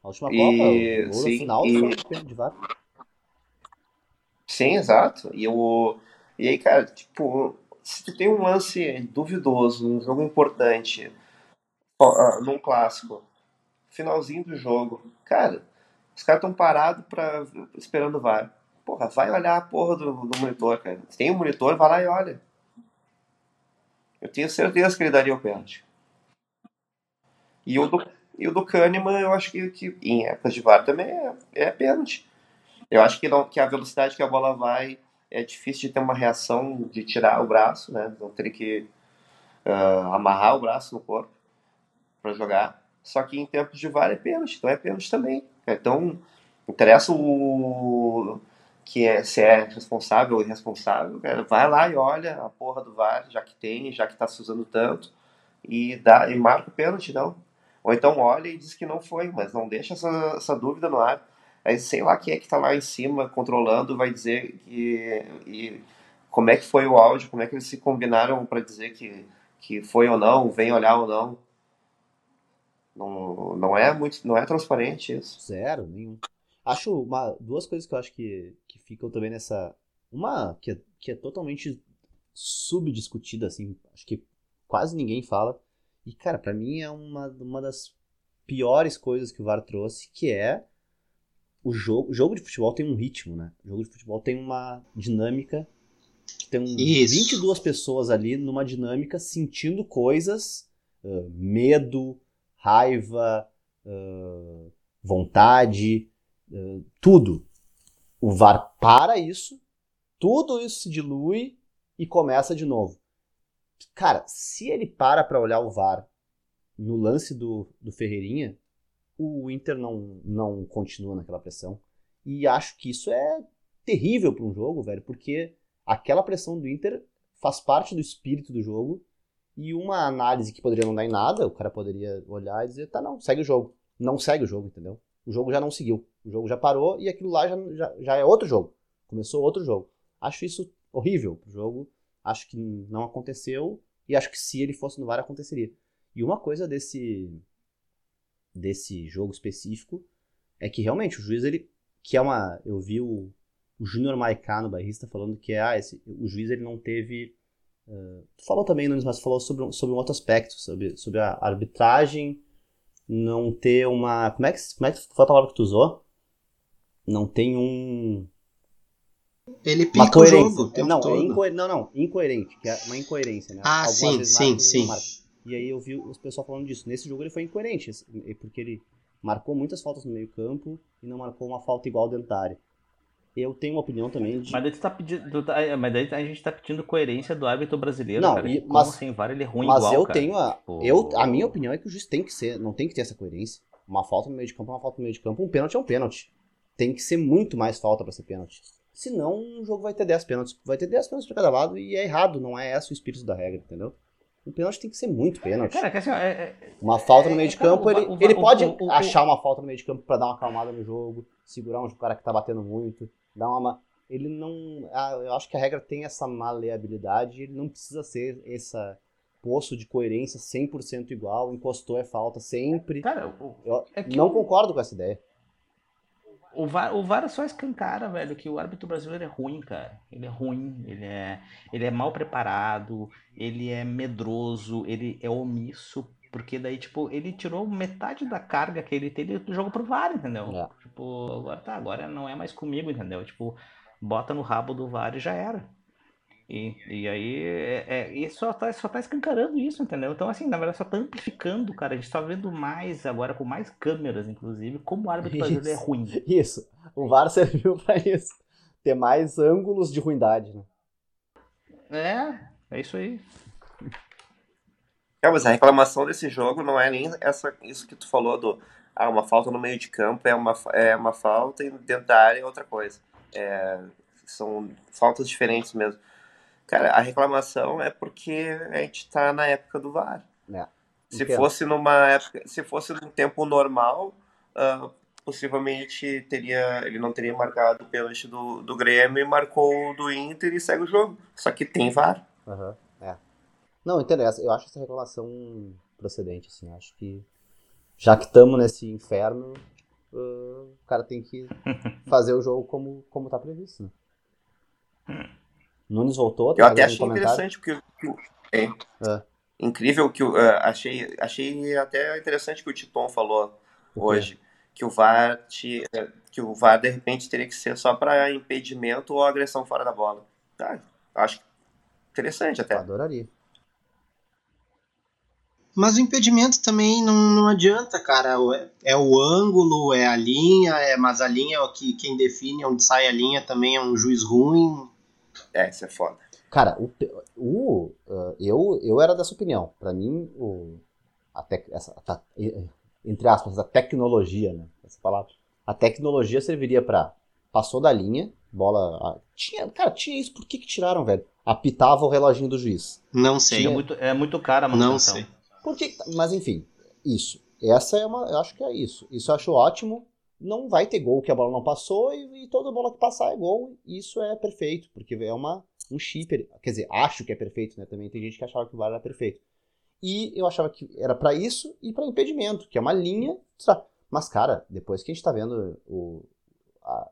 A: A última
B: e,
A: Copa, o
B: sim,
A: final
B: e...
A: foi de VAR.
B: Sim, exato. E, eu, e aí, cara, tipo, se tu tem um lance duvidoso, um jogo importante, num clássico, finalzinho do jogo, cara, os caras estão parados pra, esperando o VAR. Porra, vai olhar a porra do, do monitor, cara. Se tem um monitor, vai lá e olha. Eu tenho certeza que ele daria o pênalti. E o do, e o do Kahneman, eu acho que, que em épocas de VAR também é, é pênalti. Eu acho que, não, que a velocidade que a bola vai é difícil de ter uma reação de tirar o braço, né? Não ter que uh, amarrar o braço no corpo para jogar. Só que em tempos de VAR é pênalti, então é pênalti também. Então, interessa o que é, se é responsável ou irresponsável, cara, vai lá e olha a porra do VAR, já que tem, já que está se usando tanto, e, dá, e marca o pênalti, não. Ou então olha e diz que não foi, mas não deixa essa, essa dúvida no ar. Aí sei lá quem é que está lá em cima controlando vai dizer que e como é que foi o áudio, como é que eles se combinaram para dizer que, que foi ou não, vem olhar ou não. Não, não é muito, não é transparente isso.
A: Zero, nenhum. Acho uma, duas coisas que eu acho que, que ficam também nessa. Uma que é, que é totalmente subdiscutida, assim, acho que quase ninguém fala. E, cara, para mim é uma, uma das piores coisas que o VAR trouxe, que é o jogo, o jogo de futebol tem um ritmo, né? O jogo de futebol tem uma dinâmica. Tem Isso. 22 pessoas ali numa dinâmica sentindo coisas, uh, medo, raiva, uh, vontade, tudo. O VAR para isso, tudo isso se dilui e começa de novo. Cara, se ele para para olhar o VAR no lance do, do Ferreirinha, o Inter não, não continua naquela pressão. E acho que isso é terrível para um jogo, velho, porque aquela pressão do Inter faz parte do espírito do jogo. E uma análise que poderia não dar em nada, o cara poderia olhar e dizer, tá, não, segue o jogo. Não segue o jogo, entendeu? O jogo já não seguiu. O jogo já parou e aquilo lá já, já, já é outro jogo. Começou outro jogo. Acho isso horrível pro jogo. Acho que não aconteceu. E acho que se ele fosse no VAR aconteceria. E uma coisa desse desse jogo específico é que realmente o juiz ele que é uma eu vi o, o Júnior Maicá no bairrista falando que ah, esse, o juiz ele não teve uh, falou também Nunes mas falou sobre sobre um outro aspecto sobre sobre a arbitragem não ter uma como é que como é que foi a palavra que tu usou não tem um
D: ele pica o jogo
A: não, é inco... não, não, incoerente, que é uma incoerência, né?
D: Ah, Algumas sim, sim, sim.
A: E aí eu vi o pessoal falando disso. Nesse jogo ele foi incoerente, porque ele marcou muitas faltas no meio campo e não marcou uma falta igual dentária. Eu tenho uma opinião também de...
C: Mas daí, tá pedindo, tá, é, mas daí a gente tá pedindo coerência do árbitro brasileiro,
A: não,
C: cara.
A: E,
C: Como
A: mas,
C: sem VAR ele é ruim
A: mas
C: igual,
A: eu
C: cara.
A: tenho a...
C: Tipo...
A: Eu, a minha opinião é que o juiz tem que ser, não tem que ter essa coerência. Uma falta no meio de campo é uma falta no meio de campo, um pênalti é um pênalti. Tem que ser muito mais falta para ser pênalti. Senão o jogo vai ter 10 pênaltis. Vai ter 10 pênaltis pra cada lado e é errado, não é esse o espírito da regra, entendeu? O pênalti tem que ser muito pênalti.
C: Cara, que assim, é, é,
A: uma falta no meio de campo,
C: cara,
A: ele,
C: o,
A: ele
C: o,
A: pode achar uma falta no meio de campo para dar uma acalmada no jogo, segurar um cara que tá batendo muito, dar uma. Ele não. Eu acho que a regra tem essa maleabilidade, ele não precisa ser essa poço de coerência 100% igual, encostou é falta sempre.
C: Cara,
A: eu é não concordo com essa ideia.
C: O VAR, o VAR só escancara, velho, que o árbitro brasileiro é ruim, cara. Ele é ruim, ele é, ele é mal preparado, ele é medroso, ele é omisso, porque daí, tipo, ele tirou metade da carga que ele teve do jogo pro VAR, entendeu?
A: É.
C: Tipo, agora tá, agora não é mais comigo, entendeu? Tipo, bota no rabo do VAR e já era. E, e aí, é, é, e só tá, só tá escancarando isso, entendeu? Então, assim, na verdade, só tá amplificando, cara. A gente tá vendo mais agora, com mais câmeras, inclusive, como o árbitro brasileiro é ruim.
A: Isso. O VAR serviu pra isso. Ter mais ângulos de ruindade, né?
C: É, é isso aí.
B: É, mas a reclamação desse jogo não é nem essa, isso que tu falou do ah, uma falta no meio de campo é uma, é uma falta e dentro da área é outra coisa. É, são faltas diferentes mesmo. Cara, a reclamação é porque a gente tá na época do VAR.
A: É.
B: Se fosse numa época, se fosse num tempo normal, ah, possivelmente teria, ele não teria marcado o pênalti do, do Grêmio e marcou o do Inter e segue o jogo. Só que tem VAR.
A: É. Não, entendo. essa- Eu acho essa reclamação procedente, assim. Acho que já que estamos nesse inferno, uh, o cara tem que fazer o jogo como, como tá previsto, né? Nunes voltou, tem
B: Eu até achei interessante porque é,
A: É.
B: incrível que é, achei achei até interessante que o Titon falou
A: O
B: hoje que o VAR te, é, que o VAR de repente teria que ser só para impedimento ou agressão fora da bola. Tá, acho interessante até.
A: Adoraria.
D: Mas o impedimento também não, não adianta, cara. É, é o ângulo, é a linha, é, mas a linha é o que quem define onde sai a linha também é um juiz ruim.
B: É, isso é foda.
A: Cara, o, o, uh, eu, eu era dessa opinião. Pra mim, o, a tec- essa, a entre aspas, a tecnologia, né? Essa palavra. A tecnologia serviria pra. Passou da linha, bola. a- tinha, cara, tinha isso. Por que, que tiraram, velho? Apitava o reloginho do juiz.
D: Não
C: É
D: sei.
C: muito, é muito cara a
D: Não
C: manutenção.
D: sei.
A: Por que, que- mas enfim, isso. Essa é uma. Eu acho que é isso. Isso eu acho ótimo. Não vai ter gol que a bola não passou e, e toda bola que passar é gol. Isso é perfeito, porque é uma, um chip. Quer dizer, acho que é perfeito, né? Também tem gente que achava que o VAR era perfeito. E eu achava que era pra isso e pra impedimento, que é uma linha. Mas, cara, depois que a gente tá vendo o. a-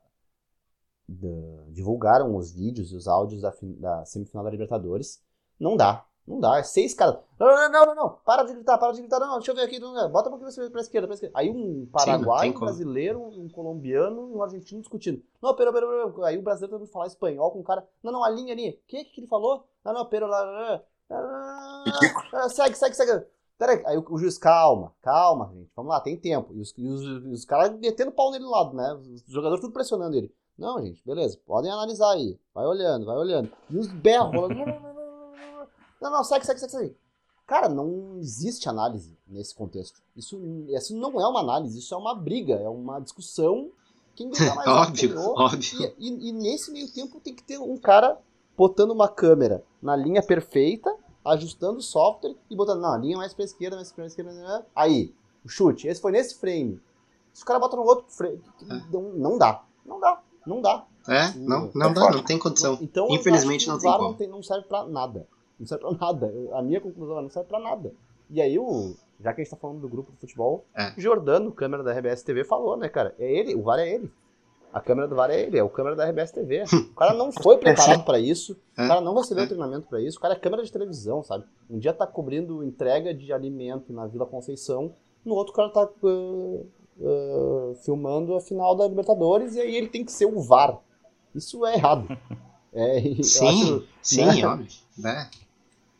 A: divulgaram os vídeos e os áudios da, da semifinal da Libertadores, não dá. Não dá. É seis caras. Não, não, não, não, não. Para de gritar, para de gritar. Não, deixa eu ver aqui. não. Bota um pouquinho pra esquerda, pra esquerda. Aí um paraguaio, um brasileiro, um colombiano e um argentino discutindo. Não, pera, pera, pera. Aí o brasileiro tentando falar espanhol com o cara. Não, não, a linha, a linha. O que que ele falou? Não, não, pera, lá, lá, lá. Ah, ah, Segue, segue, segue. Pera aí. Aí o, juiz, calma, calma, gente. Vamos lá, tem tempo. E os, e os, os caras metendo pau nele lado, né? Os jogadores tudo pressionando ele. Não, gente, beleza. Podem analisar aí. Vai olhando, vai olhando. E os berros rolando. Não, não, não, não, não, não. Não, não, segue, segue, segue, segue. Cara, não existe análise nesse contexto. Isso, isso não é uma análise, isso é uma briga, é uma discussão. Quem ganhar mais
D: óbvio,
A: ganhou.
D: óbvio.
A: E, e- e nesse meio tempo tem que ter um cara botando uma câmera na linha perfeita, ajustando o software e botando, não, a linha mais pra esquerda, mais pra esquerda, aí, o chute, esse foi nesse frame. Se o cara bota no outro frame, não, não dá, não dá, não dá.
D: É, não, não dá, não tem condição.
A: Então,
D: Infelizmente não tem como.
A: não, tem- não serve pra nada. Não serve pra nada. A minha conclusão é não serve pra nada. E aí, o, já que a gente tá falando do grupo de futebol,
D: É.
A: Jordano, câmera da RBS TV, falou, né, cara? É ele, o VAR é ele. A câmera do VAR é ele, é o câmera da RBS TV. O cara não foi preparado pra isso, o
D: É.
A: cara não recebeu
D: É.
A: treinamento pra isso, o cara é câmera de televisão, sabe? Um dia tá cobrindo entrega de alimento na Vila Conceição, no outro cara tá ah, ah, filmando a final da Libertadores e aí ele tem que ser o VAR. Isso é errado. É,
D: Sim,
A: acho-
D: sim,
A: né?
D: óbvio. É.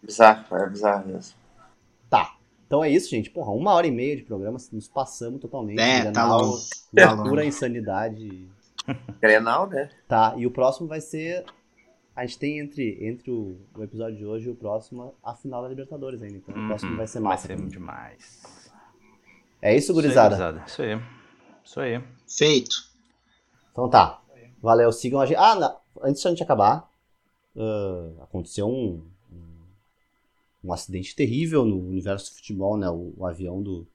B: Bizarro, é bizarro mesmo.
A: Tá. Então é isso, gente. Porra, uma hora e meia de programa, nos passamos totalmente.
D: É, tá
A: Grenal,
D: longo. Tá longo.
A: insanidade.
B: Grenal, né?
A: Tá, e o próximo vai ser. A gente tem entre, entre o, o episódio de hoje e o próximo a final da Libertadores ainda. Então o próximo
C: Uhum,
A: vai ser
C: Vai
A: massa.
C: ser
A: também.
C: demais.
A: É isso, gurizada?
C: Isso aí, gurizada. Isso aí. Isso aí.
D: Feito.
A: Então tá. Valeu, sigam a gente. Ah, na- antes de a gente acabar, ah, aconteceu um, um, acidente terrível no universo do futebol, né? O, o avião do,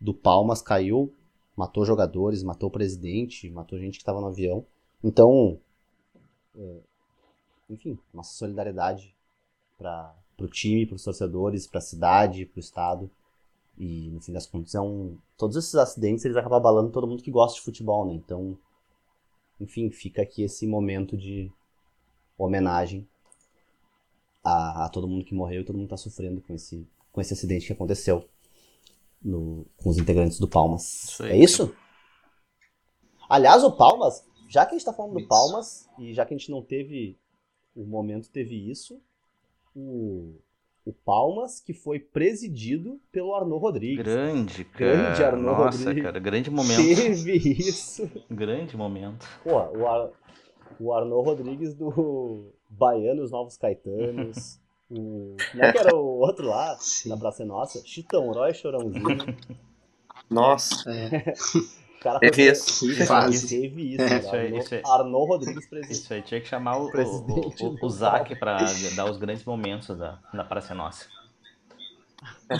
A: do Palmas caiu, matou jogadores, matou o presidente, matou gente que estava no avião. Então, é, enfim, nossa solidariedade para o time, para os torcedores, para a cidade, para o estado. E no fim das contas, é um, todos esses acidentes eles acabam abalando todo mundo que gosta de futebol, né? Então, enfim, fica aqui esse momento de homenagem a, a todo mundo que morreu e todo mundo que tá sofrendo com esse, com esse acidente que aconteceu no- com os integrantes do Palmas.
C: Isso
A: é isso? Aliás, o Palmas, já que a gente tá falando do. Palmas, e já que a gente não teve. O momento teve isso, o, o Palmas, que foi presidido pelo Arnaud Rodrigues.
C: Grande, cara.
A: Grande Arnaud
C: Nossa,
A: Rodrigues.
C: cara. Grande momento.
A: Teve isso.
C: Grande momento.
A: Pô, o, Ar, o Arnaud Rodrigues do Baiano e os Novos Caetanos. o, como é que era o outro lá,
D: Sim.
A: na Praça Nossa? Chitão Roy Chorãozinho.
B: Nossa.
A: É. O cara
B: Teve
A: foi
B: isso.
A: que
D: fase.
A: Teve isso.
D: É.
C: Isso aí, isso aí.
A: Arnaud Rodrigues presidente.
C: Isso aí tinha que chamar o, o, o, o, Zac pra dar os grandes momentos da, da Praça Nossa.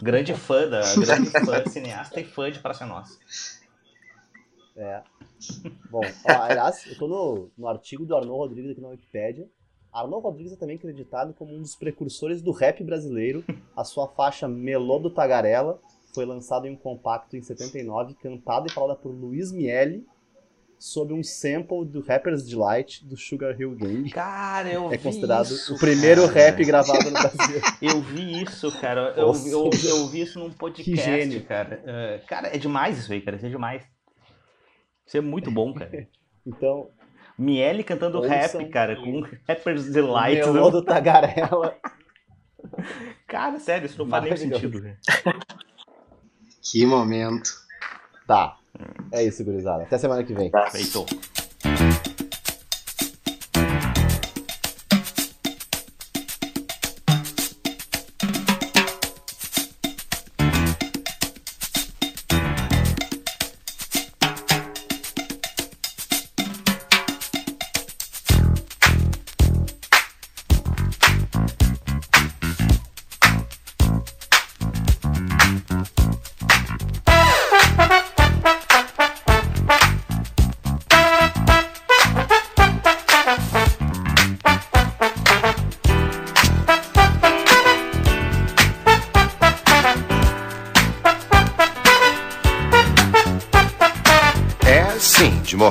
C: Grande fã da. Grande fã, cineasta e fã de Praça Nossa.
A: É. Bom, ó, aliás, eu tô no, no artigo do Arnaud Rodrigues aqui na Wikipédia. Arnaud Rodrigues é também acreditado como um dos precursores do rap brasileiro. A sua faixa Melô do Tagarela foi lançada em um compacto em 79, cantada e falada por Luiz Miele, sob um sample do Rapper's Delight do Sugar Hill Gang.
C: Cara, eu
A: É
C: vi
A: considerado
C: isso,
A: o primeiro
C: cara.
A: rap gravado no Brasil.
C: Eu vi isso, cara. Eu, eu, eu vi isso num podcast,
A: Que gênio.
C: cara. É, cara, é demais isso aí, cara. Isso é demais. Isso é muito bom, cara.
A: Então,
C: Miele cantando rap, cara, com Rapper's Delight. Né?
A: do Tagarela.
C: Cara, sério, isso não faz nem
A: Maravilhoso.
C: sentido.
D: Que momento.
A: Tá. É isso, gurizada. Até semana que vem.
B: Tá.
C: Feito.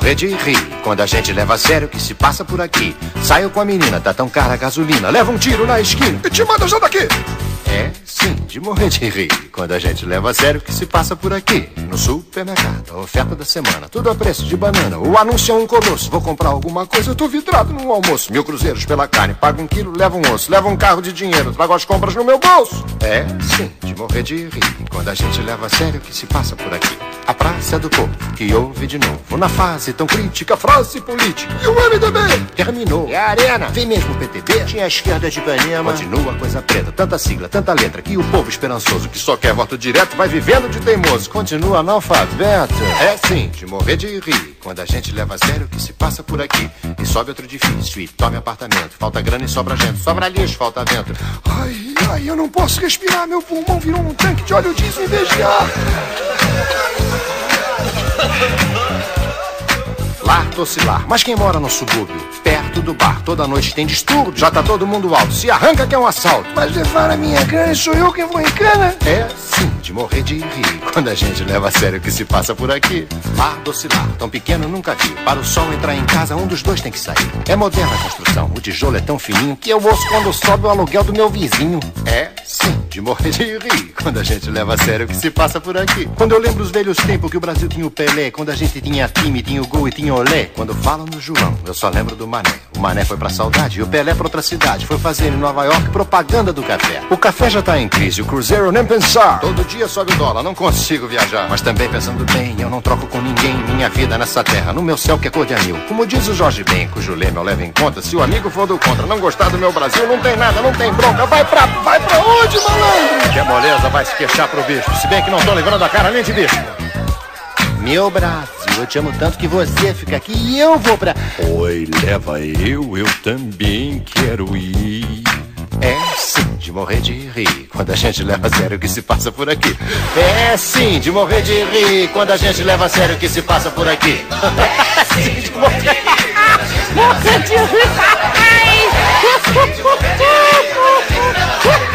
E: Morrer de rir. Quando a gente leva a sério o que se passa por aqui. Saio com a menina, tá tão cara a gasolina. Leva um tiro na esquina e te manda já daqui. É sim, de morrer de rir. Quando a gente leva a sério o que se passa por aqui. No supermercado, a oferta da semana. Tudo a preço de banana. O anúncio é um colosso. Vou comprar alguma coisa, tô vidrado no almoço. Mil cruzeiros pela carne. Pago um quilo, levo um osso. Levo um carro de dinheiro, trago as compras no meu bolso. É sim, de morrer de rir. Quando a gente leva a sério o que se passa por aqui. A praça do povo que ouve de novo. Na fase tão crítica, frase política. E o MDB terminou. E a arena, vem mesmo o PTB. Tinha a esquerda de Ipanema. Continua a coisa preta, tanta sigla, tanta letra. Que o povo esperançoso que só quer voto direto vai vivendo de teimoso. Continua analfabeto. É sim, de morrer de rir. Quando a gente leva a sério o que se passa por aqui. E sobe outro edifício e tome apartamento. Falta grana e sobra gente. Sobra lixo, falta vento. Ai, ai, eu não posso respirar. Meu pulmão virou um tanque de óleo diesel em vez de ar. Lar tocilar, mas quem mora no subúrbio, perto do bar, toda noite tem distúrbio, já tá todo mundo alto, se arranca que é um assalto. Mas levar a minha grana e sou eu quem vou em cana? É sim, de morrer de rir, quando a gente leva a sério o que se passa por aqui. Lar docilar, tão pequeno nunca vi, para o sol entrar em casa um dos dois tem que sair. É moderna a construção, o tijolo é tão fininho que eu ouço quando sobe o aluguel do meu vizinho. É sim, de morrer de rir, quando a gente leva a sério o que se passa por aqui. Quando eu lembro os velhos tempos que o Brasil tinha o Pelé, quando a gente tinha time, tinha o gol e tinha olé. Quando falam no João, eu só lembro do Mané. O Mané foi pra saudade e o Pelé pra outra cidade. Foi fazer em Nova York propaganda do café. O café já tá em crise, o Cruzeiro nem pensar. Todo dia sobe o dólar, não consigo viajar. Mas também pensando bem, eu não troco com ninguém minha vida nessa terra. No meu céu que é cor de anil. Como diz o Jorge Ben, cujo lema eu levo em conta. Se o amigo for do contra, não gostar do meu Brasil, não tem nada, não tem bronca. Vai pra, vai pra onde, malandro? Que moleza, vai se queixar pro bicho. Se bem que não tô livrando a cara nem de bicho. Meu Brasil, eu te amo tanto que você fica aqui e eu vou pra.
F: Oi, leva eu, eu também quero ir.
E: É sim, de morrer de rir quando a gente leva a sério o que se passa por aqui. É sim, de morrer de rir quando a gente leva a sério o que se passa por aqui. É sim, de morrer de rir. É morrer de rir.